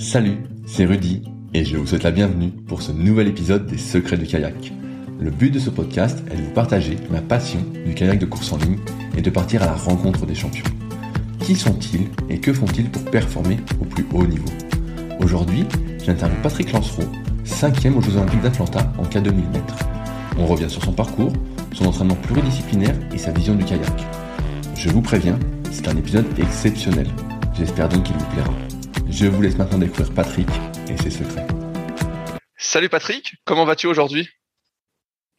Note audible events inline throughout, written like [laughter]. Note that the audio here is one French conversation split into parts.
Salut, c'est Rudy et je vous souhaite la bienvenue pour ce nouvel épisode des Secrets du kayak. Le but de ce podcast est de vous partager ma passion du kayak de course en ligne et de partir à la rencontre des champions. Qui sont-ils et que font-ils pour performer au plus haut niveau? Aujourd'hui, j'interviewe Patrick Lancereau, cinquième aux Jeux Olympiques d'Atlanta en K 2000 mètres. On revient sur son parcours, son entraînement pluridisciplinaire et sa vision du kayak. Je vous préviens, c'est un épisode exceptionnel. J'espère donc qu'il vous plaira. Je vous laisse maintenant découvrir Patrick et ses secrets. Salut Patrick, comment vas-tu aujourd'hui?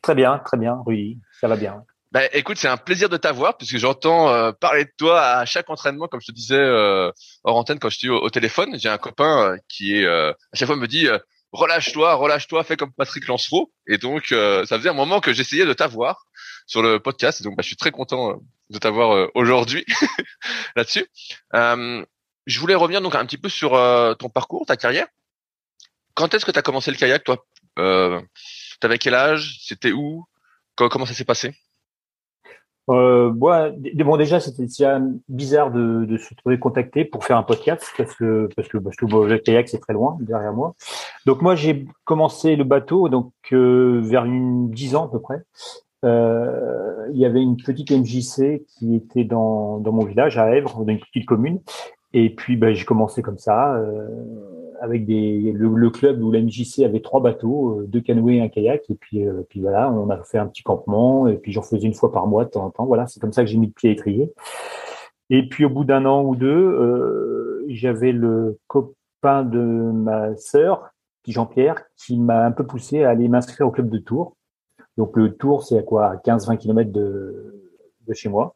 Très bien, très bien, oui, ça va bien. Bah, écoute, c'est un plaisir de t'avoir puisque j'entends euh, parler de toi à chaque entraînement, comme je te disais euh, hors antenne quand je suis au, au téléphone. J'ai un copain euh, qui est à chaque fois me dit relâche-toi, relâche-toi, fais comme Patrick Lancereau. Et donc ça faisait un moment que j'essayais de t'avoir sur le podcast. Et donc bah, je suis très content de t'avoir aujourd'hui [laughs] là-dessus. Je voulais revenir donc un petit peu sur ton parcours, ta carrière. Quand est-ce que tu as commencé le kayak, toi? T'avais quel âge? C'était où? Comment ça s'est passé? Euh, bon, déjà, c'était bizarre de, de, se trouver contacté pour faire un podcast parce que parce que, parce que le kayak c'est très loin derrière moi. Donc moi, j'ai commencé le bateau donc euh, vers une dix ans à peu près. Euh, il y avait une petite MJC qui était dans, dans mon village à Èvre, dans une petite commune. Et puis, ben, j'ai commencé comme ça. Euh, avec des, le, club où la MJC avait trois bateaux, euh, deux canoës et un kayak. Et puis, euh, puis voilà, on a fait un petit campement. Et puis j'en faisais une fois par mois de temps en temps. Voilà, c'est comme ça que j'ai mis le pied à étrier. Et puis au bout d'un an ou deux, euh, j'avais le copain de ma sœur, Jean-Pierre, qui m'a un peu poussé à aller m'inscrire au club de Tours. Donc le Tours, c'est à quoi 15-20 km de, de chez moi.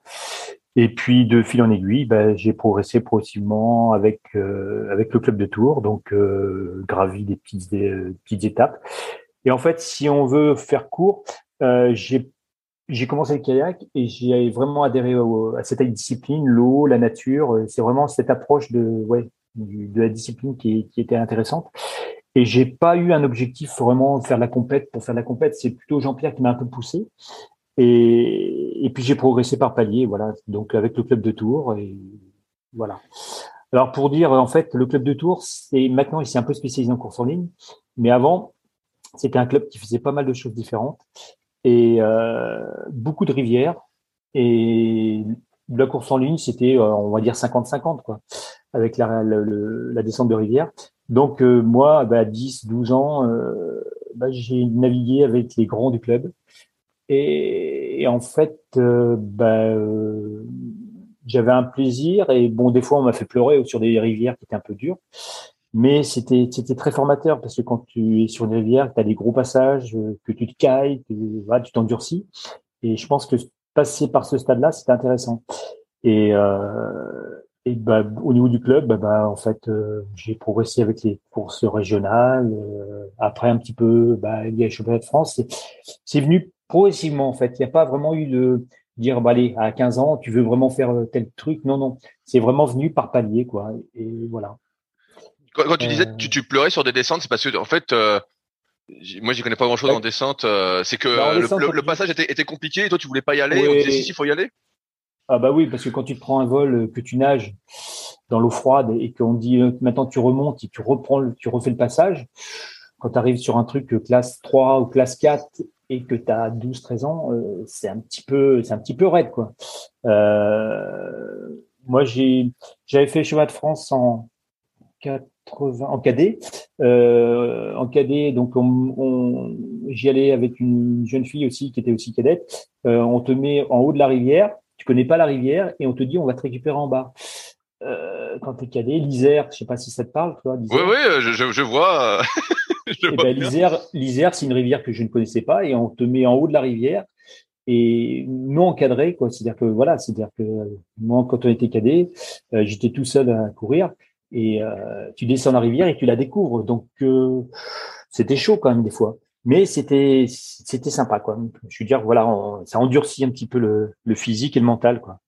Et puis de fil en aiguille, ben, j'ai progressé progressivement avec euh, avec le club de Tours, donc euh, gravi des petites des, petites étapes. Et en fait, si on veut faire court, euh, j'ai j'ai commencé le kayak et j'ai vraiment adhéré à cette discipline, l'eau, la nature. C'est vraiment cette approche de ouais de la discipline qui, qui était intéressante. Et j'ai pas eu un objectif vraiment de faire la compète pour faire la compète. C'est plutôt Jean-Pierre qui m'a un peu poussé. Et, et puis j'ai progressé par palier, voilà. Donc avec le club de Tours et voilà. Alors pour dire en fait, le club de Tours, c'est maintenant il s'est un peu spécialisé en course en ligne, mais avant c'était un club qui faisait pas mal de choses différentes et euh, beaucoup de rivières et la course en ligne c'était euh, on va dire 50-50 quoi avec la, la, descente de rivière. Donc euh, moi, bah, à 10, 12 ans, euh, bah, j'ai navigué avec les grands du club. Et, en fait, euh, bah, euh, j'avais un plaisir et bon, des fois, on m'a fait pleurer sur des rivières qui étaient un peu dures. Mais c'était c'était très formateur parce que quand tu es sur une rivière, tu as des gros passages, euh, que tu te cailles, que, voilà, tu t'endurcis. Et je pense que passer par ce stade-là, c'était intéressant. Et, euh, et bah, au niveau du club, bah, bah en fait, j'ai progressé avec les courses régionales. après, un petit peu, bah, il y a le championnat de France. C'est venu progressivement en fait. Il n'y a pas vraiment eu de dire bah allez à 15 ans tu veux vraiment faire euh, tel truc. Non non, c'est vraiment venu par palier quoi. Et voilà. Quand, tu disais euh. tu, tu pleurais sur des descentes, c'est parce que en fait euh, Moi, j'y connais pas grand chose en descente. Euh, c'est que bah, le, passage était, était, compliqué et toi, tu voulais pas y aller. Oui. On disait si, faut y aller. Ah bah oui, parce que quand tu prends un vol, que tu nages dans l'eau froide et qu'on dit euh, maintenant tu remontes et tu reprends, tu refais le passage, quand tu arrives sur un truc classe 3 ou classe 4 et que tu as 12 13 ans, euh, c'est un petit peu c'est un petit peu raide quoi. Euh, moi j'ai j'avais fait le chemin de France en 80 en cadet euh, en cadet donc on, on j'y allais avec une jeune fille aussi qui était aussi cadette. Euh, on te met en haut de la rivière, tu connais pas la rivière et on te dit on va te récupérer en bas. Euh, quand tu es cadet, l'Isère, je sais pas si ça te parle, toi. Oui, oui, je, je, je vois. [laughs] [laughs] eh ben, l'Isère, c'est une rivière que je ne connaissais pas et on te met en haut de la rivière et non encadré, quoi. C'est-à-dire que voilà, c'est-à-dire que moi, quand on était cadet, euh, j'étais tout seul à courir et euh, tu descends la rivière et tu la découvres. Donc euh, c'était chaud quand même des fois, mais c'était c'était sympa quoi. Je veux dire voilà, ça endurcit un petit peu le, le physique et le mental quoi.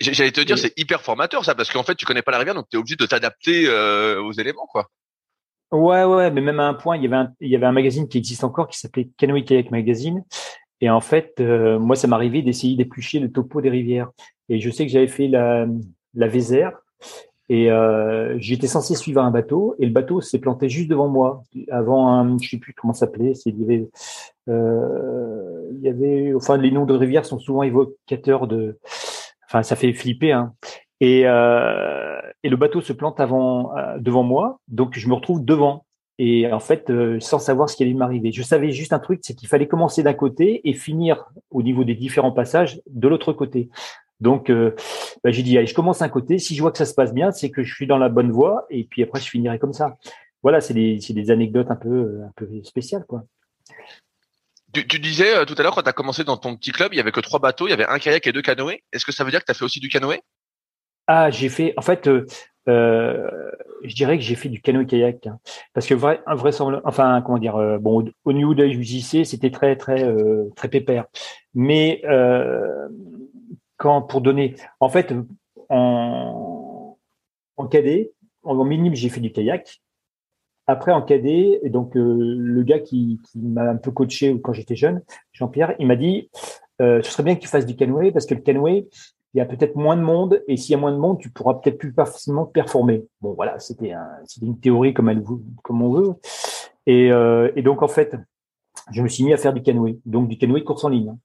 J'allais te dire, c'est hyper formateur ça, parce qu'en fait tu connais pas la rivière, donc tu es obligé de t'adapter aux éléments quoi. Ouais, ouais, mais même à un point, il y avait un, magazine qui existe encore qui s'appelait Canoë Kayak Magazine. Et en fait, euh, moi, ça m'arrivait d'essayer d'éplucher le topo des rivières. Et je sais que j'avais fait la, la Vézère et euh, j'étais censé suivre un bateau et le bateau s'est planté juste devant moi. Avant un, je sais plus comment ça s'appelait, il euh, il y avait, enfin, les noms de rivières sont souvent évocateurs de, enfin, ça fait flipper, hein. Et, euh, et le bateau se plante euh, devant moi, donc je me retrouve devant. Et en fait, euh, sans savoir ce qui allait m'arriver. Je savais juste un truc, c'est qu'il fallait commencer d'un côté et finir au niveau des différents passages de l'autre côté. Donc, bah, j'ai dit, allez, je commence d'un côté. Si je vois que ça se passe bien, c'est que je suis dans la bonne voie. Et puis après, je finirai comme ça. Voilà, c'est des, des anecdotes un peu, un peu spéciales, quoi. Tu, tu disais tout à l'heure, quand tu as commencé dans ton petit club, il y avait que trois bateaux, il y avait un kayak et deux canoës. Est-ce que ça veut dire que tu as fait aussi du canoë? Ah, j'ai fait. En fait, euh, euh, je dirais que j'ai fait du canoë-kayak, hein. parce que vrai, enfin, comment dire, euh, bon, au niveau de la c'était très, très, très pépère. Mais quand pour donner, en fait, en, cadet, en, minime, j'ai fait du kayak. Après, en cadet, donc le gars qui, qui m'a un peu coaché quand j'étais jeune, Jean-Pierre, il m'a dit, ce serait bien que tu fasses du canoë parce que le canoë, il y a peut-être moins de monde, et s'il y a moins de monde, tu pourras peut-être plus facilement performer. Bon, voilà, c'était un, une théorie comme, elle, comme on veut. Et, euh, et, donc, en fait, je me suis mis à faire du canoë, donc du canoë de course en ligne.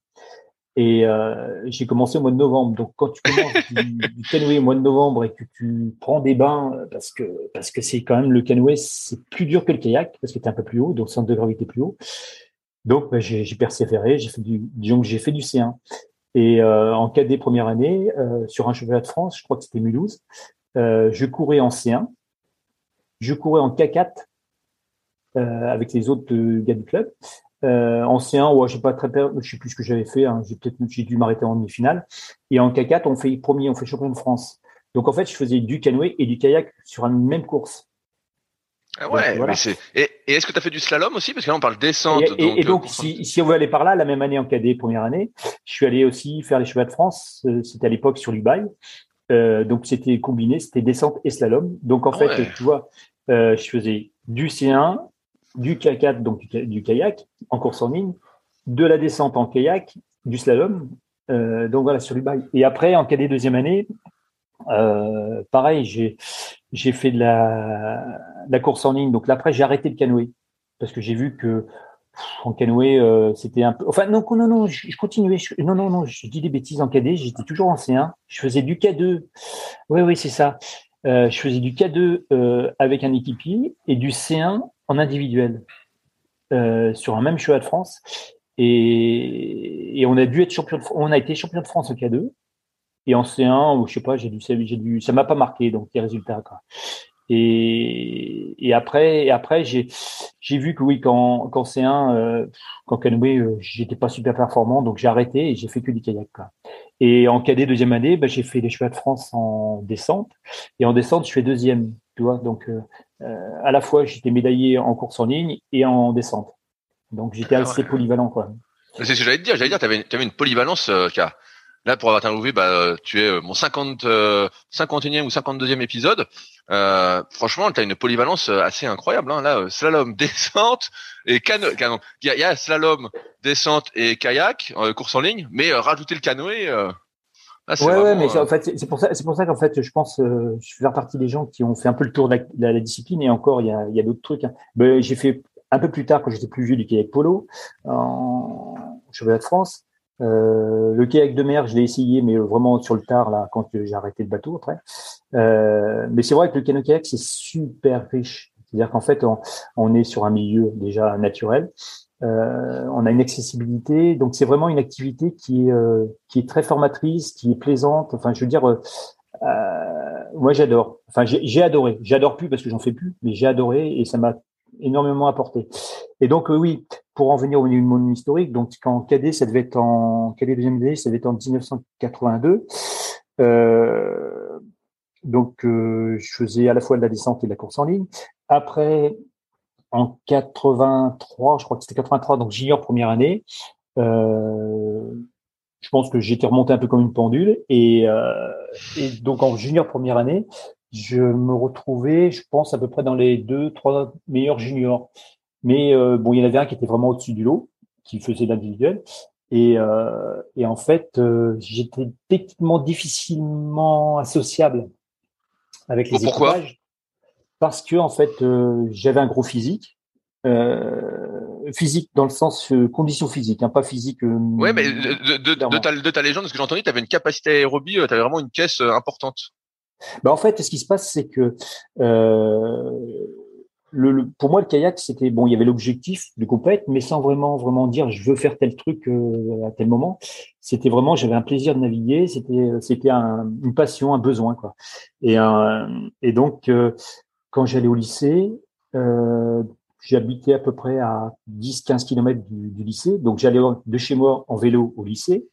Et euh, j'ai commencé au mois de novembre. Donc, quand tu commences du, [laughs] du, canoë au mois de novembre et que tu prends des bains, parce que parce que c'est quand même le canoë, c'est plus dur que le kayak, parce que tu es un peu plus haut, donc centre de gravité plus haut. Donc, bah, j'ai persévéré, j'ai fait du, j'ai fait du C1. Et euh, en cadet première année, euh, sur un cheval de France, je crois que c'était Mulhouse, euh, je courais en C1, je courais en K4 avec les autres gars du club. en C1, ouais, je sais pas très, je sais plus ce que j'avais fait. Hein, j'ai peut-être j'ai dû m'arrêter en demi-finale. Et en K4, on fait premier, on fait champion de France. Donc en fait, je faisais du canoë et du kayak sur une même course. Ah ouais, et, est-ce que tu as fait du slalom aussi? Parce que là, on parle descente. Et, donc, euh, si, si, on veut aller par là, la même année en cadet, première année, je suis allé aussi faire les chevaux de France. Euh, c'était à l'époque sur l'Ubaï. Euh, donc, c'était combiné, c'était descente et slalom. Donc, en ah fait, tu vois, euh, je faisais du C1, du K4, donc du, kayak, en course en ligne, de la descente en kayak, du slalom. Euh, donc, voilà, sur l'Ubaï. Et après, en cadet deuxième année, pareil, j'ai j'ai fait de la, la course en ligne. Donc là, après, j'ai arrêté le canoë parce que j'ai vu que en canoë, euh, c'était un peu. Enfin, non, non, non, je, continuais. non, non, non, je dis des bêtises en cadet. J'étais toujours en C1. Je faisais du K2. Oui, oui, c'est ça. Euh, je faisais du K2 euh, avec un équipier et du C1 en individuel euh, sur un même cheval de France. Et, et on a dû être champion de, on a été champion de France au K2 et en C1, ou je sais pas, j'ai dû, j'ai dû, ça m'a pas marqué, donc les résultats. Quoi. Et, et après, et après, j'ai, j'ai vu que oui, quand, quand C1, euh, quand canoë, euh, j'étais pas super performant, donc j'ai arrêté et j'ai fait que du kayak. Quoi. Et en cadet deuxième année, ben, j'ai fait les chevaux de France en descente. Et en descente, je fais deuxième. Tu vois, donc euh, euh à la fois j'étais médaillé en course en ligne et en descente. Donc j'étais ah assez polyvalent, quoi. C'est ce que j'allais te dire. J'allais dire, tu avais, une polyvalence, euh, Là, pour avoir interviewé, bah, tu es mon 50, 51e ou 52e épisode. Euh, franchement, tu as une polyvalence assez incroyable. Hein. Là, slalom, [laughs] descente et canoë. Il y, a slalom, descente et kayak, course en ligne, mais rajouter le canoë. Ouais, ouais, mais en fait, c'est pour ça, c'est pour ça qu'en fait, je pense, je fais partie des gens qui ont fait un peu le tour de la, discipline et encore, il y a, il y a d'autres trucs. Hein. Ben, j'ai fait un peu plus tard, quand j'étais plus vieux, du kayak polo en championnat de France. Euh, le kayak de mer, je l'ai essayé, mais vraiment sur le tard là, quand j'ai arrêté le bateau après. Euh, mais c'est vrai que le canoë kayak c'est super riche. C'est-à-dire qu'en fait, on, est sur un milieu déjà naturel. Euh, on a une accessibilité, donc c'est vraiment une activité qui est euh, qui est très formatrice, qui est plaisante. Enfin, je veux dire, euh, moi j'adore. Enfin, j'ai adoré. J'adore plus parce que j'en fais plus, mais j'ai adoré et ça m'a énormément apporté. Et donc oui, pour en venir au niveau de mon historique, donc quand cadet, ça devait être en cadet deuxième année, ça devait être en 1982. Euh, donc euh, je faisais à la fois de la descente et de la course en ligne. Après, en 83, je crois que c'était 83, donc junior première année. Euh, je pense que j'étais remonté un peu comme une pendule et donc en junior première année, je me retrouvais, je pense, à peu près dans les deux, trois meilleurs juniors. Mais euh, bon, il y en avait un qui était vraiment au-dessus du lot, qui faisait l'individuel. Et, euh, et en fait, euh, j'étais techniquement difficilement associable avec les Pourquoi? Parce que en fait, euh, j'avais un gros physique. Euh, physique dans le sens euh, condition physique, hein, pas physique. Ouais, mais de, de, de, ta, de ta légende, ce que j'ai entendu, tu avais une capacité aérobie, tu avais vraiment une caisse importante. Ben en fait, ce qui se passe, c'est que euh, pour moi, le kayak, c'était bon. Il y avait l'objectif de compète, mais sans vraiment vraiment dire je veux faire tel truc euh, à tel moment. C'était vraiment j'avais un plaisir de naviguer. C'était c'était un, une passion, un besoin quoi. Et euh, et donc euh, quand j'allais au lycée, j'habitais à peu près à 10-15 km du, lycée. Donc j'allais de chez moi en vélo au lycée.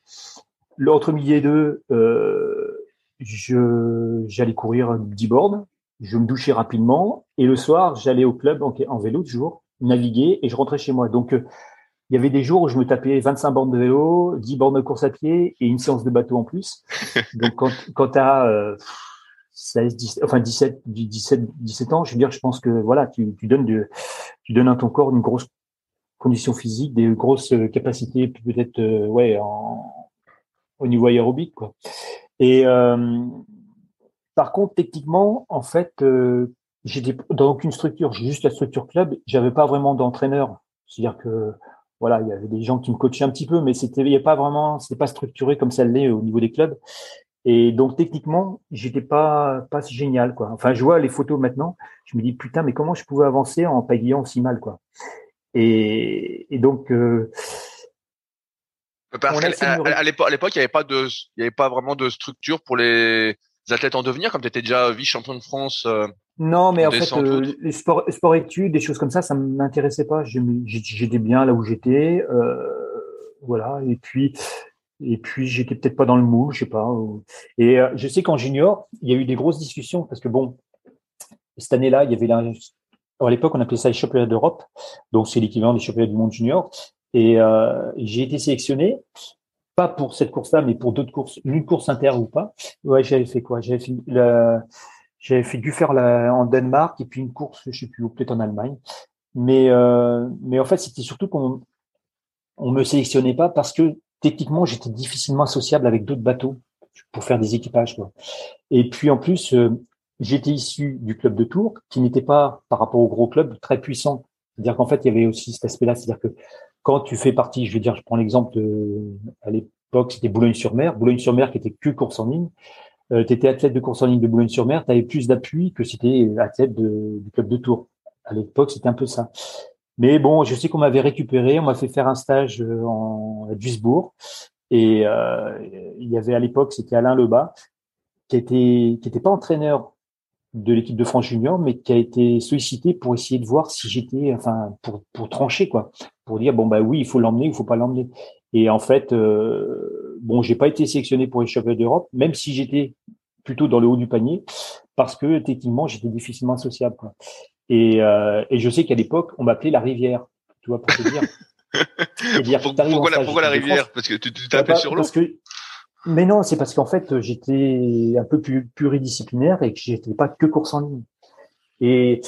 L'autre millier deux. Euh, je j'allais courir 10 bornes, je me douchais rapidement et le soir, j'allais au club en, en, vélo toujours, naviguer et je rentrais chez moi. Donc euh, il y avait des jours où je me tapais 25 bornes de vélo, 10 bornes de course à pied et une séance de bateau en plus. [laughs] Donc quand quand tu as euh, 16 17 enfin 17 17 17 ans, je veux dire je pense que voilà, tu tu donnes de tu donnes à ton corps une grosse condition physique, des grosses capacités peut-être euh, ouais en, au niveau aérobique quoi. Et euh, par contre, techniquement, en fait, euh, j'étais dans aucune structure. J'ai juste la structure club. J'avais pas vraiment d'entraîneur. C'est-à-dire que voilà, il y avait des gens qui me coachaient un petit peu, mais c'était, il y a pas vraiment, c'était pas structuré comme ça l'est au niveau des clubs. Et donc techniquement, j'étais pas pas si génial quoi. Enfin, je vois les photos maintenant, je me dis putain, mais comment je pouvais avancer en pagayant aussi mal quoi. Et, et donc euh, parce qu'à l'époque, il n'y avait pas de, il y avait pas vraiment de structure pour les athlètes en devenir, comme tu étais déjà vice-champion de France. Euh, non, mais en fait, euh, les sports, sport études, des choses comme ça, ça m'intéressait pas. J'étais bien là où j'étais, euh, voilà. Et puis, et puis j'étais peut-être pas dans le moule, je sais pas. Et je sais qu'en junior, il y a eu des grosses discussions parce que bon, cette année-là, il y avait la, à l'époque, on appelait ça les championnats d'Europe, donc c'est l'équivalent des championnats du monde junior. Et euh, j'ai été sélectionné, pas pour cette course-là, mais pour d'autres courses, une course inter ou pas. Ouais, j'avais fait quoi? J'avais fait j'avais fait dû faire la, en Danemark et puis une course, je sais plus, peut-être en Allemagne. Mais euh, mais en fait, c'était surtout qu'on on me sélectionnait pas parce que techniquement, j'étais difficilement associable avec d'autres bateaux pour faire des équipages. Quoi. Et puis en plus, euh, j'étais issu du club de Tours, qui n'était pas par rapport au gros club très puissant. C'est-à-dire qu'en fait, il y avait aussi cet aspect-là, c'est-à-dire que quand tu fais partie, je veux dire, je prends l'exemple de, à l'époque, c'était Boulogne-sur-Mer, Boulogne-sur-Mer qui était que course en ligne. Euh, tu étais athlète de course en ligne de Boulogne-sur-Mer, tu avais plus d'appui que si tu athlète de, du club de Tours. À l'époque, c'était un peu ça. Mais bon, je sais qu'on m'avait récupéré, on m'a fait faire un stage euh, en, à Duisbourg. Et euh, il y avait à l'époque, c'était Alain Lebas, qui était qui était pas entraîneur de l'équipe de France junior, mais qui a été sollicité pour essayer de voir si j'étais, enfin, pour, pour trancher quoi, pour dire bon bah oui, il faut l'emmener, il faut pas l'emmener. Et en fait, euh, bon, j'ai pas été sélectionné pour les championnats d'Europe, même si j'étais plutôt dans le haut du panier, parce que techniquement j'étais difficilement associable. Quoi. Et, euh, et je sais qu'à l'époque, on m'appelait la rivière, tu vois, pour te dire. [laughs] dire pourquoi, la, pourquoi la rivière Parce que tu t'appelles sur l'eau. Mais non, c'est parce qu'en fait, j'étais un peu plus pluridisciplinaire et que j'étais pas que course en ligne. Et,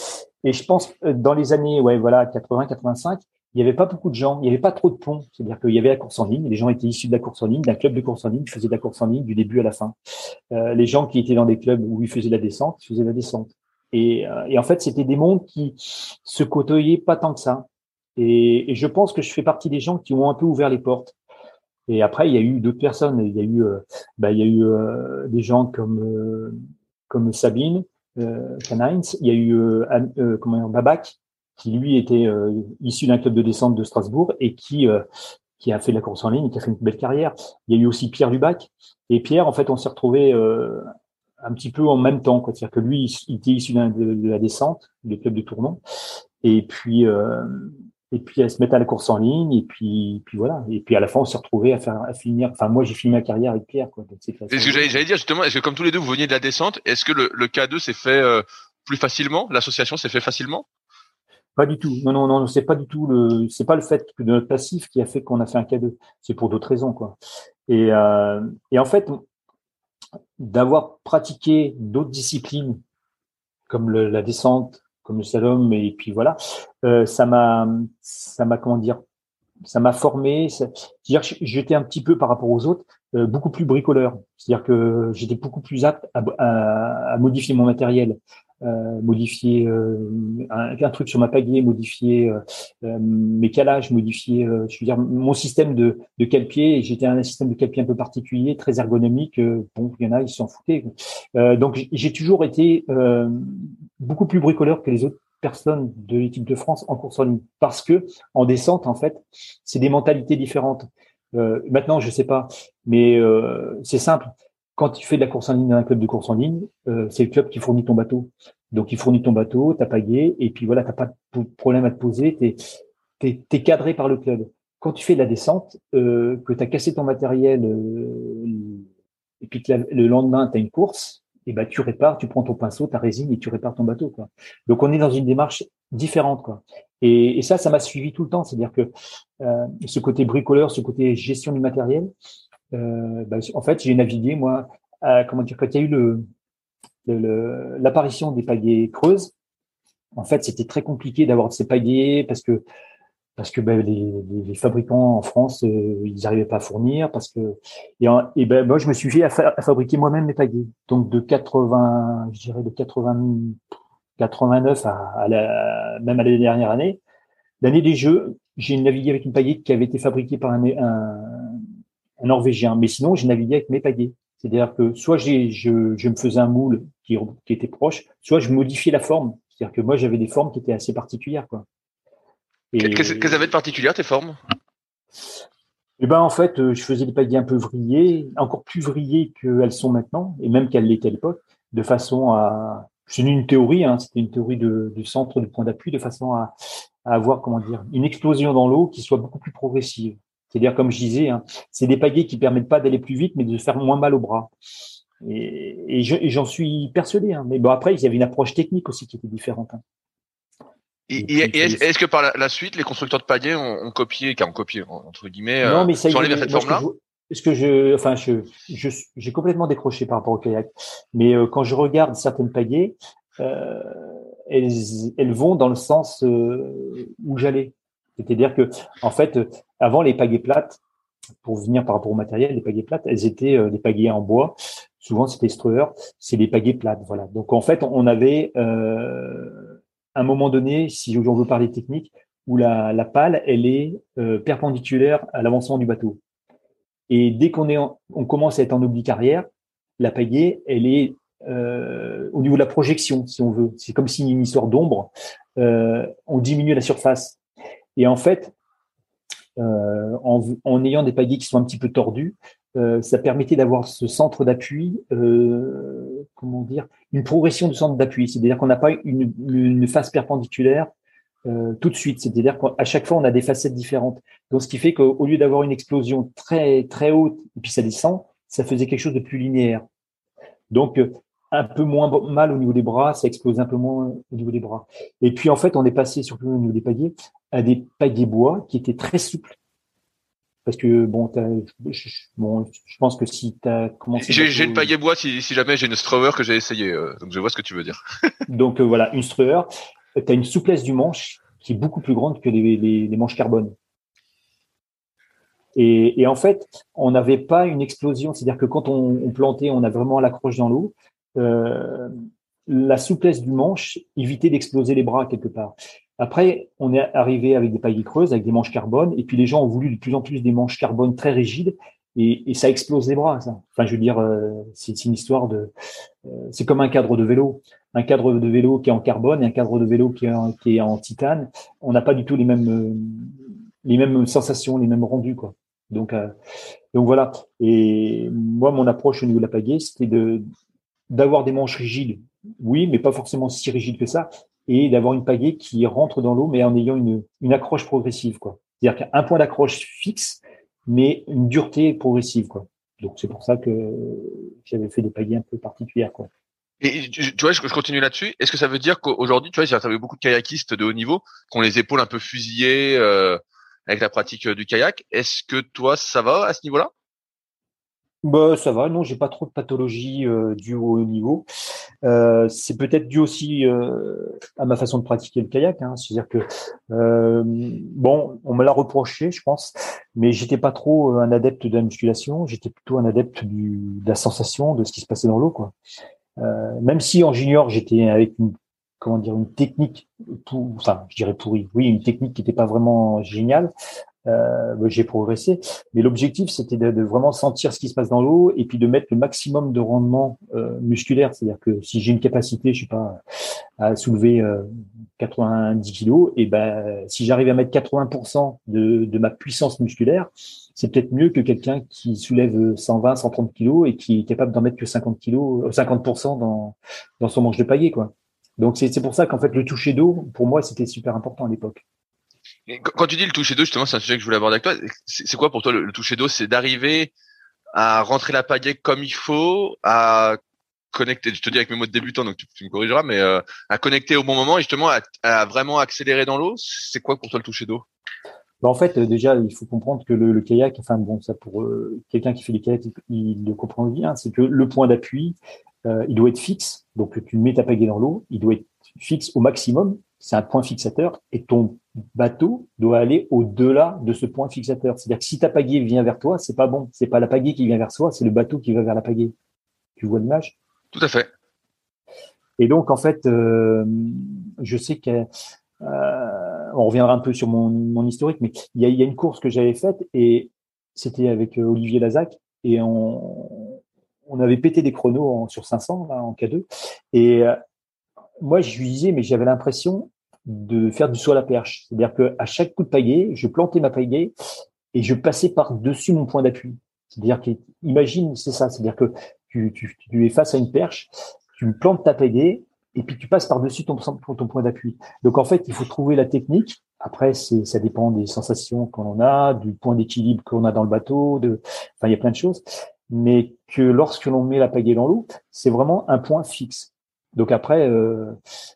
et je pense dans les années, ouais, voilà, 80, 85, il n'y avait pas beaucoup de gens, il n'y avait pas trop de ponts. C'est-à-dire qu'il y avait la course en ligne, les gens étaient issus de la course en ligne, d'un club de course en ligne, ils faisaient de la course en ligne du début à la fin. Euh, les gens qui étaient dans des clubs où ils faisaient la descente, ils faisaient la descente. Et, euh, et en fait, c'était des mondes qui se côtoyaient pas tant que ça. Et, je pense que je fais partie des gens qui ont un peu ouvert les portes. Et après, il y a eu d'autres personnes. Il y a eu, euh, bah, des gens comme comme Sabine euh, Il y a eu comment Babac, qui lui était issu d'un club de descente de Strasbourg et qui qui a fait de la course en ligne, qui a fait une belle carrière. Il y a eu aussi Pierre Lubac. Et Pierre, en fait, on s'est retrouvé un petit peu en même temps. C'est-à-dire que lui, il était issu de, de, la descente, du club de Tournon. Et puis, euh, et puis elle se mettre à la course en ligne et puis puis voilà et puis à la fin on s'est retrouvé à faire à finir enfin moi j'ai fini ma carrière avec Pierre quoi donc c'est ce que j'allais dire justement est-ce que comme tous les deux vous veniez de la descente est-ce que le, le K2 s'est fait euh, plus facilement? L'association s'est fait facilement? Pas du tout. Non non non c'est pas du tout le c'est pas le fait de notre passif qui a fait qu'on a fait un K2 c'est pour d'autres raisons quoi. Et euh, et en fait d'avoir pratiqué d'autres disciplines comme la descente comme le slalom et puis voilà euh, ça m'a ça m'a comment dire ça m'a formé c'est-à-dire j'étais un petit peu par rapport aux autres euh, beaucoup plus bricoleur. C'est-à-dire que j'étais beaucoup plus apte à modifier mon matériel euh, modifier euh, un, un, truc sur ma pagaie, modifier euh, mes calages, modifier, je veux dire, mon système de, de cale-pied. J'étais un système de cale-pied un peu particulier, très ergonomique. bon, il y en a, ils s'en foutaient. donc, j'ai toujours été beaucoup plus bricoleur que les autres personnes de l'équipe de France en course en ligne, parce que en descente, en fait, c'est des mentalités différentes. maintenant, je sais pas, mais c'est simple quand tu fais de la course en ligne dans un club de course en ligne, euh, c'est le club qui fournit ton bateau. Donc, il fournit ton bateau, ta pagaie, et puis voilà, t'as pas de problème à te poser, t'es es, es, cadré par le club. Quand tu fais de la descente, euh, que tu as cassé ton matériel, euh, et puis que le lendemain, tu as une course, et ben tu répares, tu prends ton pinceau, ta résine, et tu répares ton bateau. Donc, on est dans une démarche différente. Quoi. Et, et ça, ça m'a suivi tout le temps. C'est-à-dire que euh, ce côté bricoleur, ce côté gestion du matériel, euh, bah, en fait, j'ai navigué, moi, comment dire, quand il y a eu l'apparition des pagaies creuses, en fait, c'était très compliqué d'avoir ces pagaies parce que parce que ben, les, fabricants en France, euh, ils n'arrivaient pas à fournir parce que et, ben moi je me suis fait à, fabriquer moi-même mes pagaies. Donc de 80, je dirais de 80 89 à, à la, même à l'année dernière année, l'année des Jeux, j'ai navigué avec une pagaie qui avait été fabriquée par un, un Norvégien. Mais sinon, je naviguais avec mes pagaies. C'est-à-dire que soit j'ai, je, je, me faisais un moule qui, qui, était proche, soit je modifiais la forme. C'est-à-dire que moi, j'avais des formes qui étaient assez particulières. Quoi. Qu'est-ce qu'elles avaient de particulière, tes formes? Eh ben en fait, euh, je faisais des pagaies un peu vrillées, encore plus vrillées qu'elles sont maintenant, et même qu'elles l'étaient à l'époque, de façon à. C'est une théorie, hein, c'était une théorie de, du centre de point d'appui, de façon à, à avoir comment dire une explosion dans l'eau qui soit beaucoup plus progressive. C'est-à-dire, comme je disais, hein, c'est des pagaies qui permettent pas d'aller plus vite, mais de faire moins mal au bras. Et, et j'en suis persuadé. Hein. Mais bon, après, il y avait une approche technique aussi qui était différente. Hein. Et, et est-ce que par la, suite, les constructeurs de pagaies ont, ont copié, ont copié entre guillemets, non, mais ça, sont allés vers cette forme-là? ce que je, enfin, je, j'ai complètement décroché par rapport au kayak. Mais euh, quand je regarde certaines pagaies, euh, elles, elles vont dans le sens euh, où j'allais. C'est-à-dire que, en fait, avant les pagaies plates, pour venir par rapport au matériel, les pagaies plates, elles étaient euh, des pagaies en bois. Souvent, c'était Streuer, c'est des pagaies plates. Voilà. Donc, en fait, on avait euh, un moment donné, si on veut parler technique, où la, la pale, elle est euh, perpendiculaire à l'avancement du bateau. Et dès qu'on est, on commence à être en oblique arrière, la pagaie, elle est euh, au niveau de la projection, si on veut. C'est comme si une histoire d'ombre. Euh, on diminue la surface. Et en fait, euh, en, ayant des pagaies qui sont un petit peu tordus, euh, ça permettait d'avoir ce centre d'appui, euh, comment dire, une progression du centre d'appui. C'est-à-dire qu'on n'a pas une, une, face perpendiculaire tout de suite. C'est-à-dire qu'à chaque fois, on a des facettes différentes. Donc, ce qui fait qu'au lieu d'avoir une explosion très très haute et puis ça descend, ça faisait quelque chose de plus linéaire. Donc, un peu moins mal au niveau des bras, ça explose un peu moins au niveau des bras. Et puis en fait, on est passé surtout au niveau des pagaies à des pagaies bois qui étaient très souples. Parce que bon, je, bon, je pense que si tu as commencé. J'ai une pagaie bois si, si jamais j'ai une Strower que j'ai essayé, euh, donc je vois ce que tu veux dire. [laughs] donc euh, voilà, une Strower, tu as une souplesse du manche qui est beaucoup plus grande que les, les, les manches carbone. Et, et, en fait, on n'avait pas une explosion, c'est-à-dire que quand on, on, plantait, on a vraiment l'accroche dans l'eau. Euh, la souplesse du manche évitait d'exploser les bras quelque part. Après, on est arrivé avec des pailles creuses, avec des manches carbone, et puis les gens ont voulu de plus en plus des manches carbone très rigides, et, ça explose les bras. Enfin, je veux dire, euh, c'est une histoire de, euh, c'est comme un cadre de vélo, un cadre de vélo qui est en carbone et un cadre de vélo qui est en, titane. On n'a pas du tout les mêmes, les mêmes sensations, les mêmes rendus, quoi. Donc, donc voilà. Et moi, mon approche au niveau de la pagaie, c'était de d'avoir des manches rigides, oui, mais pas forcément si rigides que ça, et d'avoir une pagaie qui rentre dans l'eau, mais en ayant une, une accroche progressive, quoi. C'est-à-dire qu'un point d'accroche fixe, mais une dureté progressive, quoi. Donc c'est pour ça que j'avais fait des pagaies un peu particulières, quoi. Et tu vois, je, continue là-dessus. Est-ce que ça veut dire qu'aujourd'hui, tu vois, j'ai vu beaucoup de kayakistes de haut niveau qui ont les épaules un peu fusillées euh, avec la pratique du kayak. Est-ce que toi, ça va à ce niveau-là? Bah, ça va, non, j'ai pas trop de pathologie euh, due au haut niveau. Euh, c'est peut-être dû aussi euh, à ma façon de pratiquer le kayak. Hein. C'est-à-dire que euh, bon, on me l'a reproché, je pense, mais j'étais pas trop un adepte de la musculation. J'étais plutôt un adepte du, de la sensation de ce qui se passait dans l'eau, quoi. même si en junior j'étais avec une comment dire une technique, pour, enfin je dirais pourrie, oui, une technique qui n'était pas vraiment géniale euh, j'ai progressé. Mais l'objectif, c'était de, de, vraiment sentir ce qui se passe dans l'eau et puis de mettre le maximum de rendement euh, musculaire. C'est-à-dire que si j'ai une capacité, je sais pas, à soulever euh, 90 kilos, et ben si j'arrive à mettre 80% de, de ma puissance musculaire, c'est peut-être mieux que quelqu'un qui soulève 120, 130 kilos et qui est capable d'en mettre que 50 kilos, 50% dans dans son manche de paillet, quoi. Donc c'est pour ça qu'en fait le toucher d'eau, pour moi, c'était super important à l'époque. Quand tu dis le toucher d'eau, justement, c'est un sujet que je voulais aborder avec toi. C'est quoi pour toi le, toucher d'eau? C'est d'arriver à rentrer la pagaie comme il faut, à connecter, je te dis avec mes mots de débutant, donc tu, me corrigeras, mais euh, à connecter au bon moment et justement à, vraiment accélérer dans l'eau. C'est quoi pour toi le toucher d'eau? Bah, en fait, euh, déjà, il faut comprendre que le, kayak, enfin bon, ça pour euh, quelqu'un qui fait du kayak, il, le comprend bien, c'est que le point d'appui, il doit être fixe. Donc tu mets ta pagaie dans l'eau, il doit être fixe au maximum. C'est un point fixateur et ton bateau doit aller au-delà de ce point fixateur. C'est-à-dire que si ta pagaie vient vers toi, c'est pas bon. C'est pas la pagaie qui vient vers soi, c'est le bateau qui va vers la pagaie. Tu vois l'image? Tout à fait. Et donc en fait, euh, je sais que euh, on reviendra un peu sur mon, mon historique, mais il y a, y a, une course que j'avais faite et c'était avec euh, Olivier Lazac et on, on avait pété des chronos sur 500 là, en K2 et moi je disais mais j'avais l'impression de faire du saut à la perche. C'est-à-dire qu'à chaque coup de pagaie, je plantais ma pagaie et je passais par-dessus mon point d'appui. C'est-à-dire que, imagine, c'est ça, c'est-à-dire que tu, tu, tu, es face à une perche, tu plantes ta pagaie et puis tu passes par-dessus ton, ton point d'appui. Donc en fait, il faut trouver la technique. Après, ça dépend des sensations qu'on a, du point d'équilibre qu'on a dans le bateau, de, enfin, il y a plein de choses. Mais que lorsque l'on met la pagaie dans l'eau, c'est vraiment un point fixe. Donc après, euh,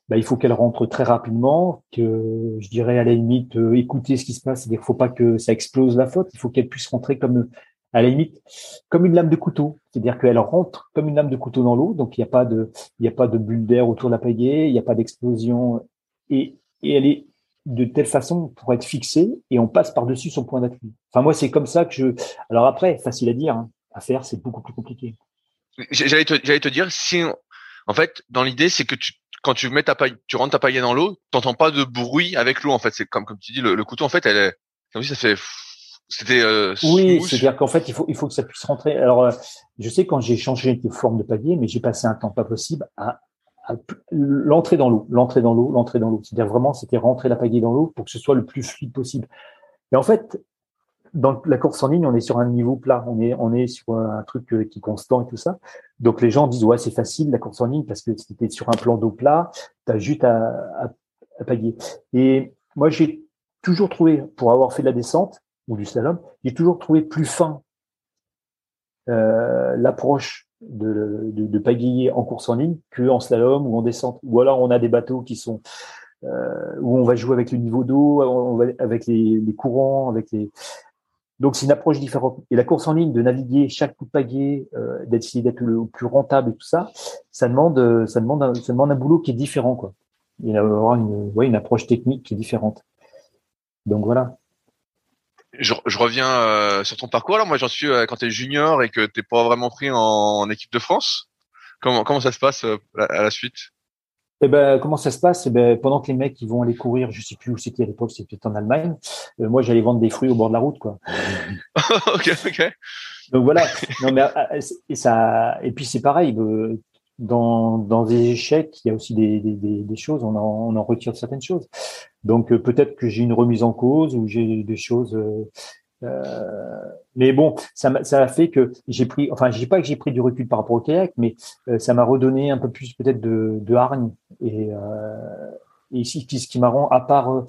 bah, il faut qu'elle rentre très rapidement, que je dirais à la limite euh, écouter ce qui se passe. Il ne faut pas que ça explose la flotte. Il faut qu'elle puisse rentrer comme à la limite comme une lame de couteau, c'est-à-dire qu'elle rentre comme une lame de couteau dans l'eau. Donc il n'y a pas de il y a pas de bulle d'air autour de la pagaie, il n'y a pas d'explosion et, elle est de telle façon pour être fixée et on passe par dessus son point d'appui. Enfin moi c'est comme ça que je. Alors après facile à dire, hein. à faire c'est beaucoup plus compliqué. J'allais te, te dire si en fait, dans l'idée, c'est que tu, quand tu mets ta paille, tu rentres ta paille dans l'eau, t'entends pas de bruit avec l'eau. En fait, c'est comme comme tu dis, le, couteau, en fait, elle est, comme si ça fait, c'était. Euh, oui, c'est-à-dire qu'en fait, il faut il faut que ça puisse rentrer. Alors, euh, je sais quand j'ai changé de forme de palier, mais j'ai passé un temps pas possible à, l'entrée dans l'eau, l'entrée dans l'eau, l'entrée dans l'eau. C'est-à-dire vraiment, c'était rentrer la pagaie dans l'eau pour que ce soit le plus fluide possible. Et en fait, dans la course en ligne, on est sur un niveau plat, on est on est sur un truc euh, qui est constant et tout ça. Donc les gens disent ouais c'est facile la course en ligne parce que c'était sur un plan d'eau plat, tu as juste à, à, à pailler. Et moi j'ai toujours trouvé pour avoir fait de la descente ou du slalom, j'ai toujours trouvé plus fin euh, l'approche de, de, de pagayer en course en ligne que en slalom ou en descente. Ou alors on a des bateaux qui sont euh, où on va jouer avec le niveau d'eau, avec les, les courants, avec les Donc c'est une approche différente. Et la course en ligne, de naviguer chaque coup de pagaie, euh, d'essayer d'être le plus rentable et tout ça, ça demande, ça demande, un, ça demande un boulot qui est différent, quoi. Il y a une, ouais, une approche technique qui est différente. Donc voilà. Je, reviens euh, sur ton parcours. Alors moi, j'en suis euh, quand tu es junior et que t'es pas vraiment pris en, en, équipe de France. Comment comment ça se passe euh, à la suite? Eh ben, comment ça se passe? Eh ben, Pendant que les mecs ils vont aller courir, je sais plus où c'était à l'époque, c'était en Allemagne. Euh, moi, j'allais vendre des fruits au bord de la route, quoi. [laughs] ok, ok. Donc voilà. Non mais ah, et ça et puis c'est pareil. Euh, dans, dans des échecs, il y a aussi des, des, des choses. On en, on en retire certaines choses. Donc euh, peut-être que j'ai une remise en cause ou j'ai des choses. Euh, mais bon, ça m'a, ça a fait que j'ai pris, enfin, je dis pas que j'ai pris du recul par rapport au kayak, mais euh, ça m'a redonné un peu plus peut-être de, de hargne. Et, euh, et ici, ce qui m'a rend, à part, euh,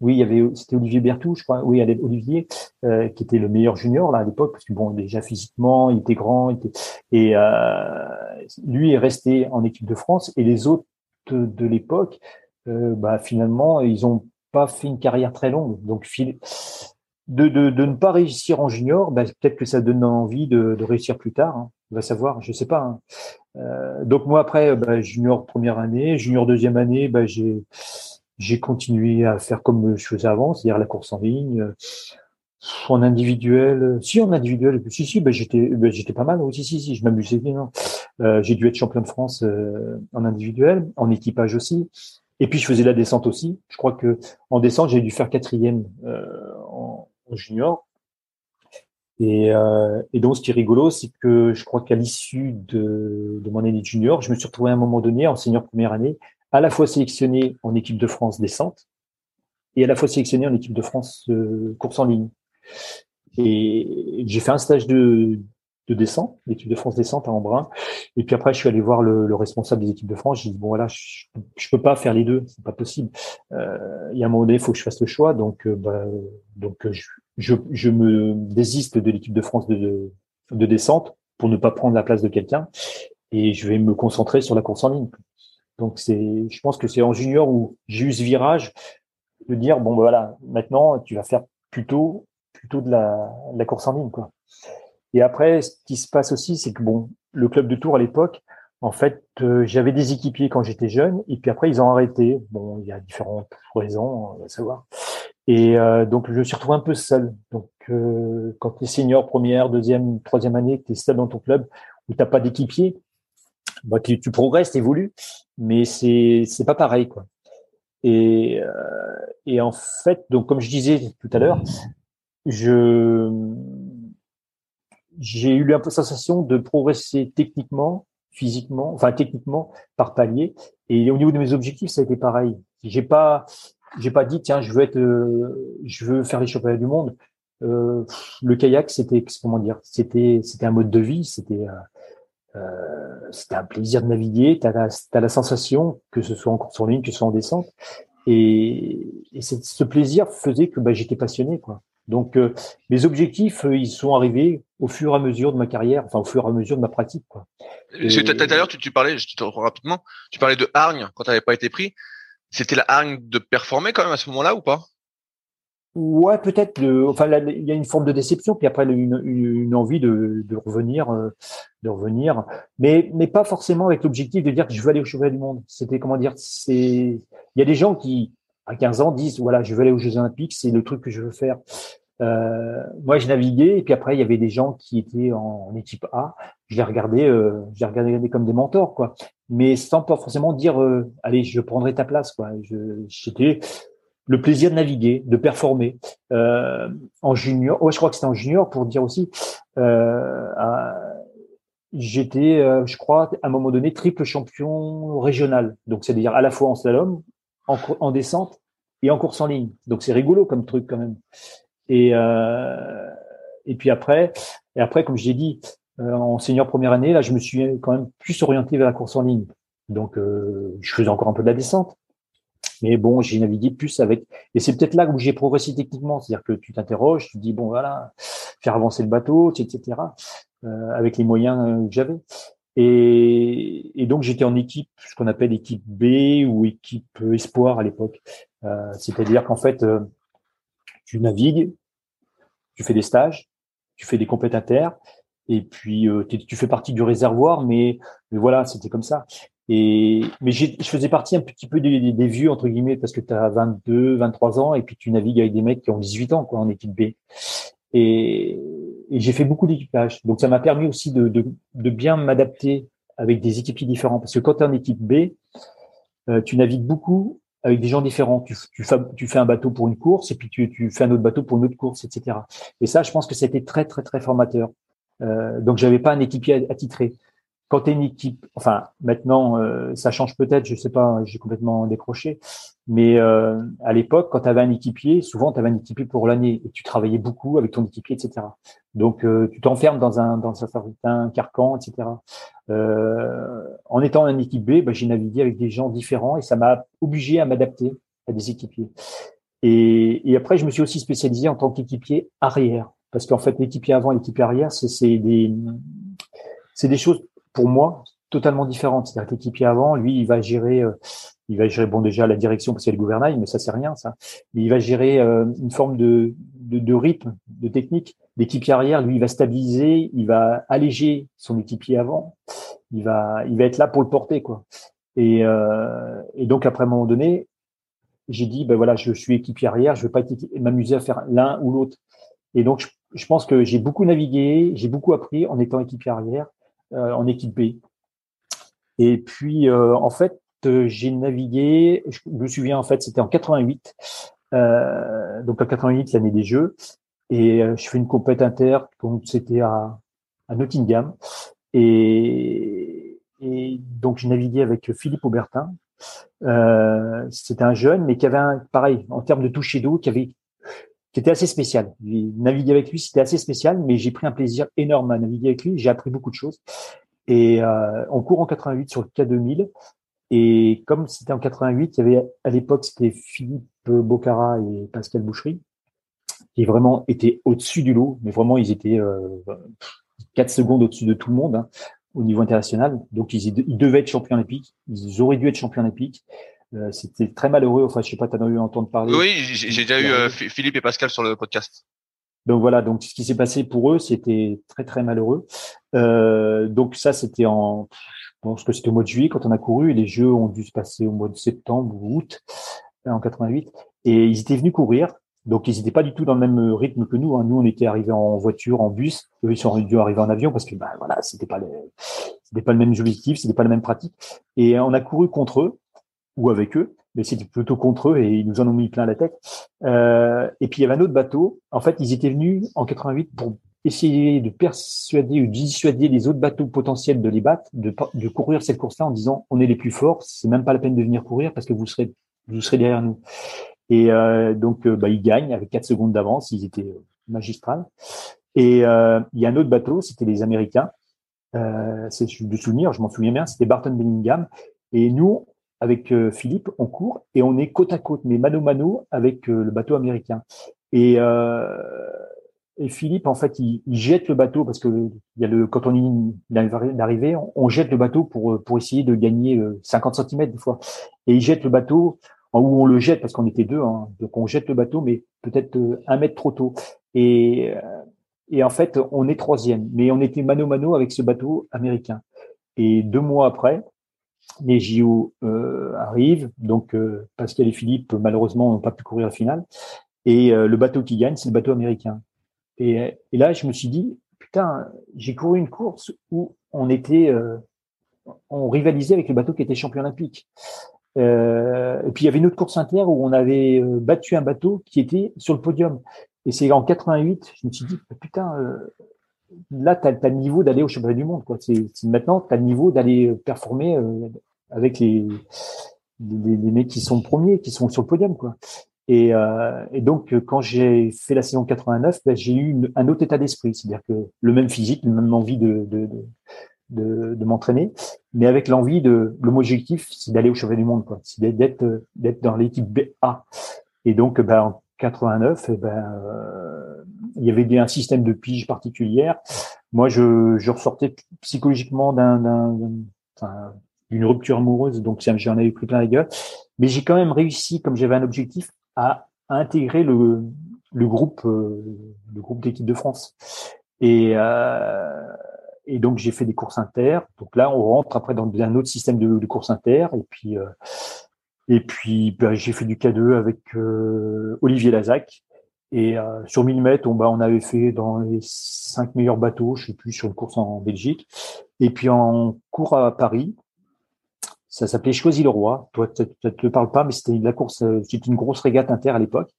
oui, il y avait, c'était Olivier Bertou, je crois, oui, Olivier, euh, qui était le meilleur junior là à l'époque, parce que bon, déjà physiquement, il était grand, il était, et lui est resté en équipe de France, et les autres de, l'époque, bah finalement, ils ont pas fait une carrière très longue, donc de, de, de, ne pas réussir en junior, ben, peut-être que ça donne envie de, de, réussir plus tard. Hein. On va savoir, je sais pas. Hein. Euh, donc moi après, ben, junior première année, junior deuxième année, ben, j'ai j'ai continué à faire comme je faisais avant, c'est-à-dire la course en ligne, en individuel. Si en individuel, si si, ben, j'étais ben, j'étais pas mal. aussi si si, je m'amusais bien. Euh, j'ai dû être champion de France euh, en individuel, en équipage aussi. Et puis je faisais la descente aussi. Je crois que en descente, j'ai dû faire quatrième euh, junior. Et, euh, et, donc, ce qui est rigolo, c'est que je crois qu'à l'issue de, de, mon année junior, je me suis retrouvé à un moment donné, en senior première année, à la fois sélectionné en équipe de France descente et à la fois sélectionné en équipe de France euh, course en ligne. Et j'ai fait un stage de, de descente, l'équipe de France descente à Embrun. Et puis après, je suis allé voir le, le responsable des équipes de France. J'ai dit bon voilà, je, je peux pas faire les deux, c'est pas possible. Euh, il y a un moment donné, il faut que je fasse le choix. Donc, bah, donc je, je, je, me désiste de l'équipe de France de, de, descente pour ne pas prendre la place de quelqu'un et je vais me concentrer sur la course en ligne. Donc c'est, je pense que c'est en junior où j'ai eu ce virage de dire bon bah, voilà, maintenant tu vas faire plutôt plutôt de la, de la course en ligne quoi. Et après, ce qui se passe aussi, c'est que bon, le club de Tours à l'époque, en fait, euh, j'avais des équipiers quand j'étais jeune, et puis après ils ont arrêté. Bon, il y a différentes raisons, on va savoir. Et euh, donc, je me suis retrouvé un peu seul. Donc, euh, quand tu es senior, première, deuxième, troisième année, que tu es seul dans ton club, où tu pas d'équipier, bah, tu, progresses, tu évolues, mais c'est c'est pas pareil. quoi. Et, euh, et en fait, donc comme je disais tout à l'heure, je j'ai eu la sensation de progresser techniquement, physiquement, enfin techniquement par palier. Et au niveau de mes objectifs, ça a été pareil. J'ai pas j'ai pas dit tiens je veux être euh, je veux faire les championnats du monde. Euh, le kayak c'était comment dire? C'était c'était un mode de vie c'était euh, euh c'était un plaisir de naviguer. Tu as, as, la sensation que ce soit en course en ligne que ce soit en descente. Et, et ce plaisir faisait que bah, j'étais passionné quoi. Donc euh, mes objectifs ils sont arrivés au fur et à mesure de ma carrière enfin au fur et à mesure de ma pratique quoi. Tout à l'heure tu, tu parlais je te rapidement tu parlais de hargne quand tu n'avais pas été pris c'était la hargne de performer quand même à ce moment-là ou pas? Ouais, peut-être. Enfin, il y a une forme de déception, puis après une, une envie de, de revenir, euh, de revenir, mais mais pas forcément avec l'objectif de dire que je veux aller au championnat du monde. C'était comment dire C'est il y a des gens qui à 15 ans disent voilà, je veux aller aux Jeux Olympiques, c'est le truc que je veux faire. Euh, moi, je naviguais et puis après, il y avait des gens qui étaient en, équipe A. Je les regardais, euh, je les regardais comme des mentors, quoi. Mais sans pas forcément dire, euh, allez, je prendrai ta place, quoi. J'étais le plaisir de naviguer, de performer. Euh, en junior, ouais, je crois que c'était en junior pour dire aussi. Euh, J'étais, je crois, à un moment donné, triple champion régional. Donc, c'est-à-dire à la fois en slalom, en, en descente et en course en ligne. Donc, c'est rigolo comme truc quand même. Et, et puis après, et après, comme je l'ai dit, en senior première année, là, je me suis quand même plus orienté vers la course en ligne. Donc, euh, je faisais encore un peu de la descente. Mais bon, j'ai navigué plus avec. Et c'est peut-être là où j'ai progressé techniquement. C'est-à-dire que tu t'interroges, tu te dis, bon, voilà, faire avancer le bateau, etc. Euh, avec les moyens que j'avais. Et, donc, j'étais en équipe, ce qu'on appelle équipe B ou équipe espoir à l'époque. Euh, C'est-à-dire qu'en fait, tu navigues, tu fais des stages, tu fais des complémentaires, et puis euh, tu fais partie du réservoir, mais, voilà, c'était comme ça. Et mais je faisais partie un petit peu des, des, vieux entre guillemets parce que tu as 22, 23 ans et puis tu navigues avec des mecs qui ont 18 ans quoi en équipe B. Et, et j'ai fait beaucoup d'équipage. Donc ça m'a permis aussi de, de, de bien m'adapter avec des équipiers différents parce que quand tu es en équipe B, euh, tu navigues beaucoup avec des gens différents. Tu, tu, tu fais un bateau pour une course et puis tu, tu fais un autre bateau pour une autre course, etc. Et ça, je pense que c'était très très très formateur. Euh, donc j'avais pas un équipier attitré quand tu es une équipe, enfin maintenant euh, ça change peut-être, je sais pas, j'ai complètement décroché, mais euh, à l'époque quand tu avais un équipier, souvent tu avais un équipier pour l'année et tu travaillais beaucoup avec ton équipier, etc. Donc tu t'enfermes dans un dans un carcan, etc. en étant un équipe B, bah, j'ai navigué avec des gens différents et ça m'a obligé à m'adapter à des équipiers. Et après je me suis aussi spécialisé en tant qu'équipier arrière parce qu'en fait l'équipier avant et l'équipier arrière c'est des c'est des choses pour moi, totalement différente. C'est-à-dire que l'équipier avant, lui, il va gérer, euh, il va gérer bon déjà la direction parce qu'il y a le gouvernail, mais ça c'est rien ça. Mais il va gérer euh, une forme de, de, de, rythme, de technique. L'équipier arrière, lui, il va stabiliser, il va alléger son équipier avant. Il va, il va être là pour le porter quoi. Et, euh, et donc après un moment donné, j'ai dit ben voilà, je suis équipier arrière, je vais pas m'amuser à faire l'un ou l'autre. Et donc je pense que j'ai beaucoup navigué, j'ai beaucoup appris en étant équipier arrière euh, en équipe B. Et puis, euh, en fait, euh, j'ai navigué, je me souviens, en fait, c'était en 88, donc en 88, l'année des Jeux, et je fais une compète inter, donc c'était à, à Nottingham, et, et donc j'ai navigué avec Philippe Aubertin. Euh, c'était un jeune, mais qui avait un, pareil, en termes de toucher d'eau, qui avait qui était assez spécial. Naviguer avec lui, c'était assez spécial, mais j'ai pris un plaisir énorme à naviguer avec lui. J'ai appris beaucoup de choses. Et euh, on court en 88 sur le K2000. Et comme c'était en 88, il y avait à l'époque, c'était Philippe Bocara et Pascal Boucherie, qui vraiment étaient au-dessus du lot, mais vraiment, ils étaient euh, 4 secondes au-dessus de tout le monde hein, au niveau international. Donc, ils, ils devaient être champions olympiques. Ils auraient dû être champions olympiques. Euh, c'était très malheureux. Enfin, je sais pas, tu as eu entendre parler. Oui, j'ai déjà eu euh, Philippe et Pascal sur le podcast. Donc voilà, donc ce qui s'est passé pour eux, c'était très très malheureux. Euh, donc ça, c'était en, je pense que c'était au mois de juillet quand on a couru. Et les Jeux ont dû se passer au mois de septembre ou août en 88. Et ils étaient venus courir. Donc ils n'étaient pas du tout dans le même rythme que nous. Hein. Nous, on était arrivés en voiture, en bus. Eux, ils sont dû arriver en avion parce que bah voilà, c'était pas le, c'était pas le même objectif, c'était pas la même pratique. Et on a couru contre eux ou avec eux, mais c'était plutôt contre eux et ils nous en ont mis plein la tête. Euh, et puis il y avait un autre bateau. En fait, ils étaient venus en 88 pour essayer de persuader ou dissuader les autres bateaux potentiels de les battre, de, courir cette course-là en disant on est les plus forts, c'est même pas la peine de venir courir parce que vous serez vous serez derrière nous. Et euh, donc euh, bah, ils gagnent avec 4 secondes d'avance, ils étaient euh, magistrales. Et euh, il y a un autre bateau, c'était les Américains. Euh, c'est de souvenir, je m'en souviens bien, c'était Barton Bellingham. Et nous, avec euh, Philippe, on court et on est côte à côte, mais mano mano avec euh, le bateau américain. Et, euh, Philippe, en fait, il, jette le bateau parce que il y a le quand on est d'arriver, on, jette le bateau pour pour essayer de gagner 50 cm des fois. Et il jette le bateau où on le jette parce qu'on était deux, hein, donc on jette le bateau, mais peut-être un mètre trop tôt. Et et en fait, on est troisième, mais on était mano mano avec ce bateau américain. Et deux mois après, les JO euh, arrivent, donc euh, Pascal et Philippe malheureusement n'ont pas pu courir la finale, et euh, le bateau qui gagne, c'est le bateau américain. Et, là, je me suis dit, putain, j'ai couru une course où on était, on rivalisait avec le bateau qui était champion olympique. et puis il y avait une autre course inter où on avait battu un bateau qui était sur le podium. Et c'est en 88, je me suis dit, putain, là, tu as, le niveau d'aller au championnat du monde. Quoi. Maintenant, tu as le niveau d'aller performer euh, avec les, les, mecs qui sont premiers, qui sont sur le podium. Quoi. Et, euh, donc, quand j'ai fait la saison 89, ben, j'ai eu un autre état d'esprit. C'est-à-dire que le même physique, la même envie de, de, de, m'entraîner, mais avec l'envie de... Le mot objectif, c'est d'aller au championnat du monde. Quoi. C'est d'être, d'être dans l'équipe BA. Et donc, ben, en 89, eh ben, euh, il y avait un système de pige particulière. Moi, je, je ressortais psychologiquement d'un, d'une rupture amoureuse, donc j'en avais pris plein la gueule. Mais j'ai quand même réussi, comme j'avais un objectif, à, intégrer le, groupe, le groupe d'équipe de France. Et, et donc j'ai fait des courses inter. Donc là, on rentre après dans un autre système de, de courses inter. Et puis et puis bah, j'ai fait du K2 avec Olivier Lazac. Et sur 1000 mètres, on, bah, on avait fait dans les cinq meilleurs bateaux, je sais plus, sur une course en Belgique. Et puis en cours à Paris, ça s'appelait Choisy-le-Roi. Toi, ça ne te parle pas, mais c'était la course, euh, c'était une grosse régate inter à l'époque.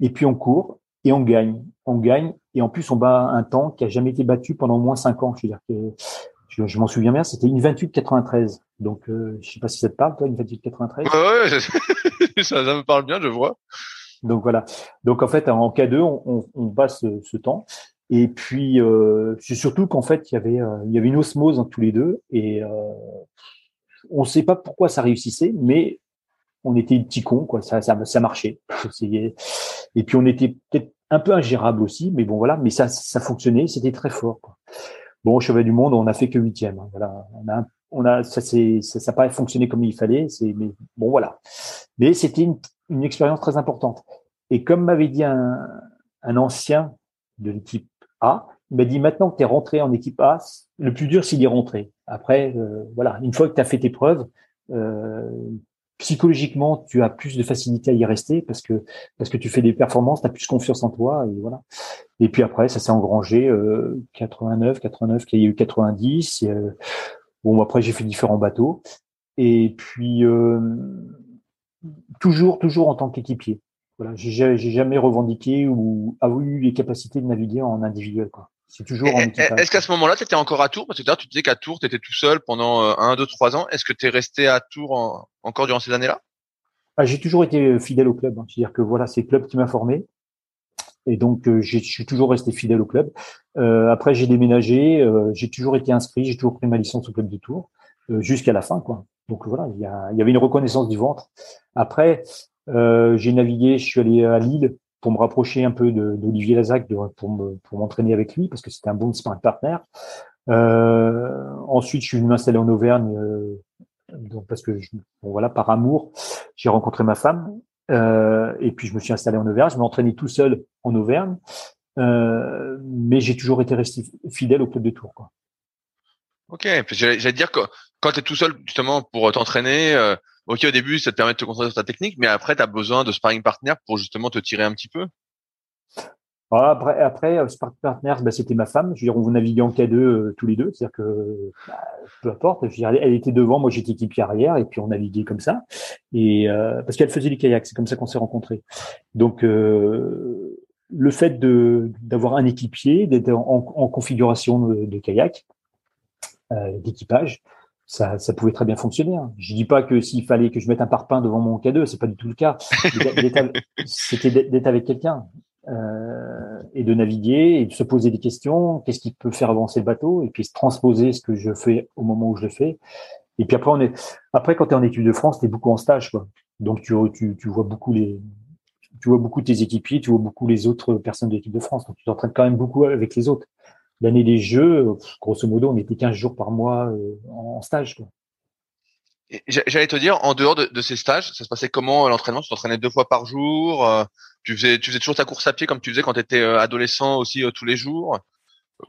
Et puis on court et on gagne. On gagne. Et en plus, on bat un temps qui a jamais été battu pendant moins cinq ans. Je veux dire que, je, m'en souviens bien, c'était une 28-93. Donc, euh, je sais pas si ça te parle, toi, une 28-93. Ouais, [laughs] ça, ça me parle bien, je vois. Donc voilà. Donc en fait, en K2, on, on, on passe ce, ce, temps. Et puis, euh, c'est surtout qu'en fait, il y avait, euh, il y avait une osmose entre tous les deux. Et euh, on ne sait pas pourquoi ça réussissait, mais on était petits cons, quoi. Ça, ça, ça marchait. [laughs] Et puis on était peut-être un peu ingérable aussi, mais bon voilà. Mais ça, ça fonctionnait, c'était très fort. Quoi. Bon, au chevet du monde, on n'a fait que huitième. Hein, voilà, on a, on a, ça, n'a pas fonctionné comme il fallait. C'est, mais bon voilà. Mais c'était une, expérience très importante. Et comme m'avait dit un, un ancien de l'équipe A, il m'a dit maintenant que tu es rentré en équipe A, le plus dur c'est d'y rentrer. Après, euh, voilà, une fois que tu as fait tes preuves, euh, psychologiquement, tu as plus de facilité à y rester parce que parce que tu fais des performances, tu as plus confiance en toi et voilà. Et puis après, ça s'est engrangé euh, 89, 89, qu'il y a eu 90. Euh, bon, après j'ai fait différents bateaux et puis euh, toujours toujours en tant qu'équipier. Voilà, j'ai jamais revendiqué ou eu les capacités de naviguer en individuel. C'est toujours en Est-ce qu'à ce moment-là, tu étais encore à Tours? Parce que tu disais qu'à Tours, tu étais tout seul pendant euh, un, deux, trois ans. Est-ce que tu es resté à Tours encore durant ces années-là? Ah, J'ai toujours été euh, fidèle au club. Hein. C'est-à-dire que voilà, c'est le club qui m'a formé. Et donc, euh, je suis toujours resté fidèle au club. Euh, après, j'ai déménagé. Euh, j'ai toujours été inscrit. J'ai toujours pris ma licence au club de Tours jusqu'à la fin. quoi. Donc voilà, il y, y, avait une reconnaissance du ventre. Après, j'ai navigué. Je suis allé à Lille pour me rapprocher un peu d'Olivier Lazac, pour me, pour m'entraîner avec lui parce que c'était un bon sparring partner. Euh, ensuite, je suis venu m'installer en Auvergne, euh, donc parce que bon, voilà, par amour, j'ai rencontré ma femme euh, et puis je me suis installé en Auvergne. Je m'entraînais tout seul en Auvergne, mais j'ai toujours été resté fidèle au club de Tours. Quoi. Ok, j'allais dire que quand tu es tout seul justement pour t'entraîner, ok au début ça te permet de te concentrer sur ta technique, mais après tu as besoin de sparring partner pour justement te tirer un petit peu? après, après euh, sparring partner, bah, c'était ma femme. Je veux on naviguait en K2 euh, tous les deux, c'est-à-dire que bah, peu importe. Elle était devant, moi j'étais équipier arrière, et puis on naviguait comme ça. Et euh, parce qu'elle faisait du kayak, c'est comme ça qu'on s'est rencontrés. Donc le fait de d'avoir un équipier, d'être en, configuration de kayak, d'équipage, ça, ça pouvait très bien fonctionner. Hein. Je dis pas que s'il fallait que je mette un parpaing devant mon K2, c'est pas du tout le cas. [laughs] C'était d'être avec quelqu'un euh, et de naviguer et de se poser des questions. Qu'est-ce qui peut faire avancer le bateau? Et puis se transposer ce que je fais au moment où je le fais. Et puis après, on est après quand tu es en équipe de France, tu es beaucoup en stage, quoi. Donc tu, tu, tu vois beaucoup les tu vois beaucoup tes équipiers, tu vois beaucoup les autres personnes de l'équipe de France. Donc tu t'entraînes quand même beaucoup avec les autres l'année des Jeux, grosso modo, on était 15 jours par mois euh, en stage. J'allais te dire, en dehors de, ces stages, ça se passait comment euh, l'entraînement? Tu t'entraînais deux fois par jour euh, tu faisais, tu faisais toujours ta course à pied comme tu faisais quand tu étais adolescent aussi tous les jours?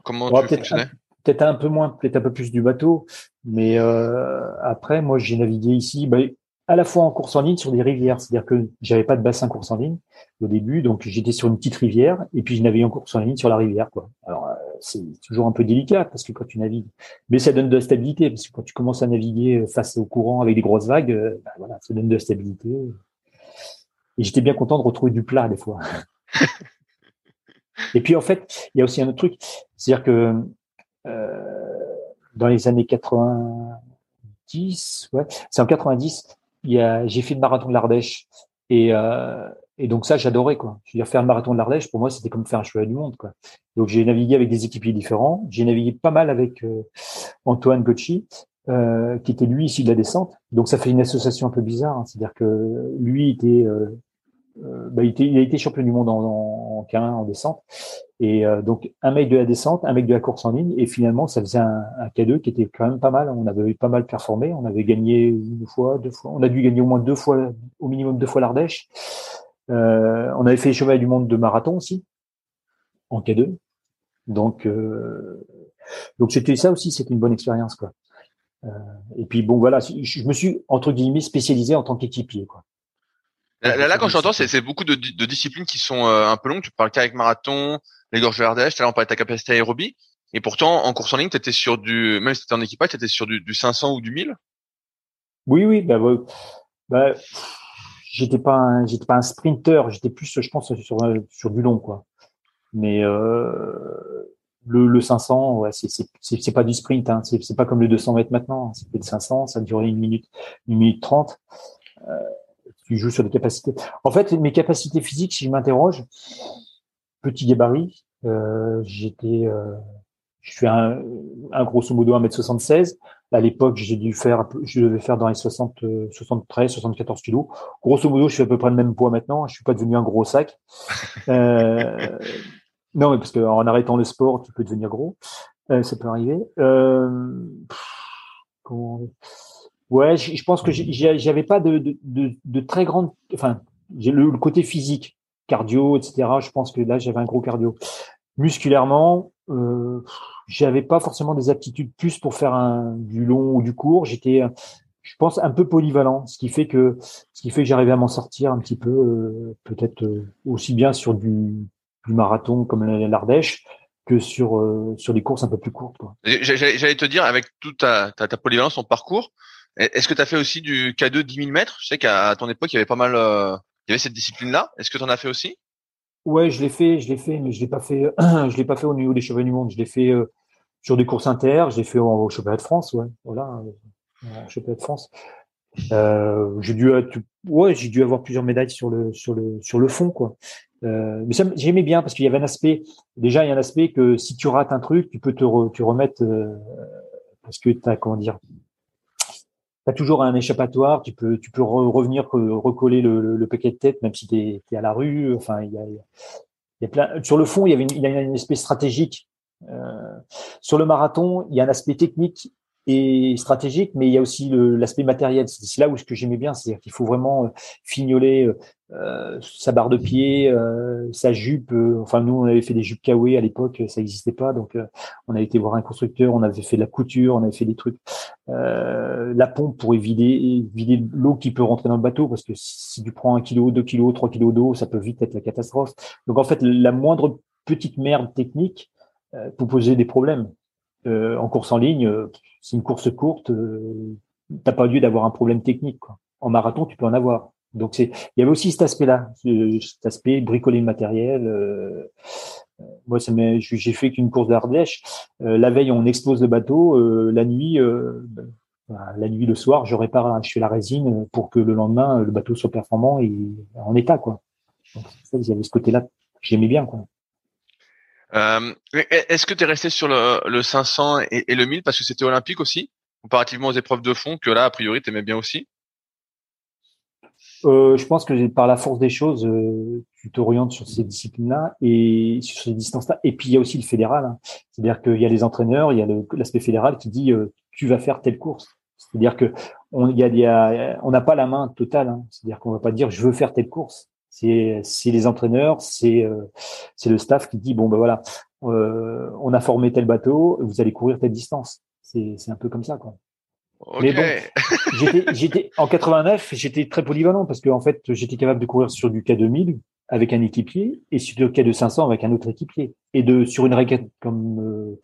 Comment tu fonctionnais? Peut-être un peu moins, peut-être un peu plus du bateau, mais après, moi, j'ai navigué ici. Bah, à la fois en course en ligne sur des rivières, c'est-à-dire que j'avais pas de bassin course en ligne au début, donc j'étais sur une petite rivière et puis je naviguais en course en ligne sur la rivière. Quoi. Alors euh, c'est toujours un peu délicat parce que quand tu navigues, mais ça donne de la stabilité parce que quand tu commences à naviguer face au courant avec des grosses vagues, euh, bah, voilà, ça donne de la stabilité. Et j'étais bien content de retrouver du plat des fois. et puis en fait, il y a aussi un autre truc, c'est-à-dire que euh, dans les années 90, ouais, c'est en 90 j'ai fait le marathon de l'Ardèche et, euh, et donc ça, j'adorais quoi. Je veux dire, faire le marathon de l'Ardèche, pour moi, c'était comme faire un cheval du monde quoi. Donc j'ai navigué avec des équipiers différents. J'ai navigué pas mal avec euh, Antoine Gocci, euh, qui était lui ici de la descente. Donc ça fait une association un peu bizarre. Hein. C'est-à-dire que lui était, euh bah, il, était, il a été champion du monde en, en, en, en descente. Et euh, donc un mec de la descente, un mec de la course en ligne, et finalement ça faisait un, un K2 qui était quand même pas mal. On avait pas mal performé, on avait gagné une fois, deux fois, on a dû gagner au moins deux fois, au minimum deux fois l'Ardèche. Euh, on avait fait les chevaliers du monde de marathon aussi, en K2. Donc, euh, donc c'était ça aussi, c'était une bonne expérience, quoi. Euh, et puis bon, voilà, je me suis entre guillemets spécialisé en tant qu'équipier, quoi. Là, là, quand j'entends, c'est beaucoup de, de, disciplines qui sont un peu longues. Tu parles qu'avec marathon, les gorges verdèches. Tout à l'heure, on parlait de ta capacité aérobie. Et pourtant, en course en ligne, tu étais sur du, même si tu en équipage, tu étais sur du, du 500 ou du 1000 Oui, oui. Bah, bah, j'étais pas un, j'étais pas un sprinter. J'étais plus, je pense, sur, sur du long, quoi. Mais euh, le, le 500, ouais, c'est, c'est, c'est, pas du sprint. Hein. C'est, c'est pas comme le 200 mètres maintenant. C'était le 500, ça durait une minute, une minute trente. Euh, tu joues sur des capacités. En fait, mes capacités physiques, si je m'interroge, petit gabarit, euh, j'étais euh, je fais un, un grosso modo 1m76. À l'époque, j'ai dû faire, je devais faire dans les 60, 73, 74 kilos. Grosso modo, je suis à peu près le même poids maintenant. Je suis pas devenu un gros sac. Euh, [laughs] non, mais parce qu'en arrêtant le sport, tu peux devenir gros. Ça peut arriver. Comment... Ouais, je, je, pense que j'avais pas de, de, de, de, très grande, enfin, j'ai le, le, côté physique, cardio, etc. Je pense que là, j'avais un gros cardio. Musculairement, euh, j'avais pas forcément des aptitudes plus pour faire un, du long ou du court. J'étais, je pense, un peu polyvalent, ce qui fait que, ce qui fait que j'arrivais à m'en sortir un petit peu, euh, peut-être euh, aussi bien sur du, du marathon comme l'Ardèche que sur euh, sur des courses un peu plus courtes. J'allais te dire, avec toute ta, ta, ta polyvalence, ton parcours, est-ce que tu as fait aussi du K2 10 000 mètres? Je sais qu'à ton époque, il y avait pas mal, il y avait cette discipline-là. Est-ce que tu en as fait aussi? Ouais, je l'ai fait, je l'ai fait, mais je l'ai pas fait, [clears throat] je l'ai pas fait au niveau des chevaliers du monde. Je l'ai fait euh, sur des courses inter, je l'ai fait au, championnat de France, ouais, voilà, euh, au championnat de France. Euh, j'ai dû, avoir plusieurs médailles sur le, fond, quoi. Euh, mais j'aimais bien parce qu'il y avait un aspect. Déjà, il y a un aspect que si tu rates un truc, tu peux te, remettre euh, parce que tu as comment dire, toujours un échappatoire, tu peux, revenir recoller le, paquet de tête, même si tu es, à la rue. Enfin, il y a, y. Sur le fond, il y avait une, a une aspect stratégique. Euh, sur le marathon, il y a un aspect technique et stratégique, mais il y a aussi l'aspect matériel. C'est là où ce que j'aimais bien, c'est-à-dire qu'il faut vraiment euh, fignoler euh, euh, sa barre de pied, sa jupe. Enfin, nous, on avait fait des jupes Kawaii à l'époque, ça n'existait pas, donc on a été voir un constructeur, on avait fait de la couture, on avait fait des trucs. la pompe pour vider, vider l'eau qui peut rentrer dans le bateau, parce que si tu prends un kilo, deux kilos, trois kilos d'eau, ça peut vite être la catastrophe. Donc en fait, la moindre petite merde technique peut poser des problèmes. En course en ligne, c'est une course courte, t'as pas lieu d'avoir un problème technique. Quoi. En marathon, tu peux en avoir. Donc c'est, il y avait aussi cet aspect-là, cet aspect bricoler le matériel. Euh, euh moi, ça j'ai fait qu'une course d'Ardèche. Euh, la veille, on explose le bateau. Euh, la nuit, euh, ben, la nuit, le soir, je répare, je fais la résine pour que le lendemain, le bateau soit performant et en état, quoi. Donc, il y avait ce côté-là que j'aimais bien, quoi. Euh, Est-ce que tu es resté sur le, le 500 et, le 1000 parce que c'était olympique aussi, comparativement aux épreuves de fond que là, a priori, tu aimais bien aussi? Euh, je pense que par la force des choses, euh, tu t'orientes sur ces disciplines-là et sur ces distances-là. Et puis il y a aussi le fédéral. Hein. C'est-à-dire qu'il y a les entraîneurs, il y a l'aspect fédéral qui dit euh, tu vas faire telle course. C'est-à-dire que on n'a pas la main totale. Hein. C'est-à-dire qu'on va pas dire je veux faire telle course. C'est les entraîneurs, c'est euh, c'est le staff qui dit bon ben voilà, on a formé tel bateau, vous allez courir telle distance. C'est c'est un peu comme ça quoi. Mais bon, j'étais, j'étais en 89, j'étais très polyvalent parce que en fait, j'étais capable de courir sur du K2000 avec un équipier et sur le K2 avec un autre équipier et de sur une régate comme euh,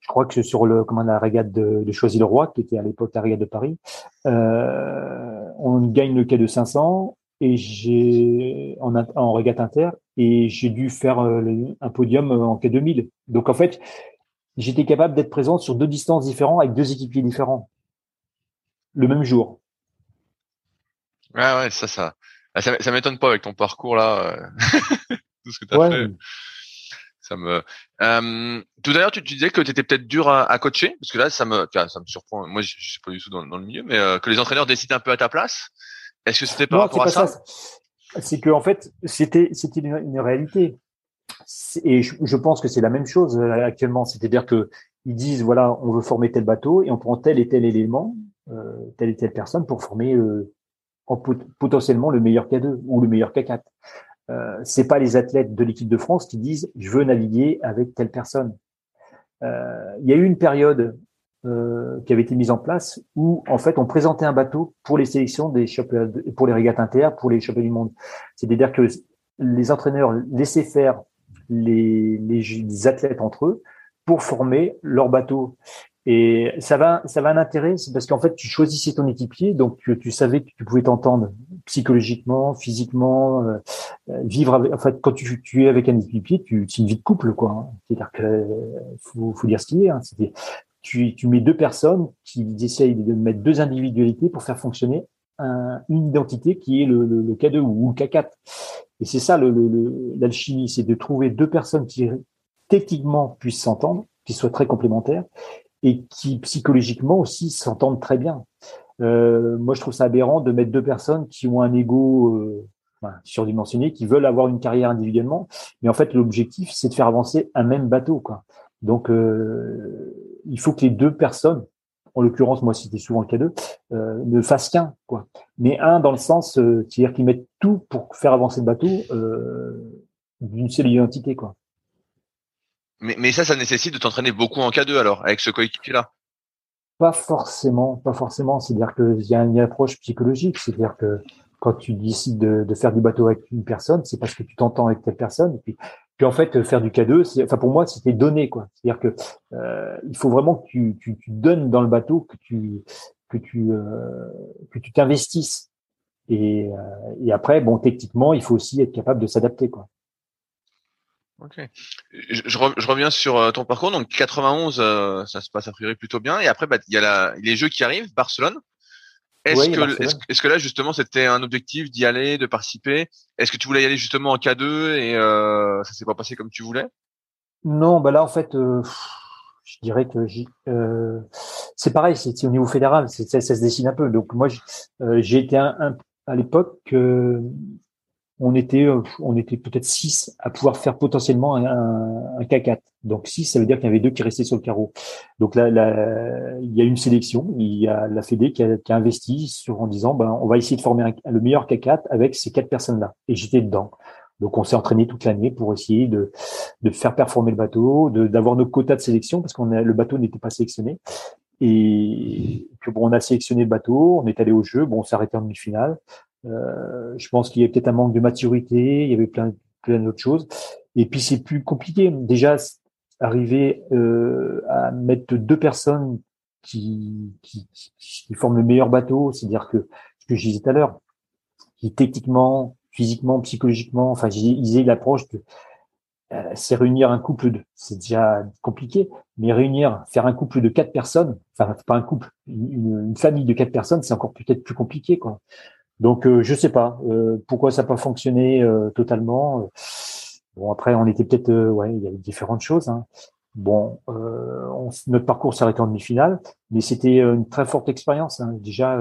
je crois que sur le comment la régate de, de Choisy-le-Roi qui était à l'époque la régate de Paris, euh, on gagne le K2 500 et j'ai en, en régate inter et j'ai dû faire euh, un podium en K2000. Donc en fait, j'étais capable d'être présent sur deux distances différentes avec deux équipiers différents le même jour. Ouais, ouais, ça, ça, ah, ça, ça m'étonne pas avec ton parcours là, euh, [laughs] tout ce que tu as fait. Ça me. Euh, tout l'heure, tu, tu, disais que tu étais peut-être dur à, à, coacher, parce que là, ça me, ça me surprend. Moi, je, je suis pas du tout dans, dans le milieu, mais euh, que les entraîneurs décident un peu à ta place. Est-ce que c'était par rapport à ça, C'est que en fait, c'était c'était une, une, réalité. Et je, je pense que c'est la même chose euh, actuellement. C'est-à-dire que ils disent voilà, on veut former tel bateau et on prend tel et tel élément euh, telle et telle personne pour former euh, en potentiellement le meilleur K2 ou le meilleur K4. Euh, c'est pas les athlètes de l'équipe de France qui disent je veux naviguer avec telle personne. Euh, il y a eu une période euh, qui avait été mise en place où en fait on présentait un bateau pour les sélections des pour les régates inter, pour les championnats du monde. C'est-à-dire que les entraîneurs laissaient faire les, les, athlètes entre eux pour former leur bateau. Et ça va, ça va un intérêt, c'est parce qu'en fait, tu choisissais ton équipier, donc tu, savais que tu pouvais t'entendre psychologiquement, physiquement, euh, vivre avec. En fait, quand tu, tu es avec un équipier, tu, c'est une vie de couple, quoi. Hein. C'est-à-dire que faut, faut dire ce qu'il est. Hein. Tu, tu mets deux personnes qui essayent de mettre deux individualités pour faire fonctionner un, une identité qui est le, le, le K2 ou le K4. Et c'est ça l'alchimie, c'est de trouver deux personnes qui techniquement puissent s'entendre, qui soient très complémentaires et qui psychologiquement aussi s'entendent très bien. Euh, moi, je trouve ça aberrant de mettre deux personnes qui ont un ego euh, surdimensionné, qui veulent avoir une carrière individuellement, mais en fait, l'objectif, c'est de faire avancer un même bateau. Quoi. Donc, euh, il faut que les deux personnes, en l'occurrence, moi, c'était souvent le cas d'eux, euh, ne fassent qu'un. Quoi. Mais un dans le sens, euh, c'est-à-dire qu'ils mettent tout pour faire avancer le bateau euh, d'une seule identité. Quoi. Mais, mais ça, ça nécessite de t'entraîner beaucoup en K2 alors, avec ce coéquipier-là Pas forcément, pas forcément. C'est-à-dire qu'il y a une approche psychologique. C'est-à-dire que quand tu décides de, de, faire du bateau avec une personne, c'est parce que tu t'entends avec telle personne. Et puis, puis en fait, faire du K2, c'est, enfin pour moi, c'était donné quoi. C'est-à-dire que euh, il faut vraiment que tu, tu, tu, donnes dans le bateau, que tu que tu euh, que tu t'investisses. Et, euh, et après, bon, techniquement, il faut aussi être capable de s'adapter quoi. Ok. Je, je, reviens sur euh, ton parcours. Donc 91, euh, ça se passe a priori plutôt bien. Et après, bah, il y a la, les Jeux qui arrivent, Barcelone. Est-ce que, est-ce, que là justement c'était un objectif d'y aller, de participer? Est-ce que tu voulais y aller justement en K2 et euh, ça s'est pas passé comme tu voulais? Non, bah là en fait, euh, je dirais que euh, c'est pareil, c'est, au niveau fédéral, ça, ça, se dessine un peu. Donc moi, j'ai été un, un, à l'époque on était, euh, on était peut-être six à pouvoir faire potentiellement un, un, K4. Donc six, ça veut dire qu'il y avait deux qui restaient sur le carreau. Donc là, il y a une sélection, il y a la Fédé qui a, qui a investi sur en disant, ben, on va essayer de former le meilleur K4 avec ces quatre personnes-là. Et j'étais dedans. Donc on s'est entraîné toute l'année pour essayer de, de faire performer le bateau, d'avoir nos quotas de sélection parce qu'on le bateau n'était pas sélectionné. Et que bon, on a sélectionné le bateau, on est allé au jeu, bon, on s'est arrêté en demi-finale. Euh, je pense qu'il y a peut-être un manque de maturité, il y avait plein, plein d'autres choses. Et puis c'est plus compliqué. Déjà, arriver euh, à mettre deux personnes qui, qui, qui, forment le meilleur bateau, c'est-à-dire que ce que je disais tout à l'heure, qui techniquement, physiquement, psychologiquement, enfin, ils aient l'approche de euh, c'est réunir un couple de, c'est déjà compliqué, mais réunir, faire un couple de quatre personnes, enfin pas un couple, une, une famille de quatre personnes, c'est encore peut-être plus compliqué, quoi. Donc euh, je sais pas euh, pourquoi ça n'a pas fonctionné euh, totalement. Bon après on était peut-être ouais il y avait différentes choses. Hein. Bon on, notre parcours arrêté en demi-finale, mais c'était une très forte expérience. Hein. Déjà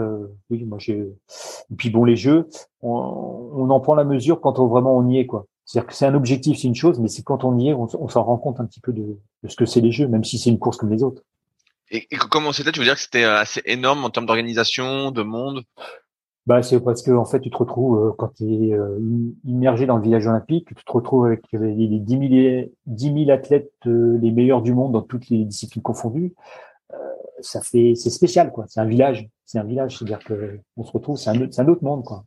oui moi j'ai et puis bon les jeux on, en prend la mesure quand vraiment on y est quoi. C'est un objectif c'est une chose, mais c'est quand on y est on, s'en rend compte un petit peu de, ce que c'est les jeux, même si c'est une course comme les autres. Et comment c'était? Tu veux dire que c'était assez énorme en termes d'organisation, de monde? Bah, c'est parce que en fait, tu te retrouves euh, quand tu es euh, immergé dans le village olympique, tu te retrouves avec les, 10 000, athlètes euh, les meilleurs du monde dans toutes les disciplines confondues. ça fait, c'est spécial, quoi. C'est un village, c'est un village, c'est-à-dire que on se retrouve, c'est un, un, autre monde, quoi.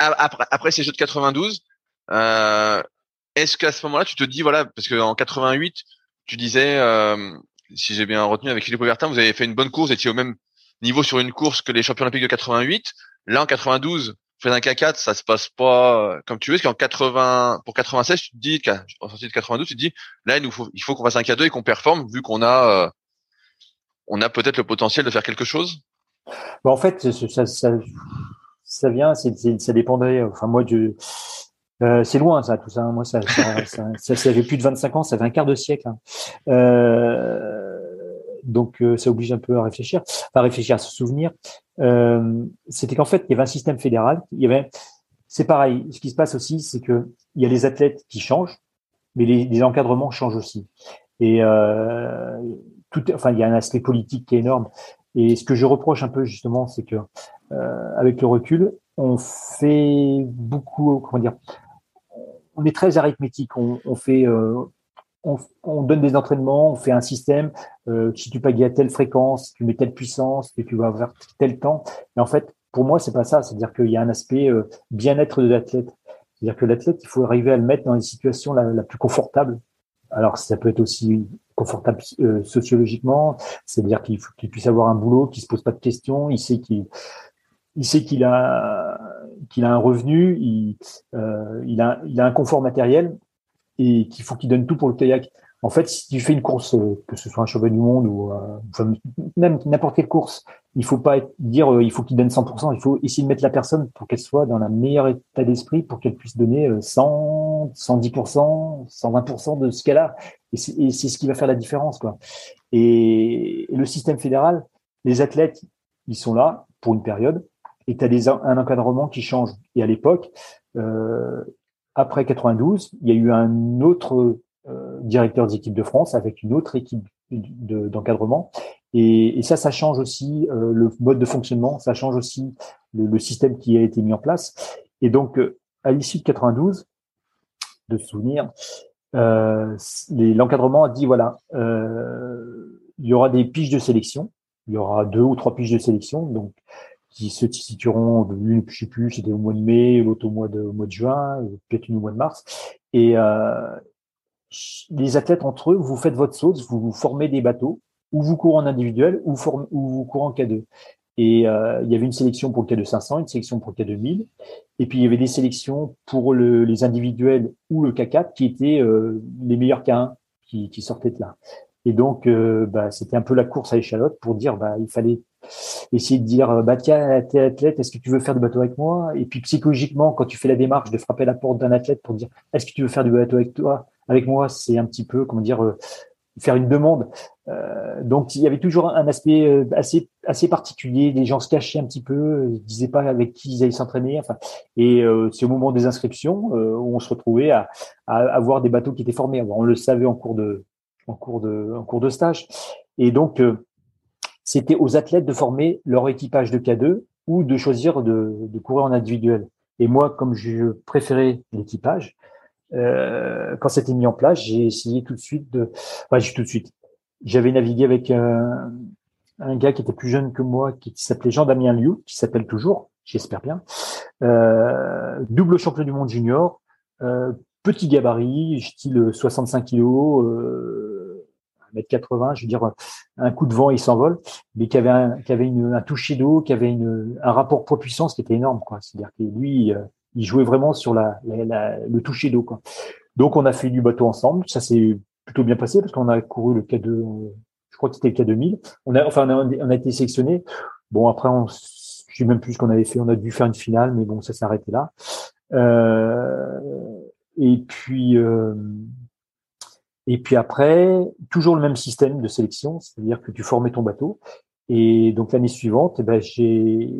Après, après ces Jeux de 92, est-ce qu'à ce moment-là, tu te dis, voilà, parce qu'en 88, tu disais, si j'ai bien retenu avec Philippe Aubertin, vous avez fait une bonne course, vous étiez au même niveau sur une course que les champions olympiques de 88. Là, en 92, fais un K4, ça se passe pas euh, comme tu veux, parce qu'en 80, pour 96, tu te dis, en sortie de 92, tu te dis, là, il nous faut, il faut qu'on fasse un K2 et qu'on performe, vu qu'on a, euh, on a peut-être le potentiel de faire quelque chose. Bah, en fait, ça, ça, ça vient, ça dépendrait. Enfin, moi, euh, c'est loin ça, tout ça. Moi, ça, ça, ça, ça, plus de 25 ans, ça fait un quart de siècle. Hein. Donc euh, ça oblige un peu à réfléchir, à réfléchir, à se souvenir. Euh, c'était qu'en fait, il y avait un système fédéral. Il y c'est pareil. Ce qui se passe aussi, c'est que il y a les athlètes qui changent, mais les, encadrements changent aussi. Et euh, tout, enfin, il y a un aspect politique qui est énorme. Et ce que je reproche un peu justement, c'est que avec le recul, on fait beaucoup, comment dire, on est très arithmétique. On, fait, on, donne des entraînements, on fait un système. Euh, si tu pagais à telle fréquence, tu mets telle puissance, et tu vas avoir tel temps. Mais en fait, pour moi, c'est pas ça. C'est-à-dire qu'il y a un aspect euh, bien-être de l'athlète. C'est-à-dire que l'athlète, il faut arriver à le mettre dans les situations la, plus confortable. Alors, ça peut être aussi confortable euh, sociologiquement, c'est-à-dire qu'il faut qu'il puisse avoir un boulot, qu'il se pose pas de questions, il sait qu'il il sait qu'il a qu'il a un revenu, euh, il a il a un confort matériel et qu'il faut qu'il donne tout pour le kayak. En fait, si tu fais une course, euh, que ce soit un cheval du monde ou euh, même n'importe quelle course, il faut pas dire euh, il faut qu'il donne 100%. Il faut essayer de mettre la personne pour qu'elle soit dans la meilleure état d'esprit, pour qu'elle puisse donner 100, 110%, 120% de ce qu'elle a. Et c'est ce qui va faire la différence, quoi. Et, le système fédéral, les athlètes, ils sont là pour une période, et tu as un encadrement qui change. Et à l'époque, euh, après 92, il y a eu un autre directeur d'équipe de France avec une autre équipe d'encadrement. et, et, ça, ça change aussi euh, le mode de fonctionnement, ça change aussi le, le, système qui a été mis en place. Et donc, euh, à l'issue de 92, de souvenir, euh, l'encadrement a dit voilà, euh, il y aura des piges de sélection, il y aura deux ou trois piges de sélection, donc qui se situeront, une, je sais plus, c'était au mois de mai, l'autre au mois de, au mois de juin, peut-être une au mois de mars. Et euh, les athlètes entre eux, vous faites votre sauce, vous, formez des bateaux, ou vous courez en individuel, ou, vous courez en K2. Et euh, il y avait une sélection pour le K2 500, une sélection pour le K2 1000, et puis il y avait des sélections pour le, les individuels ou le K4 qui étaient euh, les meilleurs K1 qui, qui sortaient de là. Et donc, euh, bah, c'était un peu la course à échalote pour dire, bah, il fallait essayer de dire, bah tiens, t'es athlète, est-ce que tu veux faire du bateau avec moi? Et puis psychologiquement, quand tu fais la démarche de frapper la porte d'un athlète pour dire, est-ce que tu veux faire du bateau avec toi, avec moi, c'est un petit peu, comment dire, euh, faire une demande. Euh, donc il y avait toujours un aspect euh, assez assez particulier. Les gens se cachaient un petit peu, ils disaient pas avec qui ils allaient s'entraîner. Enfin, et euh, c'est au moment des inscriptions euh, où on se retrouvait à, à, avoir des bateaux qui étaient formés. on le savait en cours de en cours de en cours de stage. Et donc euh, c'était aux athlètes de former leur équipage de K2 ou de choisir de, de courir en individuel. Et moi, comme je préférais l'équipage, euh, quand c'était mis en place, j'ai essayé tout de suite de, enfin, tout de suite. J'avais navigué avec un, un, gars qui était plus jeune que moi, qui, s'appelait Jean-Damien Liu, qui s'appelle toujours, j'espère bien, euh, double champion du monde junior, euh, petit gabarit, style 65 kilos, euh, 1m80, je veux dire, un coup de vent, il s'envole, mais qui avait un, qui avait une, un toucher d'eau, qui avait une, un rapport poids-puissance qui était énorme, quoi. C'est-à-dire que lui, euh, il jouait vraiment sur le toucher d'eau. Donc on a fait du bateau ensemble. Ça s'est plutôt bien passé parce qu'on a couru le K2, je crois que c'était le K2000. On a, enfin, on a, on a été sélectionné. Bon après, on, je sais même plus ce qu'on avait fait. On a dû faire une finale, mais bon, ça s'est arrêté là. Euh, et puis, euh, et puis après, toujours le même système de sélection, c'est-à-dire que tu formais ton bateau. Et donc l'année suivante, eh ben, j'ai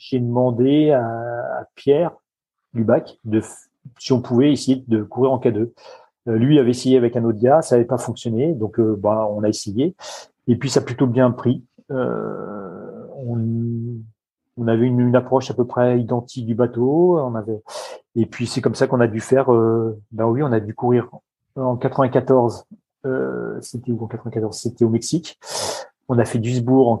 j'ai demandé à, à, Pierre Lubac de si on pouvait essayer de courir en K2. Euh, lui avait essayé avec un autre gars, ça n'avait pas fonctionné, donc euh, bah, on a essayé. Et puis ça a plutôt bien pris. Euh, on, on, avait une, approche à peu près identique du bateau. On avait, et puis c'est comme ça qu'on a dû faire. Ben oui, on a dû courir en 94. Euh, c'était où en 94 C'était au Mexique. On a fait Duisbourg en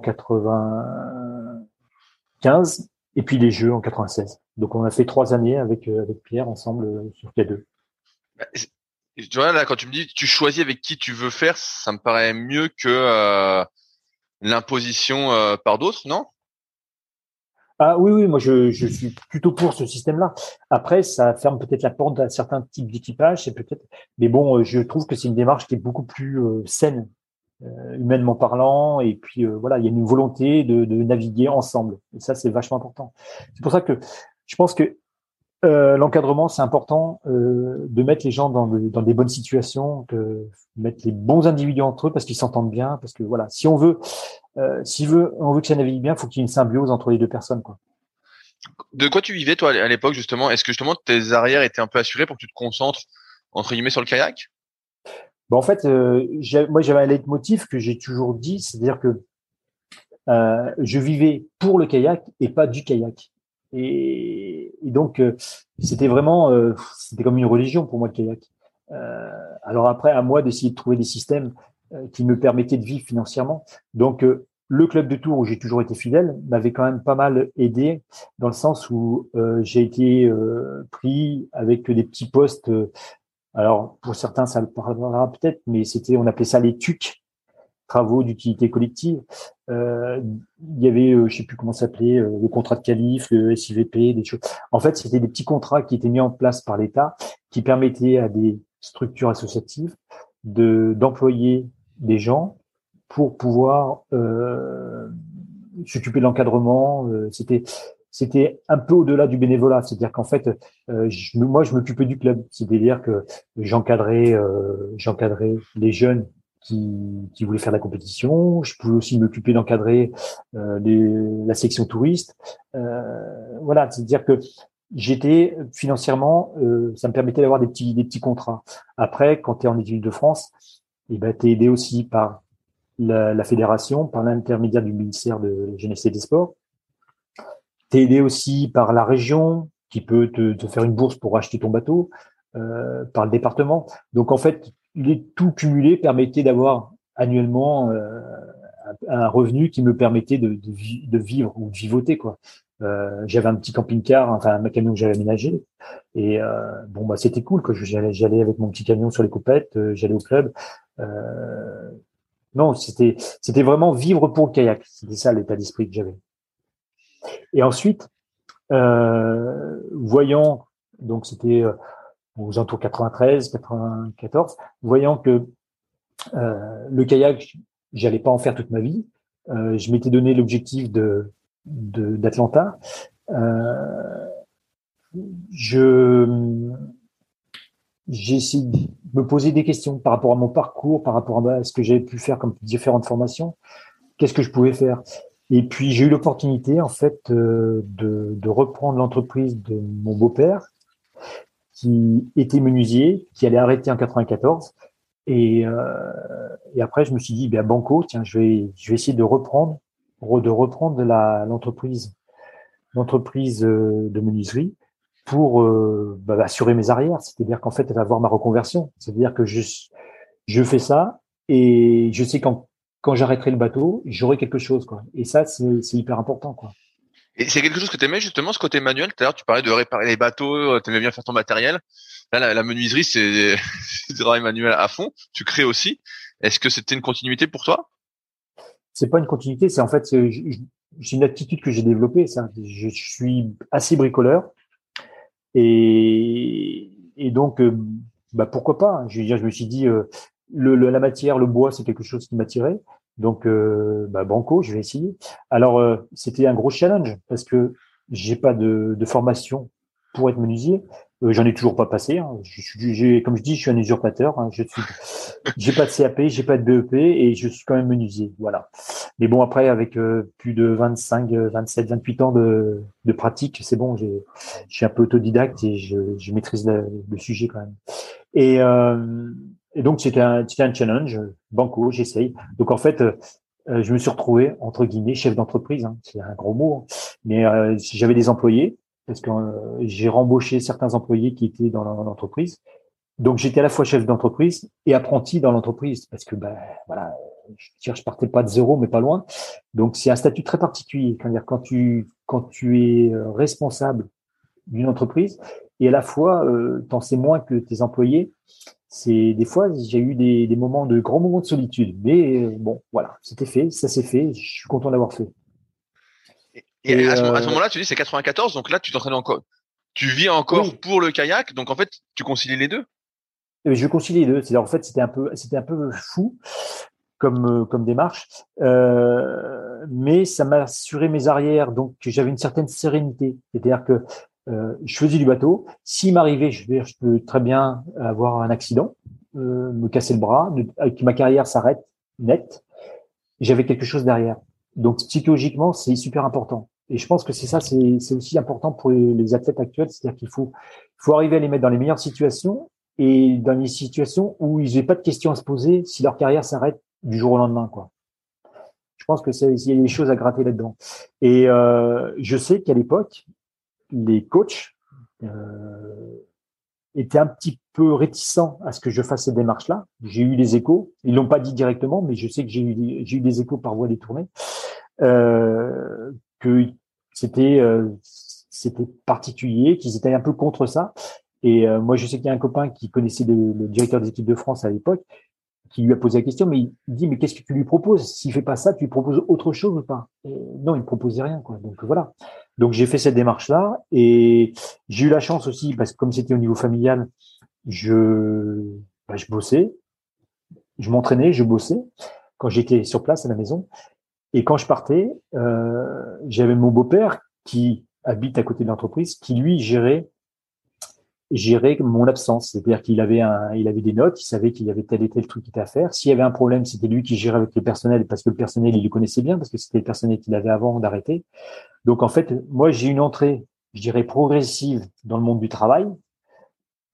95 et puis les Jeux en 96. Donc on a fait trois années avec euh, avec Pierre ensemble euh, sur K2. Bah, tu vois là quand tu me dis tu choisis avec qui tu veux faire, ça me paraît mieux que euh, l'imposition euh, par d'autres, non? Ah oui, oui, moi je, je, suis plutôt pour ce système-là. Après, ça ferme peut-être la porte à certains types d'équipage, c'est peut-être. Mais bon, je trouve que c'est une démarche qui est beaucoup plus euh, saine humainement parlant. Et puis euh, voilà, il y a une volonté de, de naviguer ensemble. Et ça, c'est vachement important. C'est pour ça que je pense que euh, l'encadrement, c'est important euh, de mettre les gens dans, dans des bonnes situations, de mettre les bons individus entre eux parce qu'ils s'entendent bien. Parce que voilà, si on veut, euh, si veut, on veut que ça navigue bien, faut qu'il y ait une symbiose entre les deux personnes. Quoi. De quoi tu vivais toi à l'époque justement? Est-ce que justement tes arrières étaient un peu assurés pour que tu te concentres entre guillemets sur le kayak? Bon, en fait, euh, moi, j'avais un leitmotiv que j'ai toujours dit, c'est-à-dire que euh, je vivais pour le kayak et pas du kayak. Et, donc, euh, c'était vraiment, euh, c'était comme une religion pour moi le kayak. alors après, à moi d'essayer de trouver des systèmes qui me permettaient de vivre financièrement. Donc, le club de Tours où j'ai toujours été fidèle m'avait quand même pas mal aidé dans le sens où j'ai été pris avec des petits postes. Alors pour certains ça le parlera peut-être, mais c'était on appelait ça les TUC, travaux d'utilité collective. Euh, il y avait, euh, je sais plus comment s'appelait, euh, le contrat de qualif, le SIVP, des choses. En fait, c'était des petits contrats qui étaient mis en place par l'État, qui permettaient à des structures associatives de d'employer des gens pour pouvoir euh, s'occuper de l'encadrement. Euh, c'était c'était un peu au-delà du bénévolat, c'est-à-dire qu'en fait, je, moi, je m'occupais du club, c'est-à-dire que j'encadrais, j'encadrais les jeunes qui, voulait faire la compétition. Je pouvais aussi m'occuper d'encadrer euh, la section touriste. Euh, voilà, c'est-à-dire que j'étais financièrement, euh, ça me permettait d'avoir des petits, des petits contrats. Après, quand tu es en études de France, eh ben, tu es aidé aussi par la, la fédération, par l'intermédiaire du ministère de la Jeunesse et des Sports. Tu es aidé aussi par la région qui peut te, te, faire une bourse pour acheter ton bateau, euh, par le département. Donc en fait, les tout cumulé permettait d'avoir annuellement euh, un revenu qui me permettait de, de, vivre ou de vivoter quoi. Euh, j'avais un petit camping-car, enfin un camion que j'avais aménagé, et euh, bon bah c'était cool que j'allais j'allais avec mon petit camion sur les coupettes, euh, j'allais au club. Euh, non, c'était c'était vraiment vivre pour le kayak. C'était ça l'état d'esprit que j'avais. Et ensuite, voyant donc c'était aux alentours 93, 94, voyant que euh, le kayak, j'allais pas en faire toute ma vie. Euh, je m'étais donné l'objectif de d'Atlanta. Euh, je j'ai essayé de me poser des questions par rapport à mon parcours, par rapport à ce que j'avais pu faire comme différentes formations. Qu'est-ce que je pouvais faire? Et puis j'ai eu l'opportunité en fait de, de reprendre l'entreprise de mon beau-père qui était menuisier, qui allait arrêter en 94. Et, euh, et après, je me suis dit, bien banco, tiens, je vais, je vais essayer de reprendre, de reprendre l'entreprise, l'entreprise euh, de menuiserie pour euh, bah, assurer mes arrières. C'est-à-dire qu'en fait, elle va avoir ma reconversion. C'est-à-dire que je, je fais ça et je sais quand, quand j'arrêterai le bateau, j'aurai quelque chose, quoi. Et ça, c'est, hyper important, quoi. Et c'est quelque chose que tu aimais justement, ce côté manuel? Tout à l'heure, tu parlais de réparer les bateaux, euh, tu aimais bien faire ton matériel. Là, la, menuiserie, [laughs] c'est du travail manuel à fond. Tu crées aussi. Est-ce que c'était une continuité pour toi? C'est pas une continuité, c'est en fait, j'ai une attitude que j'ai développée. Je suis assez bricoleur et, et donc, euh, bah pourquoi pas? Je veux dire, je me suis dit, euh, le, la matière, le bois, c'est quelque chose qui m'attirait. Donc, euh, bah, banco, je vais essayer. Alors, euh, c'était un gros challenge parce que j'ai pas de, de, formation pour être menuisier. Euh, J'en ai toujours pas passé. Hein. Comme je dis, je suis un usurpateur. Hein. Je suis, j'ai pas de CAP, j'ai pas de BEP et je suis quand même menuisier. Voilà. Mais bon, après, avec euh, plus de 25, 27, 28 ans de, de pratique, c'est bon. Je suis un peu autodidacte et je, je maîtrise le, le, sujet quand même. Et euh, et donc, c'était un, un challenge. Banco, j'essaye. Donc, en fait, euh, je me suis retrouvé, entre guillemets, chef d'entreprise. Hein, c'est un gros mot. Hein. Mais euh, j'avais des employés, parce que euh, j'ai rembauché certains employés qui étaient dans l'entreprise. Donc, j'étais à la fois chef d'entreprise et apprenti dans l'entreprise, parce que, ben, voilà, je, je partais pas de zéro, mais pas loin. Donc, c'est un statut très particulier. Quand tu, quand tu es responsable d'une entreprise et à la fois, euh, t'en sais moins que tes employés, c'est des fois j'ai eu des, des, moments de grands moments de solitude. Mais euh, bon, voilà, c'était fait, ça s'est fait. Je suis content d'avoir fait. Et, à ce, euh, moment-là, tu dis c'est 94, donc là tu t'entraînes encore, tu vis encore pour le kayak, donc en fait tu concilies les deux? Je concilie les deux. C'est en fait c'était un peu c'était un peu fou comme euh, comme démarche, euh, mais ça m'a assuré mes arrières, donc j'avais une certaine sérénité. C'est-à-dire que euh, je faisais du bateau. S'il m'arrivait, je, je peux très bien avoir un accident, euh, me casser le bras, que ma carrière s'arrête net. J'avais quelque chose derrière. Donc psychologiquement, c'est super important. Et je pense que c'est ça, c'est aussi important pour les, athlètes actuels, c'est-à-dire qu'il faut, faut arriver à les mettre dans les meilleures situations et dans les situations où ils n'aient pas de questions à se poser si leur carrière s'arrête du jour au lendemain, quoi pense que il y a des choses à gratter là-dedans. Et euh, je sais qu'à l'époque, les coachs euh, étaient un petit peu réticents à ce que je fasse ces démarches-là. J'ai eu des échos. Ils l'ont pas dit directement, mais je sais que j'ai eu, des échos par voie détournée. Euh, que c'était euh, c'était particulier, qu'ils étaient un peu contre ça. Et moi, je sais qu'il y a un copain qui connaissait le, directeur des équipes de France à l'époque, qui lui a posé la question, mais il dit mais qu'est-ce que tu lui proposes? S'il fait pas ça, tu lui proposes autre chose ou pas? Non, il ne proposait rien. Donc voilà. Donc j'ai fait cette démarche là et j'ai eu la chance aussi parce que comme c'était au niveau familial, je bah, je bossais, je m'entraînais, je bossais quand j'étais sur place à la maison. Et quand je partais, euh, j'avais mon beau-père qui habite à côté de l'entreprise, qui lui gérait gérer mon absence. C'est-à-dire qu'il avait un, il avait des notes, il savait qu'il y avait tel et tel truc qui était à faire. S'il y avait un problème, c'était lui qui gérait avec le personnel parce que le personnel, il le connaissait bien parce que c'était le personnel qu'il avait avant d'arrêter. Donc, en fait, moi, j'ai une entrée, je dirais, progressive dans le monde du travail.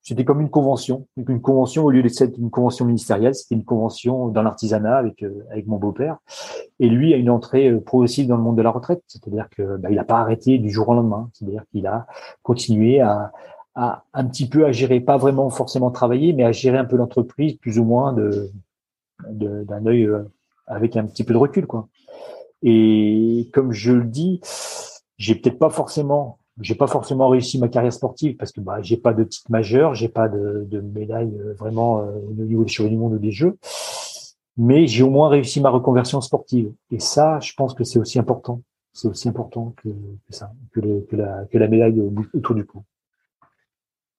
C'était comme une convention. Une convention, au lieu d'être une convention ministérielle, c'était une convention dans l'artisanat avec, euh, avec mon beau-père. Et lui a une entrée euh, progressive dans le monde de la retraite. C'est-à-dire que, bah, il n'a pas arrêté du jour au lendemain. C'est-à-dire qu'il a continué à, à un petit peu à gérer, pas vraiment forcément travailler, mais à gérer un peu l'entreprise plus ou moins de d'un œil euh, avec un petit peu de recul, quoi. Et comme je le dis, j'ai peut-être pas forcément, j'ai pas forcément réussi ma carrière sportive parce que bah j'ai pas de titre majeur, j'ai pas de, de médaille euh, vraiment euh, au niveau des championnats du monde ou des Jeux, mais j'ai au moins réussi ma reconversion sportive. Et ça, je pense que c'est aussi important. C'est aussi important que, que ça, que, la, que la médaille autour du cou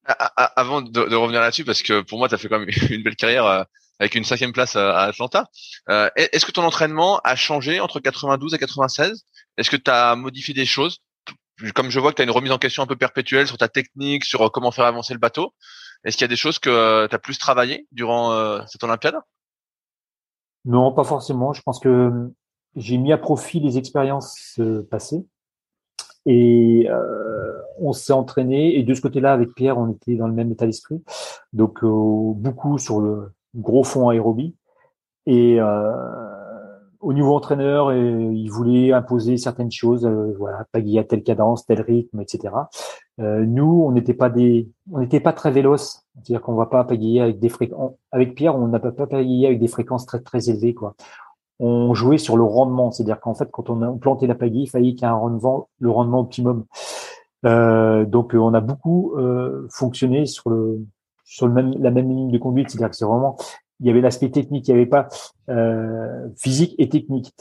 avant de, revenir là-dessus, parce que pour moi, tu as fait quand même [laughs] une belle carrière euh, avec une cinquième place à, Atlanta. Euh, est-ce que ton entraînement a changé entre 92 et 96 Est-ce que tu as modifié des choses? Comme je vois que tu as une remise en question un peu perpétuelle sur ta technique, sur euh, comment faire avancer le bateau, est-ce qu'il y a des choses que tu as plus travaillé durant cette Olympiade? Non, pas forcément. Je pense que j'ai mis à profit les expériences passées. Et euh, on s'est entraîné. Et de ce côté-là, avec Pierre, on était dans le même état d'esprit. Donc euh, beaucoup sur le gros fond aérobie. Et euh, au niveau entraîneur, il voulait imposer certaines choses, voilà, pagayer à telle cadence, tel rythme, etc. nous, on n'était pas très véloces, c'est-à-dire qu'on va pas pagayer avec des fréquences. Avec Pierre, on n'a pas pagayer avec des fréquences très très élevées, on jouait sur le rendement, c'est-à-dire qu'en fait, quand on a planté la pagaie, il fallait qu'il y ait un rendement, le rendement optimum. Euh, donc, on a beaucoup euh, fonctionné sur le sur le même, la même ligne de conduite, c'est-à-dire que c'est vraiment, il y avait l'aspect technique, il n'y avait pas euh, physique et technique.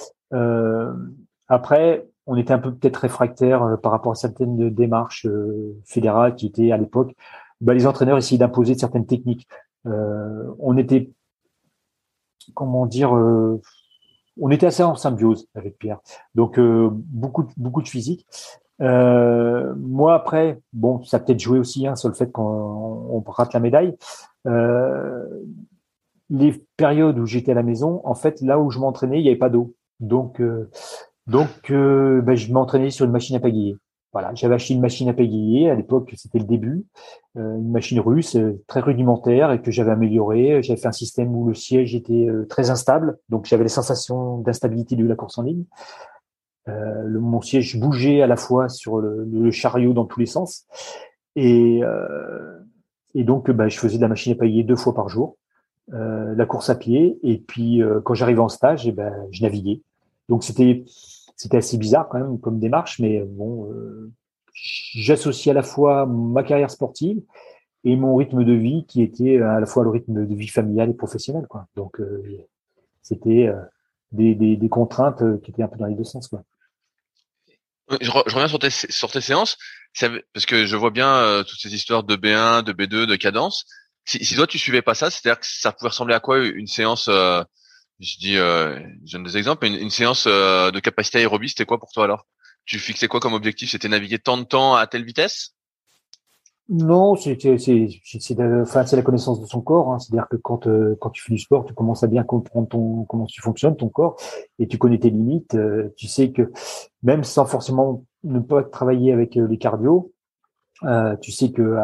après, on était un peu peut-être réfractaire par rapport à certaines démarches fédérales qui étaient à l'époque. Bah, les entraîneurs essayaient d'imposer certaines techniques. on était, comment dire, on était assez en symbiose avec Pierre. Donc euh, beaucoup beaucoup de physique. Euh, moi après, bon, ça a peut-être joué aussi hein, sur le fait qu'on rate la médaille. Euh, les périodes où j'étais à la maison, en fait, là où je m'entraînais, il n'y avait pas d'eau. Donc donc ben, je m'entraînais sur une machine à pagayer. Voilà, j'avais acheté une machine à pégayer. À l'époque, c'était le début, euh, une machine russe euh, très rudimentaire et que j'avais améliorée. J'avais fait un système où le siège était euh, très instable, donc j'avais les sensations d'instabilité de la course en ligne. Le, mon siège bougeait à la fois sur le, chariot dans tous les sens, et, et donc bah, je faisais de la machine à pailler deux fois par jour, la course à pied, et puis quand j'arrivais en stage, eh ben je naviguais. Donc c'était assez bizarre quand même comme démarche, mais bon, euh, j'associe à la fois ma carrière sportive et mon rythme de vie qui était à la fois le rythme de vie familiale et professionnelle. Donc, euh, c'était euh, des, contraintes qui étaient un peu dans les deux sens. Je, reviens sur tes, séances, parce que je vois bien toutes ces histoires de B1, de B2, de cadence. Si, si toi tu suivais pas ça, c'est-à-dire que ça pouvait ressembler à quoi une séance je dis, euh, je donne des exemples. Une, une séance euh, de capacité aérobie, c'était quoi pour toi alors? Tu fixais quoi comme objectif? C'était naviguer tant de temps à telle vitesse? Non, c'est enfin la connaissance de son corps. Hein. C'est-à-dire que quand euh, quand tu fais du sport, tu commences à bien comprendre ton comment tu fonctionnes ton corps et tu connais tes limites. Euh, tu sais que même sans forcément ne pas travailler avec les cardio, Euh, tu sais que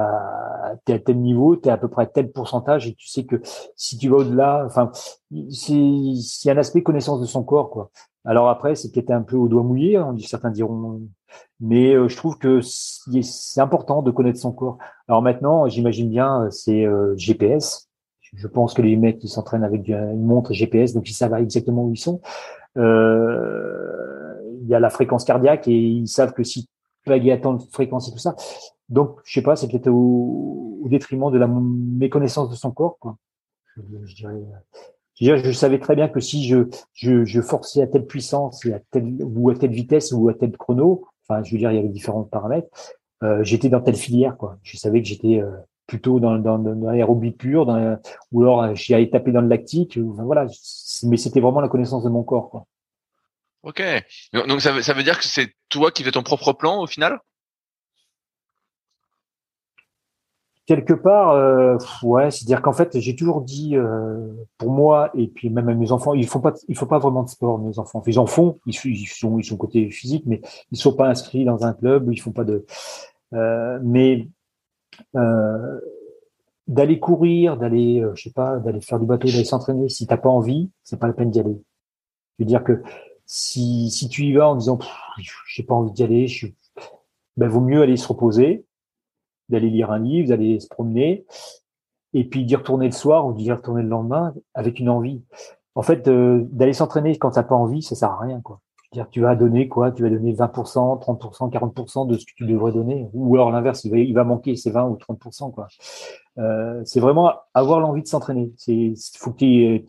tu es à tel niveau, tu es à peu près à tel pourcentage et tu sais que si tu vas au-delà, enfin, c'est un aspect connaissance de son corps, quoi. Alors après, c'est peut-être un peu au doigt mouillé, hein, certains diront, mais euh, je trouve que c'est important de connaître son corps. Alors maintenant, j'imagine bien, c'est euh, GPS. Je pense que les mecs s'entraînent avec une montre GPS, donc ils savent exactement où ils sont. Euh, il y a la fréquence cardiaque et ils savent que si tu à tant de fréquence et tout ça, donc, je sais pas, c'est peut-être au, détriment de la méconnaissance de son corps. Je, dirais. Je, savais très bien que si je, je, forçais à telle puissance à telle ou à telle vitesse ou à tel chrono, enfin, je veux dire, il y avait différents paramètres. Euh, j'étais dans telle filière, quoi. Je savais que j'étais euh, plutôt dans, dans, l'aérobie pur, dans, ou alors euh, j'y allais taper dans le lactique. Enfin, voilà. Mais c'était vraiment la connaissance de mon corps, quoi. Ok. Donc ça veut, ça veut dire que c'est toi qui fais ton propre plan au final? Quelque part, euh, ouais, c'est-à-dire qu'en fait, j'ai toujours dit euh, pour moi et puis même à mes enfants, ils font pas, il faut pas vraiment de sport, mes enfants. Ils en font, ils, sont, ils sont côté physique, mais ils sont pas inscrits dans un club, ils font pas de. Euh, mais euh, d'aller courir, d'aller, euh, je sais pas, d'aller faire du bateau, d'aller s'entraîner, si t'as pas envie, c'est pas la peine d'y aller. Je veux dire que si si tu y vas en disant, j'ai pas envie d'y aller, je ben vaut mieux aller se reposer d'aller lire un livre, d'aller se promener, et puis d'y retourner le soir ou d'y retourner le lendemain avec une envie. En fait, euh, d'aller s'entraîner quand t'as pas envie, ça sert à rien, quoi. dire tu vas donner quoi? Tu vas donner 20%, 30%, 40% de ce que tu devrais donner, ou alors l'inverse, il va, il va manquer, c'est 20 ou 30%, quoi. Euh, c'est vraiment avoir l'envie de s'entraîner. C'est, faut que tu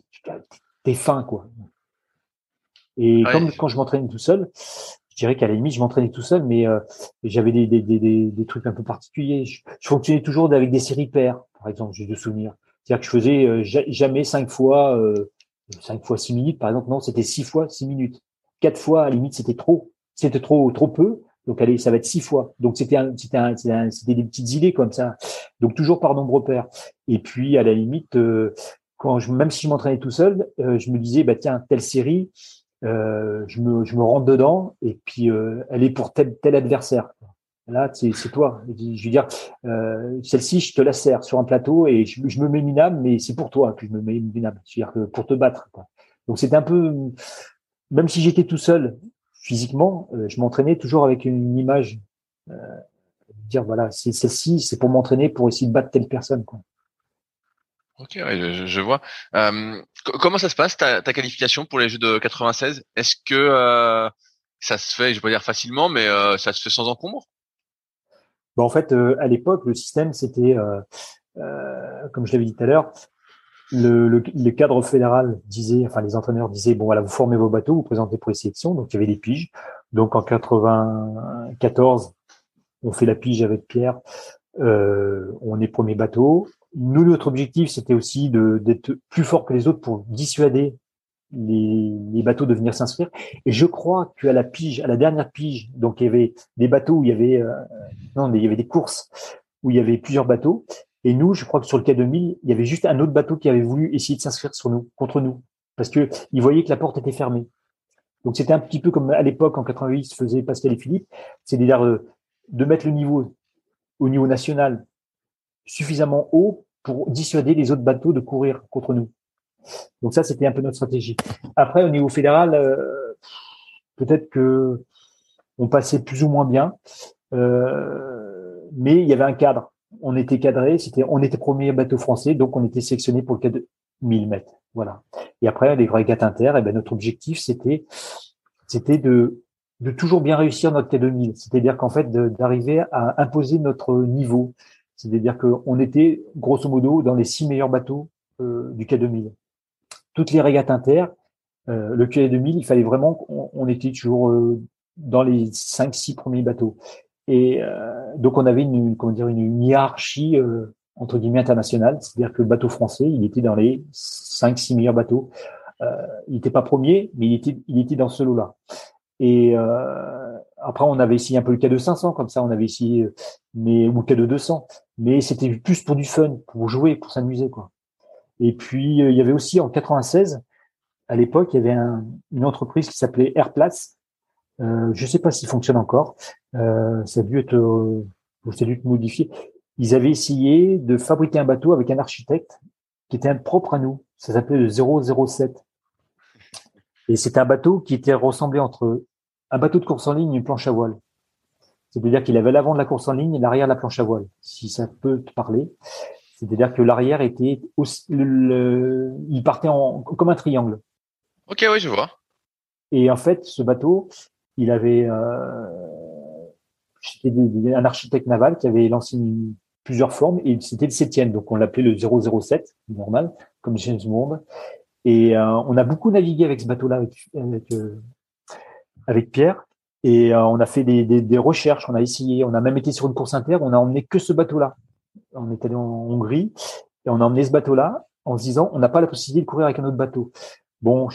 es faim, quoi. Et comme quand je m'entraîne tout seul, je dirais qu'à la limite, je m'entraînais tout seul, mais euh, j'avais des, des, des, des, trucs un peu particuliers. Je, fonctionnais toujours avec des séries paires, par exemple, j'ai de souvenirs. C'est-à-dire que je faisais euh, jamais cinq fois, euh, cinq fois six minutes, par exemple. Non, c'était six fois six minutes. Quatre fois, à la limite, c'était trop. C'était trop, trop peu. Donc, allez, ça va être six fois. Donc, c'était un, un, c'était des petites idées comme ça. Donc, toujours par nombre pair. Et puis, à la limite, quand je, même si je m'entraînais tout seul, je me disais, bah tiens, telle série, euh, je, me, je me rentre dedans et puis euh, elle est pour tel, tel adversaire. Là, c'est toi. Je veux dire, euh, celle-ci, je te la sers sur un plateau et je, je me mets minable, mais c'est pour toi que je me mets minable. C'est-à-dire que pour te battre. Quoi. Donc c'est un peu, même si j'étais tout seul physiquement, euh, je m'entraînais toujours avec une image. Euh, dire voilà, c'est celle-ci, c'est pour m'entraîner pour essayer de battre telle personne. Quoi. Ok, je, je, vois. Euh, comment ça se passe ta, ta, qualification pour les Jeux de 96 Est-ce que euh, ça se fait, je vais pas dire facilement, mais euh, ça se fait sans encombre? Bon, En fait, euh, à l'époque, le système, c'était, euh, comme je l'avais dit tout à l'heure, le, le, le, cadre fédéral disait, enfin les entraîneurs disaient, bon voilà, vous formez vos bateaux, vous présentez pour les sélections, donc il y avait des piges. Donc en 94, on fait la pige avec Pierre, on est premier bateau, nous, notre objectif, c'était aussi d'être plus fort que les autres pour dissuader les, bateaux de venir s'inscrire. Et je crois qu'à la pige, à la dernière pige, donc il y avait des bateaux où il y avait, euh, non, il y avait des courses où il y avait plusieurs bateaux. Et nous, je crois que sur le K2000, il y avait juste un autre bateau qui avait voulu essayer de s'inscrire sur nous, contre nous, parce que il voyait que la porte était fermée. Donc c'était un petit peu comme à l'époque en 88 faisait Pascal et Philippe, c'est-à-dire euh, de mettre le niveau au niveau national suffisamment haut pour dissuader les autres bateaux de courir contre nous. Donc ça, c'était un peu notre stratégie. Après, au niveau fédéral, euh, peut-être que on passait plus ou moins bien, euh, mais il y avait un cadre. On était cadré, c'était, on était premier bateau français, donc on était sélectionné pour le cas de 1000 mètres. Voilà. Et après, les régates inter, et eh ben notre objectif, c'était, c'était de de toujours bien réussir notre K2000. C'est-à-dire qu'en fait, d'arriver à imposer notre niveau. C'est-à-dire qu'on était, grosso modo, dans les six meilleurs bateaux euh, du K2000. Toutes les régates inter, euh, le K2000, il fallait vraiment qu'on était toujours euh, dans les cinq, six premiers bateaux. Et donc, on avait une, comment dire, une, hiérarchie entre guillemets internationale, c'est-à-dire que le bateau français, il était dans les cinq, six meilleurs bateaux. il n'était pas premier, mais il était, il était dans ce lot-là. Et après, on avait essayé un peu le cas de 500, comme ça, on avait essayé, mais, ou le cas de 200. Mais c'était plus pour du fun, pour jouer, pour s'amuser, quoi. Et puis, euh, il y avait aussi en 96, à l'époque, il y avait une entreprise qui s'appelait Airplace. Euh, je sais pas s'il fonctionne encore. Euh, ça a dû être, euh, c'est lui modifié. Ils avaient essayé de fabriquer un bateau avec un architecte qui était propre à nous. Ça s'appelait le 007. Et c'était un bateau qui était ressemblé entre un bateau de course en ligne une planche à voile. C'est-à-dire qu'il avait l'avant de la course en ligne et l'arrière de la planche à voile, si ça peut te parler. C'est-à-dire que l'arrière était aussi, il partait en, comme un triangle. Ok, oui, je vois. Et en fait, ce bateau, il avait, euh, c'était un architecte naval qui avait lancé plusieurs formes et c'était le septième, donc on l'appelait le 007, normal, comme James Bond. Et euh, on a beaucoup navigué avec ce bateau-là, avec, avec, euh, avec, Pierre. Et euh, on a fait des, des, des, recherches, on a essayé, on a même été sur une course inter, on a emmené que ce bateau-là. On est allé en Hongrie et on a emmené ce bateau-là en se disant on n'a pas la possibilité de courir avec un autre bateau. Bon,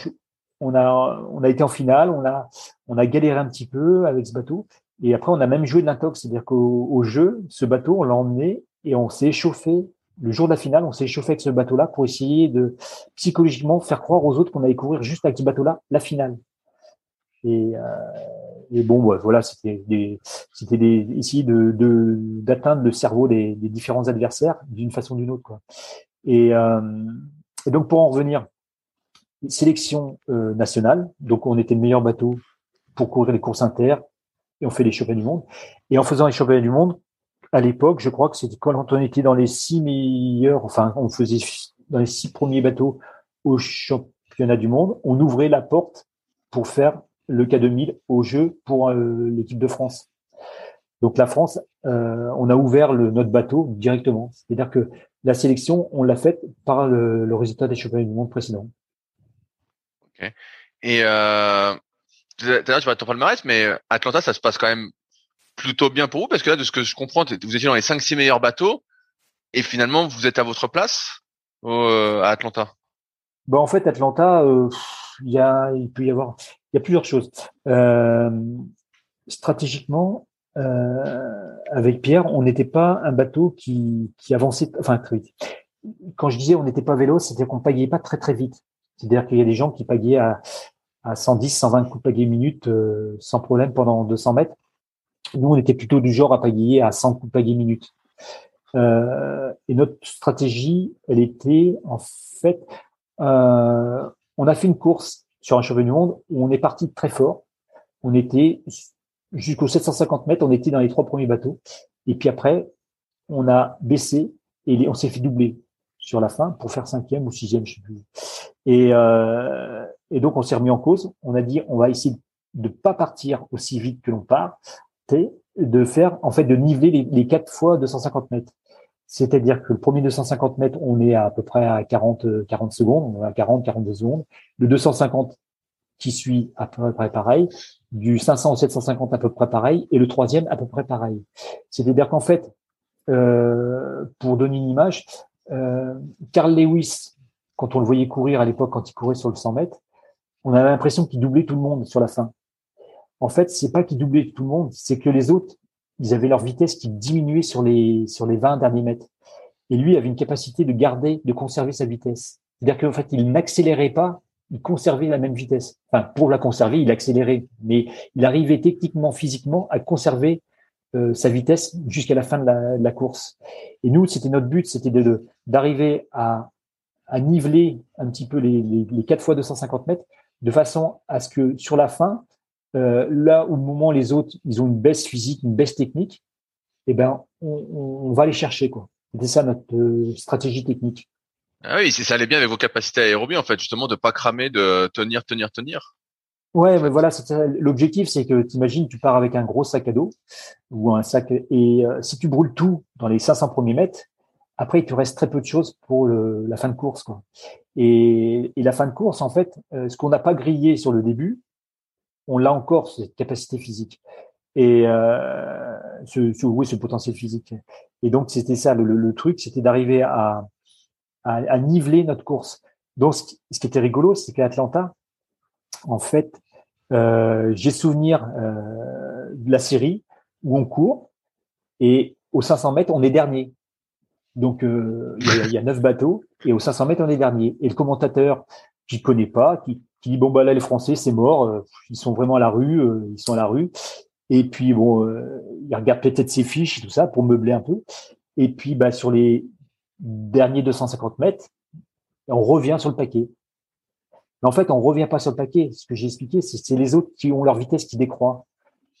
on a on a été en finale, on a on a galéré un petit peu avec ce bateau et après on a même joué de l'intox, c'est-à-dire qu'au au jeu, ce bateau on l'a emmené et on s'est échauffé le jour de la finale, on s'est échauffé avec ce bateau-là pour essayer de psychologiquement faire croire aux autres qu'on allait courir juste avec ce bateau-là la finale. Et, euh, et bon, voilà, c'était des, c'était des, essayer de, d'atteindre le cerveau des, différents adversaires d'une façon ou d'une autre, quoi. Et, euh, donc pour en revenir, sélection euh, nationale. Donc on était le meilleur bateau pour courir les courses inter et on fait les championnats du monde. Et en faisant les championnats du monde, à l'époque, je crois que c'était quand on était dans les six meilleurs, enfin, on faisait dans les six premiers bateaux au championnat du monde, on ouvrait la porte pour faire le K2000 au jeu pour euh, l'équipe de France. Donc la France, euh, on a ouvert notre bateau directement. C'est-à-dire que la sélection, on l'a faite par le, résultat des championnats du monde précédents. Ok. Et euh, tu vas ton palmarès, mais Atlanta, ça se passe quand même plutôt bien pour vous parce que là, de ce que je comprends, vous étiez dans les 5-6 meilleurs bateaux et finalement, vous êtes à votre place euh, à Atlanta. Bon, en fait, Atlanta, euh, il peut y avoir, y a plusieurs choses. Euh, stratégiquement, euh, avec Pierre, on n'était pas un bateau qui, qui avançait, enfin très vite. Quand je disais on n'était pas vélo, c'était qu'on pagayait pas très très vite. C'est-à-dire qu'il y a des gens qui pagaient à, à 110, 120 coups de pagaie minute sans problème pendant 200 mètres. Nous, on était plutôt du genre à pagayer à 100 coups de pagaie minute. Et notre stratégie, elle était en fait, euh, on a fait une course sur un cheval du monde où on est parti très fort. On était jusqu'aux 750 mètres, on était dans les trois premiers bateaux. Et puis après, on a baissé et on s'est fait doubler sur la fin pour faire cinquième ou sixième, je sais plus. Et, euh, et donc on s'est remis en cause. On a dit on va essayer de pas partir aussi vite que l'on part, de faire en fait de niveler les, 4 fois 250 mètres. C'est-à-dire que le premier 250 mètres, on est à, peu près à 40, 40 secondes, à 40, 42 secondes. Le 250 qui suit à peu près pareil, du 500 au 750 à peu près pareil, et le troisième à peu près pareil. C'est-à-dire qu'en fait, euh, pour donner une image, euh, Carl Lewis, quand on le voyait courir à l'époque, quand il courait sur le 100 mètres, on avait l'impression qu'il doublait tout le monde sur la fin. En fait, c'est pas qu'il doublait tout le monde, c'est que les autres, ils avaient leur vitesse qui diminuait sur les sur les 20 derniers mètres. Et lui avait une capacité de garder, de conserver sa vitesse. C'est-à-dire qu'en fait, il n'accélérait pas, il conservait la même vitesse. Enfin, pour la conserver, il accélérait, mais il arrivait techniquement, physiquement à conserver euh, sa vitesse jusqu'à la fin de la, course. Et nous, c'était notre but, c'était de d'arriver à, à niveler un petit peu les, les, les 4 fois 250 mètres de façon à ce que sur la fin, euh, là où le moment les autres ils ont une baisse physique, une baisse technique, eh ben on, on va les chercher quoi. C'est ça notre euh, stratégie technique. Ah oui, ça allait bien avec vos capacités aérobie en fait, justement de pas cramer, de tenir, tenir, tenir. Ouais, mais voilà, l'objectif, c'est que t'imagines, tu pars avec un gros sac à dos ou un sac, et euh, si tu brûles tout dans les 500 premiers mètres, après il te reste très peu de choses pour le, la fin de course, quoi. Et, et, la fin de course, en fait, ce qu'on n'a pas grillé sur le début, on l'a encore cette capacité physique et euh, ce, ce, potentiel physique. Et donc c'était ça le, truc, c'était d'arriver à, niveler notre course. Donc ce qui, était rigolo, c'est qu'à Atlanta, en fait, euh, j'ai souvenir euh, de la série où on court et aux 500 mètres on est dernier. Donc il y, a neuf bateaux et aux 500 mètres on est dernier. Et le commentateur qui connaît pas, qui, qui dit bon bah là les Français c'est mort, euh, ils sont vraiment à la rue, euh, ils sont à la rue. Et puis bon, euh, il regarde peut-être ses fiches et tout ça pour meubler un peu. Et puis bah, sur les derniers 250 mètres, on revient sur le paquet. Mais en fait, on revient pas sur le paquet. Ce que j'ai expliqué, c'est les autres qui ont leur vitesse qui décroît.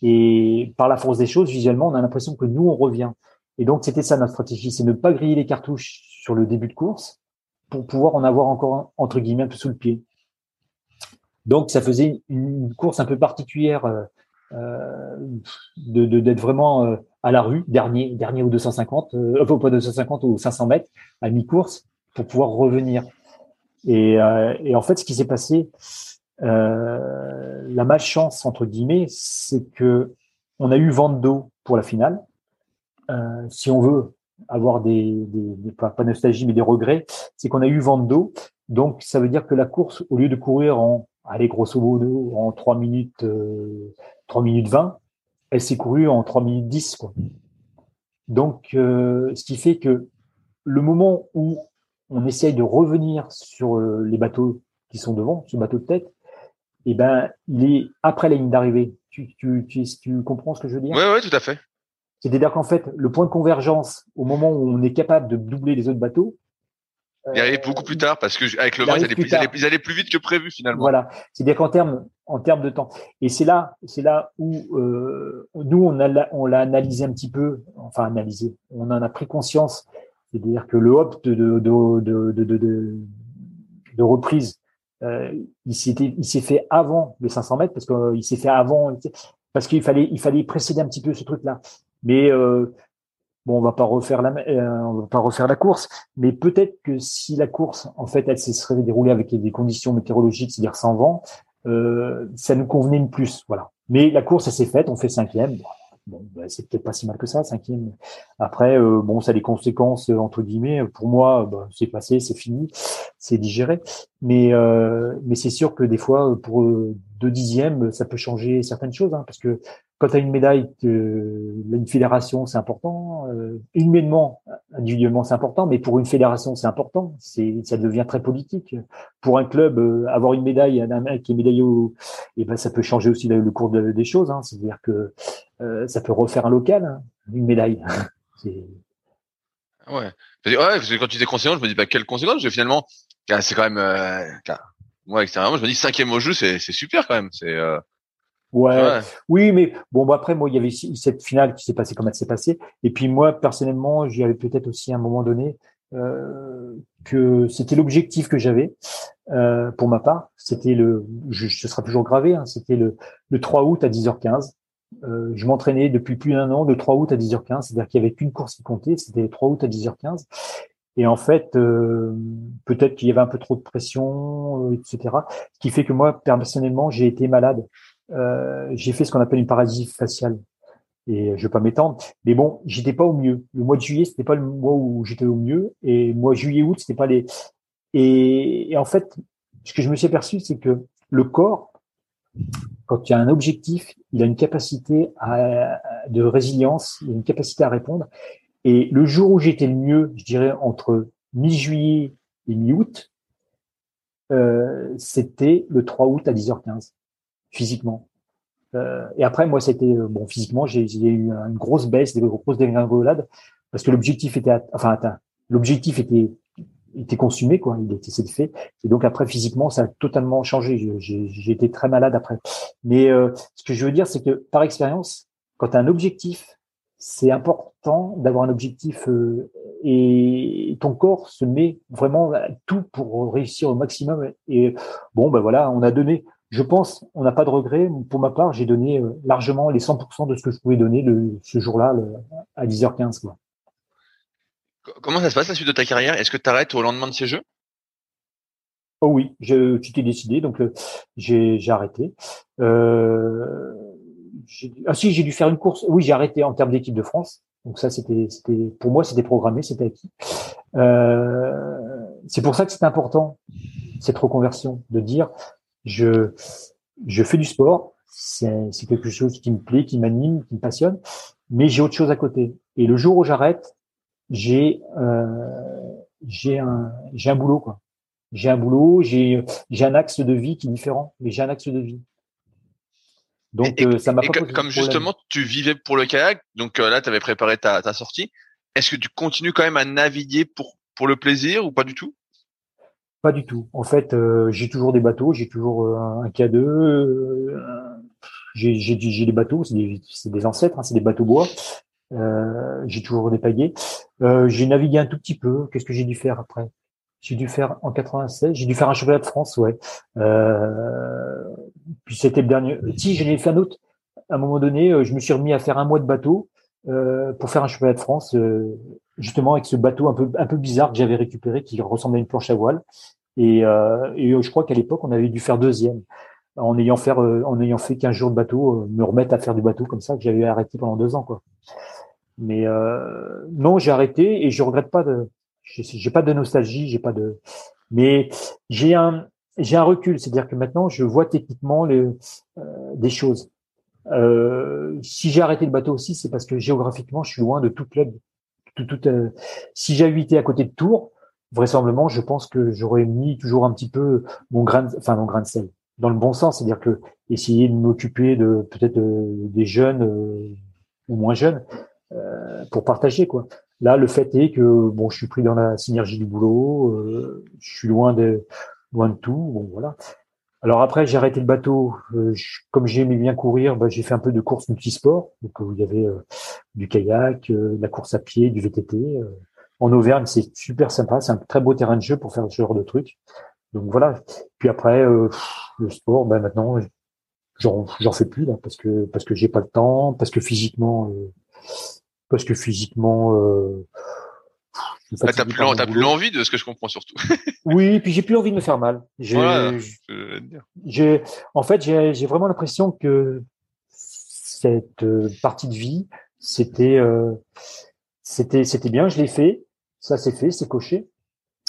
Et par la force des choses, visuellement, on a l'impression que nous, on revient. Et donc, c'était ça notre stratégie, c'est ne pas griller les cartouches sur le début de course pour pouvoir en avoir encore, entre guillemets, un peu sous le pied. Donc, ça faisait une course un peu particulière euh, euh de d'être vraiment euh, à la rue, dernier, dernier au 250, euh, pas 250 ou 500 mètres à mi-course pour pouvoir revenir. Et, euh, et, en fait, ce qui s'est passé, euh, la malchance entre guillemets, c'est que on a eu vent d'eau pour la finale. Si on veut avoir des, des, des pas, pas, nostalgie mais des regrets, c'est qu'on a eu vent d'eau. Donc ça veut dire que la course, au lieu de courir en, allez grosso modo en 3 minutes, euh, 3 minutes 20, elle s'est courue en 3 minutes 10. Quoi. Donc euh, ce qui fait que le moment où on essaye de revenir sur euh, les bateaux qui sont devant, ce bateau de tête, eh ben, il est après la ligne d'arrivée. Tu, tu, tu, tu, comprends ce que je veux dire? Oui, oui, tout à fait. C'est-à-dire qu'en fait, le point de convergence, au moment où on est capable de doubler les autres bateaux, il euh, beaucoup plus tard parce que avec le vent, ils ils, allaient, plus vite que prévu finalement. Voilà, c'est-à-dire qu'en termes en termes de temps. Et c'est là, c'est là où euh, nous on a on l'a analysé un petit peu, enfin analysé, on en a pris conscience. C'est-à-dire que le hop de de de de, de, de, de reprise euh, il s'est il s'est fait avant les 500 mètres parce qu'il euh, s'est fait avant parce qu'il fallait il fallait précéder un petit peu ce truc là mais euh, bon on va pas refaire la euh, on va pas refaire la course mais peut-être que si la course en fait elle se serait déroulée avec des conditions météorologiques c'est-à-dire sans vent euh, ça nous convenait plus voilà mais la course elle s'est faite on fait cinquième Bon, bah, c'est peut-être pas si mal que ça, cinquième. Après, euh, bon, ça a des conséquences euh, entre guillemets. Pour moi, bah, c'est passé, c'est fini, c'est digéré. Mais euh, mais c'est sûr que des fois, pour deux dixièmes, ça peut changer certaines choses, hein, parce que quand tu as une médaille, une fédération, c'est important. Euh, humainement, individuellement, c'est important, mais pour une fédération, c'est important. C'est, ça devient très politique. Pour un club, euh, avoir une médaille, un mec qui est médaillé, et eh ben ça peut changer aussi le, cours des choses. Hein. C'est-à-dire que euh, ça peut refaire un local, hein, une médaille. [laughs] Ouais. parce que quand tu dis conséquences, je me dis pas bah, quelles conséquences, parce que finalement, c'est quand même, moi extérieurement, je me dis cinquième au jeu, c'est, super quand même. C'est euh, Ouais. Oui, mais bon, bah après, moi, il y avait cette finale qui s'est passée comme elle s'est passée. Et puis moi, personnellement, j'y avais peut-être aussi à un moment donné euh, que c'était l'objectif que j'avais euh, pour ma part. C'était le, je, ce sera toujours gravé. Hein, c'était le, le 3 août à 10h15. Euh, je m'entraînais depuis plus d'un an, de 3 août à 10h15. C'est-à-dire qu'il y avait qu'une course qui comptait. C'était le 3 août à 10h15. Et en fait, euh, peut-être qu'il y avait un peu trop de pression, euh, etc. Ce qui fait que moi, personnellement, j'ai été malade euh, j'ai fait ce qu'on appelle une paralysie faciale. Et je vais pas m'étendre, mais bon, j'étais pas au mieux. Le mois de juillet, c'était pas le mois où j'étais au mieux, et mois juillet août, c'était pas les. Et, en fait, ce que je me suis aperçu, c'est que le corps, quand il y a un objectif, il a une capacité à, de résilience, il a une capacité à répondre. Et le jour où j'étais le mieux, je dirais entre mi-juillet et mi-août, euh, c'était le 3 août à 10h15 physiquement. Euh, et après, moi, c'était euh, bon physiquement, j'ai eu une grosse baisse, des grosses dégringolades, parce que l'objectif était, enfin atteint. L'objectif était était consumé, quoi. Il était c'est fait. Et donc après, physiquement, ça a totalement changé. J'ai été très malade après. Mais euh, ce que je veux dire, c'est que par expérience, quand as un objectif, c'est important d'avoir un objectif euh, et ton corps se met vraiment tout pour réussir au maximum. Et bon, ben voilà, on a donné je pense, on n'a pas de regret. Pour ma part, j'ai donné euh, largement les 100% de ce que je pouvais donner le, ce jour-là à 10h15. Quoi. Comment ça se passe la suite de ta carrière? Est-ce que tu arrêtes au lendemain de ces Jeux? Oh oui, je, tu t'es décidé, donc euh, j'ai, arrêté. Euh, ah si, j'ai dû faire une course. Oui, j'ai arrêté en termes d'équipe de France. Donc ça, c'était, c'était pour moi, c'était programmé, c'était acquis. Euh, c'est pour ça que c'est important cette reconversion, de dire je, je fais du sport, c'est quelque chose qui me plaît, qui m'anime, qui me passionne, mais j'ai autre chose à côté. Et le jour où j'arrête, j'ai euh, j'ai un j'ai un boulot quoi. J'ai un boulot, j'ai j'ai un axe de vie qui est différent, mais j'ai un axe de vie. Donc ça m'a Comme justement, tu vivais pour le kayak, donc là, tu avais préparé ta, ta sortie. Est-ce que tu continues quand même à naviguer pour pour le plaisir ou pas du tout? Pas du tout. En fait, j'ai toujours des bateaux, j'ai toujours un K2, j'ai des bateaux, c'est des, des, ancêtres, hein, c'est des bateaux bois. Euh, j'ai toujours des pagaies. Euh, j'ai navigué un tout petit peu. Qu'est-ce que j'ai dû faire après? J'ai dû faire en 96. J'ai dû faire un championnat de France, ouais. Euh, puis c'était le dernier. Si, j'en ai fait un autre. À un moment donné, euh, je me suis remis à faire un mois de bateau euh, pour faire un championnat de France, euh, justement avec ce bateau un peu un peu bizarre que j'avais récupéré, qui ressemblait à une planche à voile. Et, et je crois qu'à l'époque, on avait dû faire deuxième en ayant fait en ayant fait 15 jours de bateau, me remettre à faire du bateau comme ça que j'avais arrêté pendant deux ans, quoi. Mais euh, non, j'ai arrêté et je regrette pas de. J'ai pas de nostalgie, j'ai pas de. Mais j'ai un j'ai un recul, c'est-à-dire que maintenant je vois techniquement les, euh, des choses. Euh, si j'ai arrêté le bateau aussi, c'est parce que géographiquement, je suis loin de tout club. Tout, euh, si j'avais été à côté de Tours, vraisemblablement, je pense que j'aurais mis toujours un petit peu mon grain, de, enfin mon grain de sel, dans le bon sens, c'est-à-dire que essayer de m'occuper de peut-être des jeunes ou moins jeunes, euh, pour partager quoi. Là, le fait est que bon, je suis pris dans la synergie du boulot, euh, je suis loin de loin de tout. Bon, voilà. Alors après, j'ai arrêté le bateau. Euh, comme j'aimais bien courir, bah, j'ai fait un peu de course multisport. Donc il y avait du kayak, de la course à pied, du VTT. en Auvergne, c'est super sympa. C'est un très beau terrain de jeu pour faire ce genre de trucs. Donc voilà. Puis après, le sport, bah, maintenant, j'en fais plus là parce que parce que j'ai pas le temps, parce que physiquement parce que physiquement. Euh, ah, t'as plus, plus envie de ce que je comprends surtout. [laughs] oui, puis j'ai plus envie de me faire mal. J'ai, en fait, j'ai, vraiment l'impression que cette euh, partie de vie, c'était, euh, c'était, c'était bien. Je l'ai fait. Ça, c'est fait, c'est coché.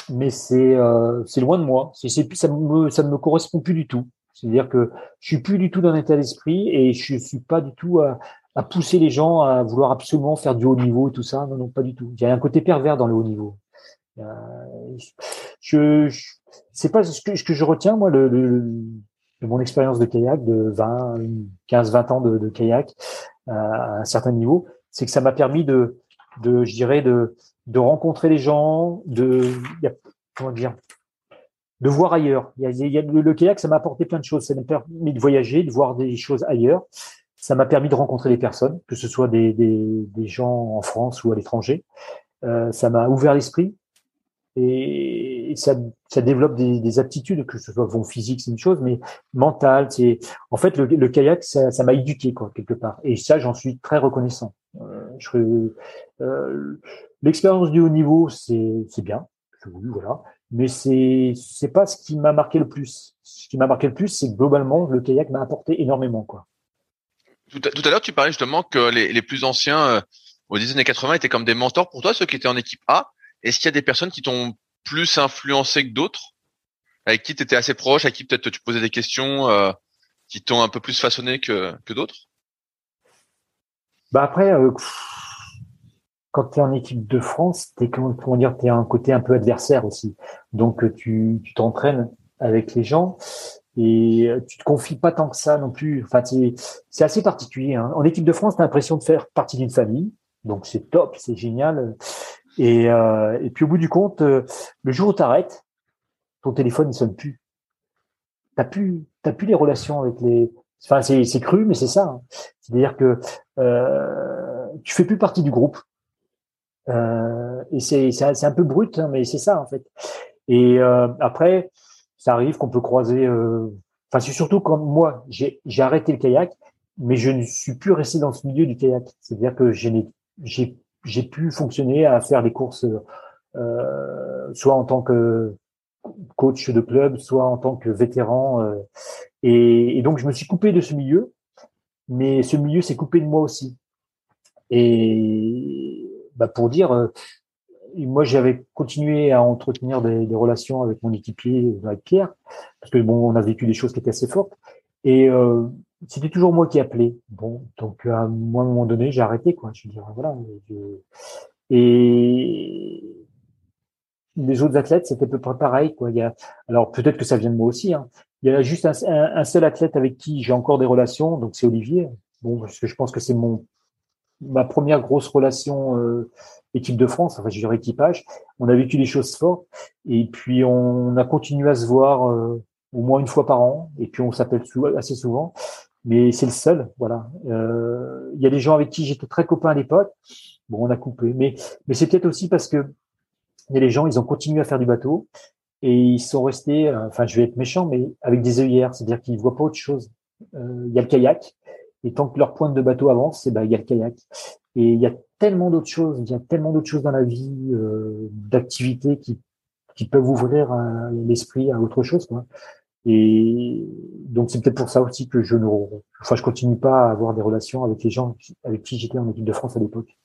Mais c'est, euh, c'est loin de moi. C'est, ça me, ça ne me correspond plus du tout. C'est-à-dire que je suis plus du tout dans l'état d'esprit et je suis pas du tout à, à pousser les gens à vouloir absolument faire du haut niveau et tout ça. Non, non, pas du tout. Il y a un côté pervers dans le haut niveau. je, je c'est pas ce que, ce que je retiens moi le, de mon expérience de kayak de 20, 15, 20 ans de, de kayak à un certain niveau, c'est que ça m'a permis de, de, je dirais, de, de rencontrer les gens, de, comment dire, de voir ailleurs. Il y a, y a, le, le kayak, ça m'a apporté plein de choses. Ça m'a permis de voyager, de voir des choses ailleurs. Ça m'a permis de rencontrer des personnes, que ce soit des, des, des gens en France ou à l'étranger. Euh, ça m'a ouvert l'esprit et, ça, ça développe des, des, aptitudes, que ce soit bon physique, c'est une chose, mais mentale. C'est en fait le, le kayak, ça m'a éduqué quoi quelque part. Et ça, j'en suis très reconnaissant. Euh, je, euh, l'expérience du haut niveau, c'est c'est bien, voilà. Mais c'est c'est pas ce qui m'a marqué le plus. Ce qui m'a marqué le plus, c'est que globalement, le kayak m'a apporté énormément quoi. Tout à, l'heure, tu parlais justement que les, plus anciens euh, aux années 80 étaient comme des mentors pour toi, ceux qui étaient en équipe A. Est-ce qu'il y a des personnes qui t'ont plus influencé que d'autres, avec qui tu étais assez proche, à qui peut-être tu posais des questions, euh, qui t'ont un peu plus façonné que, que d'autres? Bah après, euh, quand tu es en équipe de France, t'es comment, comment dire, t'es un côté un peu adversaire aussi. Donc euh, tu tu t'entraînes avec les gens et euh, tu te confies pas tant que ça non plus. Enfin, c'est assez particulier. Hein. En équipe de France, tu as l'impression de faire partie d'une famille, donc c'est top, c'est génial. Et, euh, et puis au bout du compte, euh, le jour où tu arrêtes, ton téléphone ne sonne plus. T'as plus, t'as plus les relations avec les. Enfin, c'est cru, mais c'est ça. Hein. C'est-à-dire que euh, tu fais plus partie du groupe. Euh, et c'est un peu brut, hein, mais c'est ça en fait. Et euh, après, ça arrive qu'on peut croiser. Euh, enfin, c'est surtout quand moi j'ai arrêté le kayak, mais je ne suis plus resté dans ce milieu du kayak. C'est-à-dire que j'ai pu fonctionner à faire des courses, euh, soit en tant que coach de club, soit en tant que vétéran. Euh, et, et, donc je me suis coupé de ce milieu, mais ce milieu s'est coupé de moi aussi. Et bah, pour dire, euh, moi, j'avais continué à entretenir des, relations avec mon équipier, avec Pierre, parce que bon, on a vécu des choses qui étaient assez fortes. Et euh, c'était toujours moi qui appelais. Bon, donc à un moment donné, j'ai arrêté, quoi. Je veux dire, voilà. Et les autres athlètes, c'était à peu près pareil, quoi. Il y a, alors peut-être que ça vient de moi aussi, hein, il y a juste un, seul athlète avec qui j'ai encore des relations, donc c'est Olivier. Bon, parce que je pense que c'est mon ma première grosse relation euh, équipe de France, enfin je dirais équipage. On a vécu des choses fortes et puis on a continué à se voir euh, au moins une fois par an et puis on s'appelle assez souvent. Mais c'est le seul, voilà. Euh, il y a des gens avec qui j'étais très copain à l'époque. Bon, on a coupé, mais mais c'est peut-être aussi parce que il y a des gens, ils ont continué à faire du bateau et ils sont restés, enfin je vais être méchant, mais avec des œillères, c'est-à-dire qu'ils voient pas autre chose. Il y a le kayak, et tant que leur pointe de bateau avance, c'est ben, il y a le kayak. Et il y a tellement d'autres choses, il y a tellement d'autres choses dans la vie, euh, d'activités qui, qui peuvent ouvrir l'esprit à autre chose. Quoi. Et donc c'est peut-être pour ça aussi que je ne, enfin je continue pas à avoir des relations avec les gens avec qui j'étais en équipe de France à l'époque.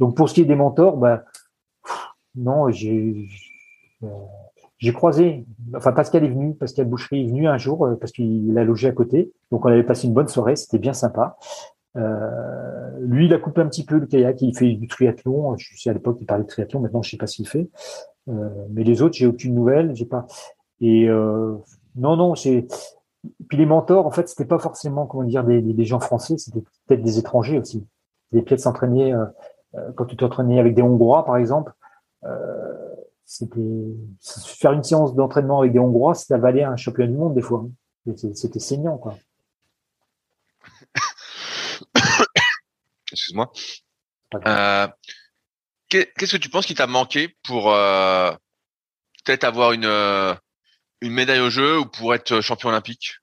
Donc pour ce qui est des mentors, bah non, j'ai j'ai croisé, enfin Pascal est venu, Pascal Boucherie est venu un jour euh, parce qu'il a logé à côté. Donc on avait passé une bonne soirée, c'était bien sympa. Euh, lui, il a coupé un petit peu le kayak, il fait du triathlon. Je sais à l'époque il parlait de triathlon, maintenant je sais pas s'il fait. Euh, mais les autres, j'ai aucune nouvelle, j'ai pas. Et euh, non, non, c'est. Puis les mentors, en fait, c'était pas forcément comment dire des, gens français, c'était peut-être des étrangers aussi. Des peut-être s'entraîner euh, euh, quand tu t'entraînais avec des Hongrois, par exemple. Euh, c'était faire une séance d'entraînement avec des Hongrois, ça valait un championnat du monde des fois. C'était saignant, quoi. [coughs] Excuse-moi. Euh, qu'est-ce que tu penses qui t'a manqué pour euh, peut-être avoir une euh, une médaille au jeu ou pour être champion olympique?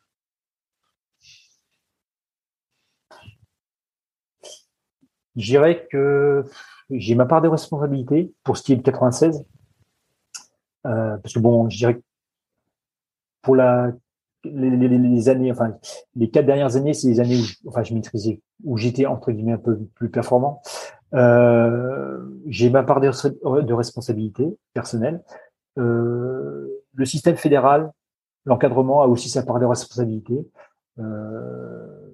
Je dirais que j'ai ma part de responsabilité pour ce qui est de 96. Euh, parce que bon, je dirais pour la les, années, enfin les quatre dernières années, c'est les années où, enfin, je maîtrisais, où j'étais entre guillemets un peu plus performant. Euh, j'ai ma part de, de responsabilité personnelle. Euh, le système fédéral, l'encadrement a aussi sa part de responsabilité. Euh,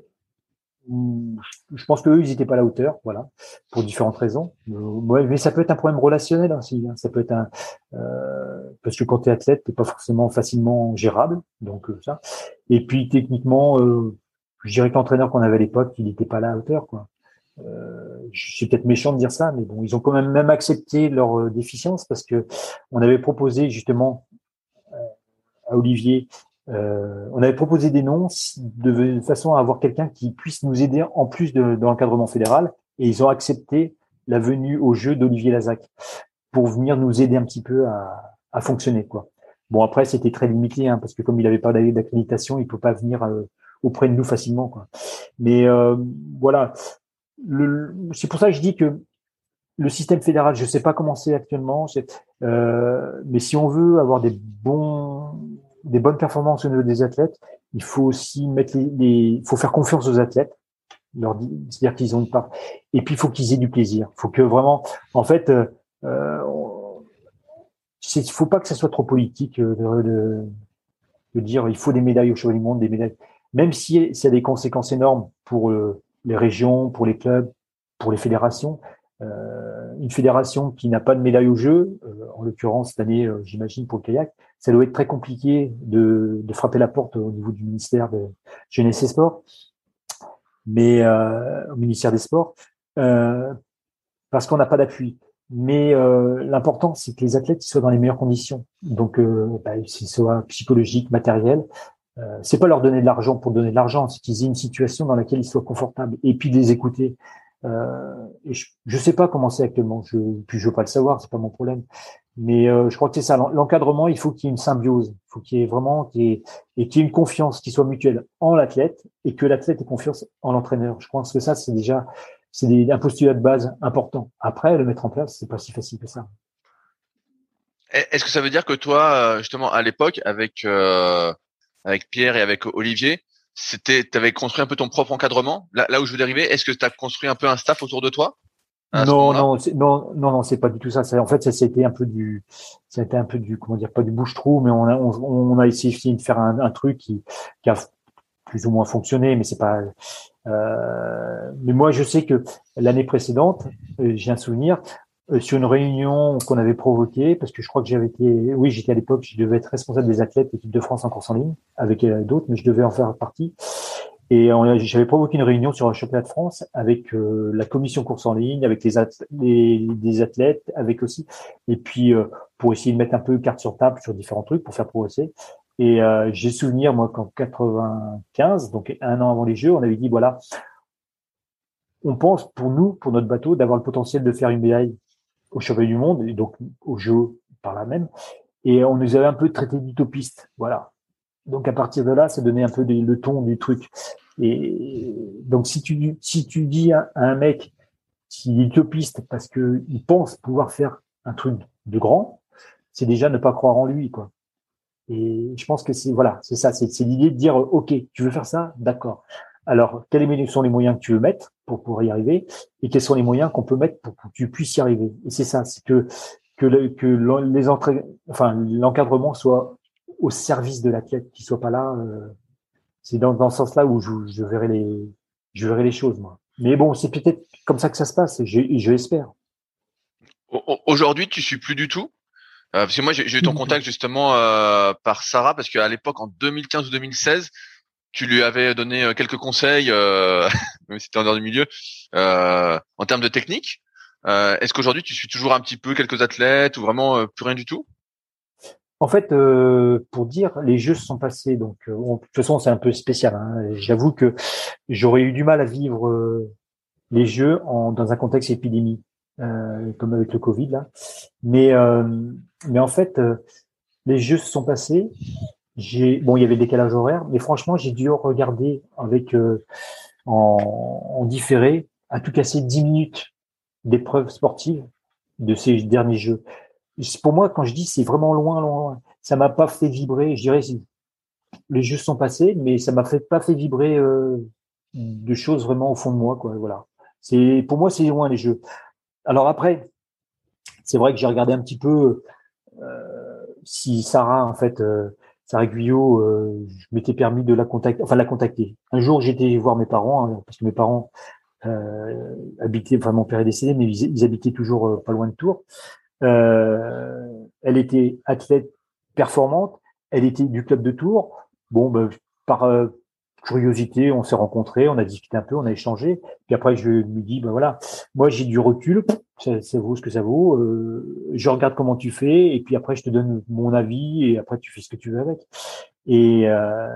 je pense qu'eux, ils n'étaient pas à la hauteur, voilà, pour différentes raisons. Euh, mais ça peut être un problème relationnel aussi. Hein. Ça peut être un euh, parce que quand tu es athlète, t'es pas forcément facilement gérable, donc euh, ça. Et puis techniquement, euh, je dirais que l'entraîneur qu'on avait à l'époque, il n'était pas à la hauteur, quoi. Euh, je suis peut-être méchant de dire ça, mais bon, ils ont quand même même accepté leur déficience parce que on avait proposé justement à Olivier euh, on avait proposé des noms de façon à avoir quelqu'un qui puisse nous aider en plus de, l'encadrement fédéral et ils ont accepté la venue au jeu d'Olivier Lazac pour venir nous aider un petit peu à, fonctionner quoi. Bon après c'était très limité hein, parce que comme il n'avait pas d'accréditation il peut pas venir euh, auprès de nous facilement quoi. Mais euh, voilà, c'est pour ça que je dis que le système fédéral, je sais pas comment c'est actuellement, mais si on veut avoir des bons des bonnes performances au niveau des athlètes, il faut aussi mettre les, faut faire confiance aux athlètes, leur dire qu'ils ont une part. Et puis il faut qu'ils aient du plaisir. Il faut que vraiment, en fait, euh, euh faut pas que ça soit trop politique euh, de, dire il faut des médailles au Chevalier du Monde, des médailles. Même si ça a des conséquences énormes pour les régions, pour les clubs, pour les fédérations, une fédération qui n'a pas de médaille au jeu, euh, en l'occurrence cette année, euh, j'imagine pour le kayak, ça doit être très compliqué de, frapper la porte au niveau du ministère de Jeunesse et Sport, mais au ministère des Sports, parce qu'on n'a pas d'appui. Mais l'important, c'est que les athlètes soient dans les meilleures conditions, donc bah, qu'ils soient psychologiques, matériels. Euh, c'est pas leur donner de l'argent pour donner de l'argent, c'est qu'ils aient une situation dans laquelle ils soient confortables et puis de les écouter. Euh, et je ne sais pas comment c'est actuellement. Je, puis je veux pas le savoir, c'est pas mon problème. Mais euh, je crois que c'est ça. L'encadrement, il faut qu'il y ait une symbiose. Il faut qu'il y ait vraiment qu'il y ait, et qu'il y ait une confiance qui soit mutuelle en l'athlète et que l'athlète ait confiance en l'entraîneur. Je pense que ça, c'est déjà c'est un postulat de base important. Après, le mettre en place, c'est pas si facile que ça. Est-ce que ça veut dire que toi, euh, justement, à l'époque, avec euh, avec Pierre et avec Olivier, c'était, avais construit un peu ton propre encadrement? Là, là où je veux dériver, est-ce que tu as construit un peu un staff autour de toi? Non, non, non, non, non, c'est pas du tout ça. En fait, ça c'était un peu du, ça a été un peu du, comment dire, pas du bouche-trou, mais on a, on, a essayé de faire un, un truc qui, qui, a plus ou moins fonctionné, mais c'est pas. Euh, mais moi, je sais que l'année précédente, euh, j'ai un souvenir, sur une réunion qu'on avait provoquée, parce que je crois que j'avais été, oui, j'étais à l'époque, je devais être responsable des athlètes l'équipe de France en course en ligne, avec euh, d'autres, mais je devais en faire partie. Et j'avais provoqué une réunion sur le championnat de France avec euh, la commission course en ligne, avec les, les, athlètes, avec aussi, et puis pour essayer de mettre un peu carte sur table sur différents trucs pour faire progresser. Et j'ai souvenir moi qu'en 95, donc un an avant les Jeux, on avait dit voilà, on pense pour nous, pour notre bateau, d'avoir le potentiel de faire une médaille au championnat du monde et donc au jeu par là même. Et on nous avait un peu traité d'utopiste. Voilà. Donc à partir de là, ça donnait un peu le ton du truc. Et donc si tu si tu dis à, un mec qui est utopiste parce que il pense pouvoir faire un truc de grand, c'est déjà ne pas croire en lui, quoi. Et je pense que c'est voilà, c'est ça, c'est l'idée de dire ok, tu veux faire ça, d'accord. Alors, quels sont les moyens que tu veux mettre? Pour pouvoir y arriver et quels sont les moyens qu'on peut mettre pour que tu puisses y arriver. Et c'est ça, c'est que que, que les entrées, enfin l'encadrement soit au service de l'athlète, qui soit pas là. Euh, c'est dans, dans ce sens-là où je, je, verrai les je verrai les choses moi. Mais bon, c'est peut-être comme ça que ça se passe. Je, je l'espère. Aujourd'hui, tu suis plus du tout? Euh, parce que moi, j'ai eu ton contact justement euh, par Sarah, parce qu'à l'époque, en 2015 ou 2016, tu lui avais donné euh, quelques conseils, euh, [laughs] même si tu en dehors du milieu, euh, en termes de technique. Euh, Est-ce qu'aujourd'hui tu suis toujours un petit peu quelques athlètes ou vraiment euh, plus rien du tout? En fait, pour dire, les jeux se sont passés. Donc, de toute façon, c'est un peu spécial. Hein. J'avoue que j'aurais eu du mal à vivre les jeux dans un contexte épidémie, comme avec le Covid là. Mais, mais en fait, les jeux se sont passés bon, il y avait le décalage horaire, mais franchement, j'ai dû regarder avec en, en, différé à tout casser 10 minutes d'épreuves sportives de ces derniers jeux. Pour moi, quand je dis c'est vraiment loin, loin, loin, ça m'a pas fait vibrer. Je dirais les jeux sont passés, mais ça m'a fait pas fait vibrer euh, de choses vraiment au fond de moi, quoi. Voilà. C'est pour moi, c'est loin les jeux. Alors après, c'est vrai que j'ai regardé un petit peu euh, si Sarah en fait euh, Sarah Guyot, euh, je m'étais permis de la contacter, enfin la contacter. Un jour, j'étais voir mes parents hein, parce que mes parents euh, habitaient, enfin mon père est décédé, mais ils, habitaient toujours euh, pas loin de Tours. Elle était athlète performante, elle était du club de Tours. Bon, ben, par curiosité, on s'est rencontrés, on a discuté un peu, on a échangé. Puis après, je lui dis, ben voilà, moi j'ai du recul, ça, ça, vaut ce que ça vaut. Euh, je regarde comment tu fais, et puis après je te donne mon avis, et après tu fais ce que tu veux avec. Et euh,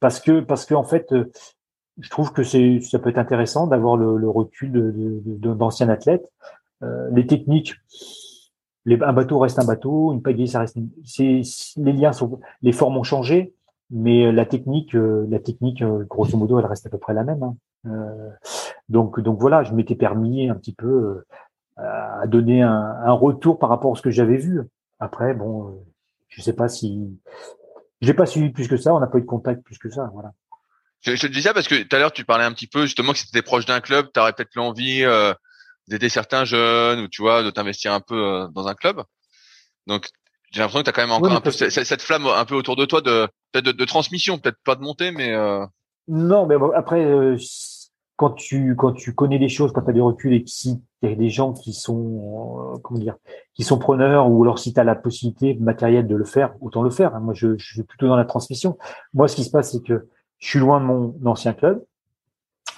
parce que parce que en fait, euh, je trouve que c'est ça peut être intéressant d'avoir le, le, recul d'anciens de, de, athlètes. Euh, les techniques, les, un bateau reste un bateau, une pagaie ça reste. Une, les liens sont, les formes ont changé, mais euh, la technique, euh, la technique, euh, grosso modo, elle reste à peu près la même. Hein. donc, donc voilà, je m'étais permis un petit peu à donner un, un, retour par rapport à ce que j'avais vu. Après, bon, je sais pas si j'ai pas suivi plus que ça, on n'a pas eu de contact plus que ça, voilà. Je, je te dis ça parce que tout à l'heure tu parlais un petit peu justement que c'était proche d'un club, tu aurais peut-être l'envie euh, d'aider certains jeunes ou tu vois de t'investir un peu dans un club. Donc j'ai l'impression que tu as quand même encore un peu cette, flamme un peu autour de toi de peut-être de, de, transmission, peut-être pas de montée, mais euh... non, mais après euh, quand tu quand tu connais des choses, quand tu as des reculs et si il y a des gens qui sont euh, comment dire, qui sont preneurs ou alors si tu as la possibilité matérielle de le faire, autant le faire. Hein. Moi, je, je, suis plutôt dans la transmission. Moi, ce qui se passe, c'est que je suis loin de mon ancien club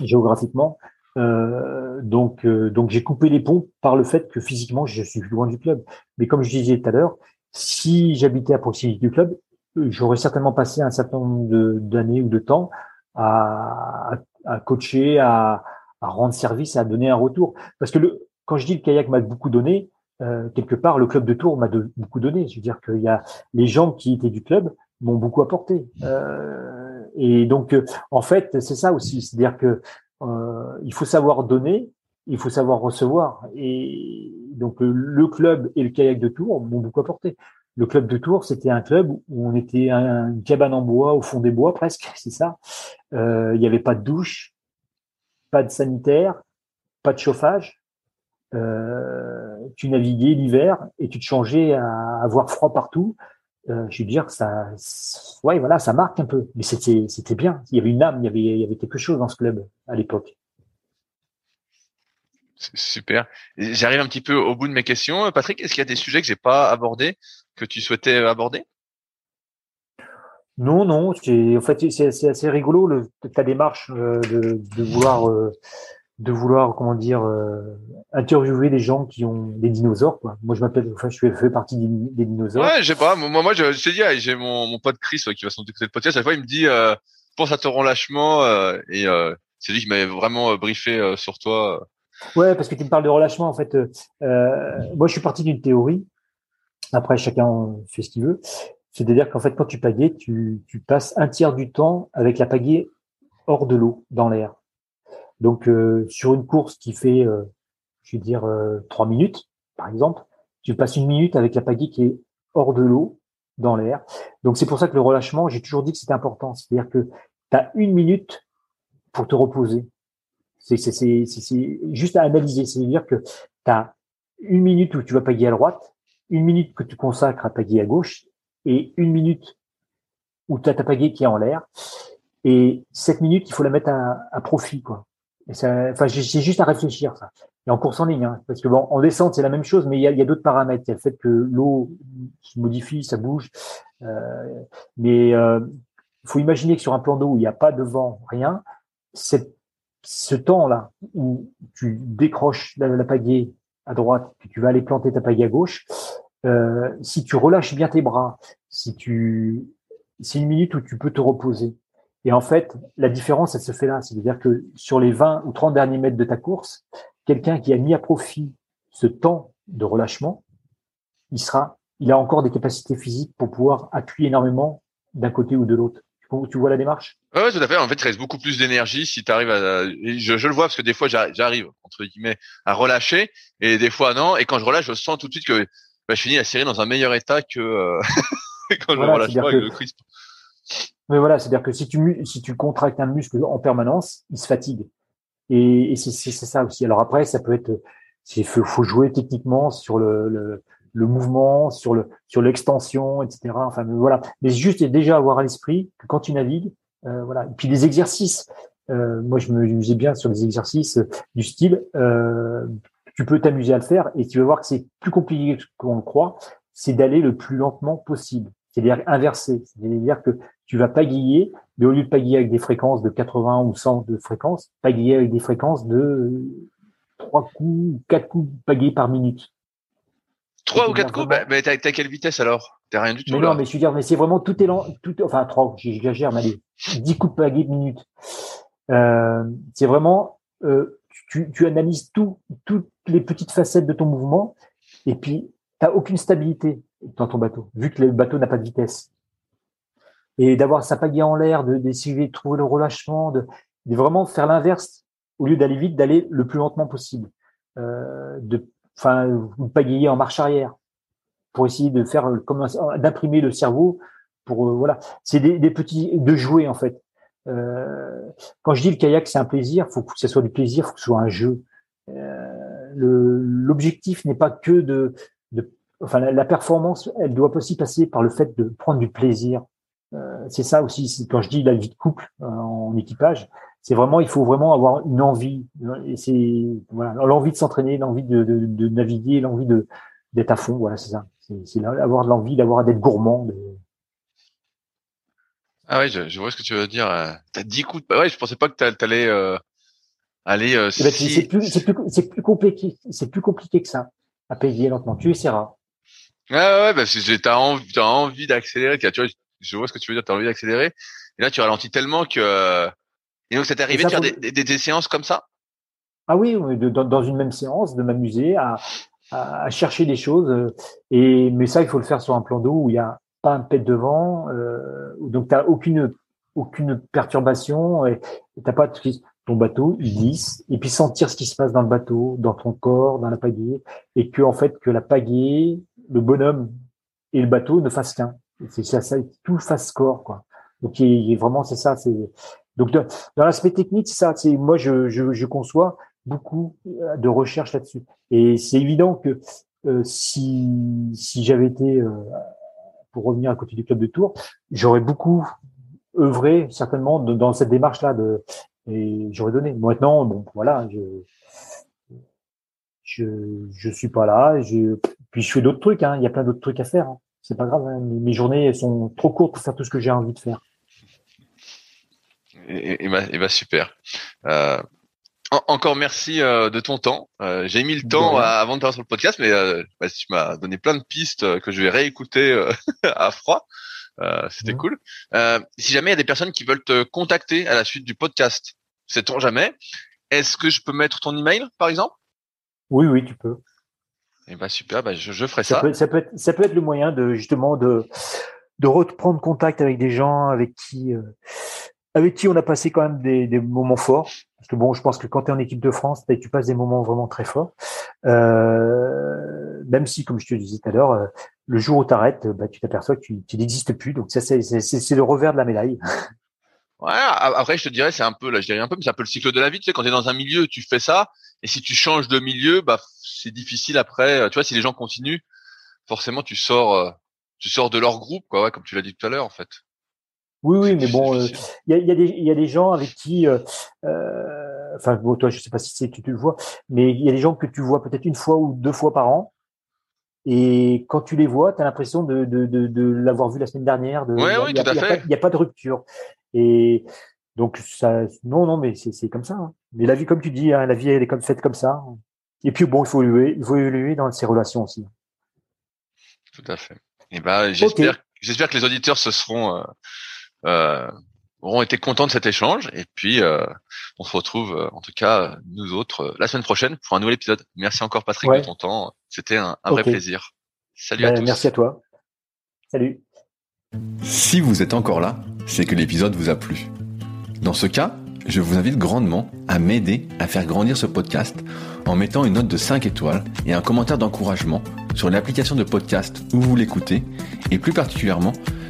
géographiquement. Euh, donc, euh, donc j'ai coupé les ponts par le fait que physiquement je suis loin du club. Mais comme je disais tout à l'heure, si j'habitais à proximité du club, j'aurais certainement passé un certain nombre d'années ou de temps à, à coacher, à, à, rendre service, à donner un retour. Parce que le, quand je dis le kayak m'a beaucoup donné, euh, quelque part, le club de Tours m'a beaucoup donné. Je veux dire qu'il y a les gens qui étaient du club m'ont beaucoup apporté. Euh, et donc, euh, en fait, c'est ça aussi, c'est-à-dire que euh, il faut savoir donner, il faut savoir recevoir. Et donc, le club et le kayak de Tours m'ont beaucoup apporté. Le club de Tours, c'était un club où on était une cabane en bois au fond des bois presque, [laughs] c'est ça. Euh, il n'y avait pas de douche, pas de sanitaire, pas de chauffage. Euh, tu naviguais l'hiver et tu te changeais à avoir froid partout. Euh, je veux dire, ça, ouais, voilà, ça marque un peu, mais c'était, bien. Il y avait une âme, il y avait quelque chose dans ce club à l'époque. Super. J'arrive un petit peu au bout de mes questions. Patrick, est-ce qu'il y a des sujets que j'ai pas abordés que tu souhaitais aborder? Non, non. En fait, c'est assez rigolo le, ta démarche euh, de, de, vouloir, euh, de vouloir, comment dire, euh, interviewer des gens qui ont des dinosaures. Quoi. Moi, je m'appelle, enfin, je fais partie des, dinosaures. Ouais, je sais pas. Moi, moi, je, je t'ai dit, j'ai mon, mon pote Chris qui va s'en écouter le podcast. À chaque fois, il me dit, pense à te relâchement et c'est lui qui m'avait vraiment briefé sur toi. Ouais, parce que tu me parles de relâchement. En fait, euh, moi, je suis parti d'une théorie. Après, chacun fait ce qu'il veut. C'est-à-dire qu'en fait, quand tu pagaies, tu, tu, passes un tiers du temps avec la pagaie hors de l'eau, dans l'air. Donc, euh, sur une course qui fait, euh, je vais dire, euh, trois minutes, par exemple, tu passes une minute avec la pagaie qui est hors de l'eau, dans l'air. Donc, c'est pour ça que le relâchement, j'ai toujours dit que c'était important. C'est-à-dire que tu as une minute pour te reposer. C'est juste à analyser. C'est-à-dire que tu as une minute où tu vas payer à droite, une minute que tu consacres à payer à gauche et une minute où tu as ta pagaie qui est en l'air. Et cette minute, il faut la mettre à, profit. quoi. Et enfin, c'est juste à réfléchir, ça. Et en course en ligne, hein, parce que bon, en descente, c'est la même chose, mais il y a, y a d'autres paramètres. Il y a le fait que l'eau se modifie, ça bouge. Euh, mais il euh, faut imaginer que sur un plan d'eau où il n'y a pas de vent, rien, cette ce temps-là où tu décroches la, pagaie à droite, puis tu vas aller planter ta pagaie à gauche, euh, si tu relâches bien tes bras, si tu, c'est une minute où tu peux te reposer. Et en fait, la différence, elle se fait là. C'est-à-dire que sur les 20 ou 30 derniers mètres de ta course, quelqu'un qui a mis à profit ce temps de relâchement, il sera, il a encore des capacités physiques pour pouvoir appuyer énormément d'un côté ou de l'autre. Tu vois la démarche? Ouais, tout à fait. En fait, il reste beaucoup plus d'énergie si tu arrives à. Je, je, le vois parce que des fois, j'arrive entre guillemets à relâcher et des fois non. Et quand je relâche, je sens tout de suite que bah, je finis la série dans un meilleur état que euh, [laughs] quand je relâche pas avec le crisp. Mais voilà, c'est-à-dire que si tu si tu contractes un muscle en permanence, il se fatigue. Et, et c'est ça aussi. Alors après, ça peut être, il faut, faut, jouer techniquement sur le, le le mouvement, sur le sur l'extension, etc. Enfin voilà, mais juste déjà avoir à l'esprit que quand tu navigues, euh, voilà. Et puis les exercices. Euh, moi, je me musais bien sur les exercices du style. Euh, tu peux t'amuser à le faire et tu vas voir que c'est plus compliqué qu'on le croit. C'est d'aller le plus lentement possible. C'est-à-dire inverser. C'est-à-dire que tu vas pagayer, mais au lieu de pagayer avec des fréquences de 80 ou 100 de fréquences, pagayer avec des fréquences de trois coups, quatre coups pagayés par minute. Trois ou quatre coups bah, Mais t'as quelle vitesse alors? T'as rien du tout. Mais non, mais je veux dire, mais c'est vraiment tout est lent, tout, enfin trois, j'exagère, mais allez, dix coups de pagaie minute. Euh, c'est vraiment, euh, tu, tu analyses tout, toutes les petites facettes de ton mouvement, et puis t'as aucune stabilité dans ton bateau, vu que le bateau n'a pas de vitesse. Et d'avoir sa pagaie en l'air, d'essayer de, trouver le relâchement, de, de vraiment faire l'inverse, au lieu d'aller vite, d'aller le plus lentement possible. Euh, de enfin, vous pagayer en marche arrière pour essayer de faire comme d'imprimer le cerveau pour euh, voilà. C'est des, petits de jouer en fait. Euh, quand je dis le kayak c'est un plaisir, faut que ce soit du plaisir, faut que ce soit un jeu. Euh, L'objectif n'est pas que de, enfin la, performance, elle doit aussi passer par le fait de prendre du plaisir. Euh, c'est ça aussi. Quand je dis la vie de couple euh, en équipage, c'est vraiment, il faut vraiment avoir une envie. C'est voilà, l'envie de s'entraîner, l'envie de, de, de, naviguer, l'envie de d'être à fond. Voilà, c'est ça. C'est avoir de l'envie, d'avoir d'être gourmand. De... Ah ouais, je, je, vois ce que tu veux dire. T'as 10 coups. De... Ouais, je pensais pas que t'allais euh, aller. Euh, eh ben, C'est plus, compliqué. C'est plus compliqué que ça à payer lentement. Tu essaieras. Ouais, ouais, parce que t'as envie, as envie d'accélérer. Tu vois, je vois ce que tu veux dire. T'as envie d'accélérer. Et là, tu ralentis tellement que et donc, c'est arrivé de faire des, des, des, séances comme ça? Ah oui, dans, dans, une même séance, de m'amuser à, à, chercher des choses. Et mais ça, il faut le faire sur un plan d'eau où il n'y a pas un pet devant, euh, donc tu n'as aucune aucune perturbation et t'as pas ton bateau il glisse et puis sentir ce qui se passe dans le bateau, dans ton corps, dans la pagaie et que en fait que la pagaie, le bonhomme et le bateau ne fassent qu'un. C'est ça, ça, tout fasse corps quoi. Donc il, vraiment c'est ça, c'est donc, dans l'aspect technique, c'est ça. C'est moi, je, je, je, conçois beaucoup euh, de recherche là-dessus. Et c'est évident que euh, si, si j'avais été, euh, pour revenir à côté du club de Tours, j'aurais beaucoup œuvré certainement dans cette démarche-là de et j'aurais donné. Maintenant, bon, voilà, je, je je suis pas là. Je, puis je fais d'autres trucs. Hein. Il y a plein d'autres trucs à faire. Hein. C'est pas grave. Hein. Mes journées sont trop courtes pour faire tout ce que j'ai envie de faire. Et, et, bah, et bah, super. Euh, encore merci euh, de ton temps. Euh, j'ai mis le temps avant de faire sur le podcast, mais euh, bah, tu m'as donné plein de pistes que je vais réécouter [laughs] à froid. C'était cool. si jamais il y a des personnes qui veulent te contacter à la suite du podcast, sait-on jamais, est-ce que je peux mettre ton email, par exemple? Oui, oui, tu peux. Et eh bah super, bah, je, je ferai ça. Ça peut, ça peut, être, ça peut être le moyen de justement de de reprendre contact avec des gens avec qui avec qui on a passé quand même des, moments forts. Parce que bon, je pense que quand tu es en équipe de France, tu passes des moments vraiment très forts. Euh, même si, comme je te disais tout à l'heure, euh, le jour où tu arrêtes, bah, tu t'aperçois que tu, tu n'existes plus. Donc ça, c'est le revers de la médaille. [laughs] Ouais, après je te dirais c'est un peu là je dirais un peu mais c'est un peu le cycle de la vie tu sais quand tu es dans un milieu tu fais ça et si tu changes de milieu bah c'est difficile après tu vois si les gens continuent forcément tu sors euh, tu sors de leur groupe quoi comme tu l'as dit tout à l'heure en fait oui, oui, mais bon, euh, [laughs] il y, a, y, a des, y a des gens avec qui, euh, euh, enfin, bon, toi, je sais pas si tu, tu le vois, mais il y a des gens que tu vois peut-être une fois ou deux fois par an, et quand tu les vois, tu as l'impression de, de, de, de l'avoir vu la semaine dernière. De, ouais, oui, tout à fait. Il n'y a, pas de rupture. Et donc, ça, non, non, mais c'est comme ça. Hein. Mais la vie, comme tu dis, hein, la vie, elle est comme faite comme ça. Et puis, bon, il faut évoluer, il faut évoluer dans ses relations aussi. Tout à fait. Et ben, j'espère, j'espère que les auditeurs se seront auront été contents de cet échange. Et puis, euh, on se retrouve, euh, en tout cas, nous autres, la semaine prochaine pour un nouvel épisode. Merci encore, Patrick, de ton temps. C'était un, vrai plaisir. Salut à ben, tous. Merci à toi. Salut. Si vous êtes encore là, c'est que l'épisode vous a plu. Dans ce cas, je vous invite grandement à m'aider à faire grandir ce podcast en mettant une note de 5 étoiles et un commentaire d'encouragement sur l'application de podcast où vous l'écoutez et plus particulièrement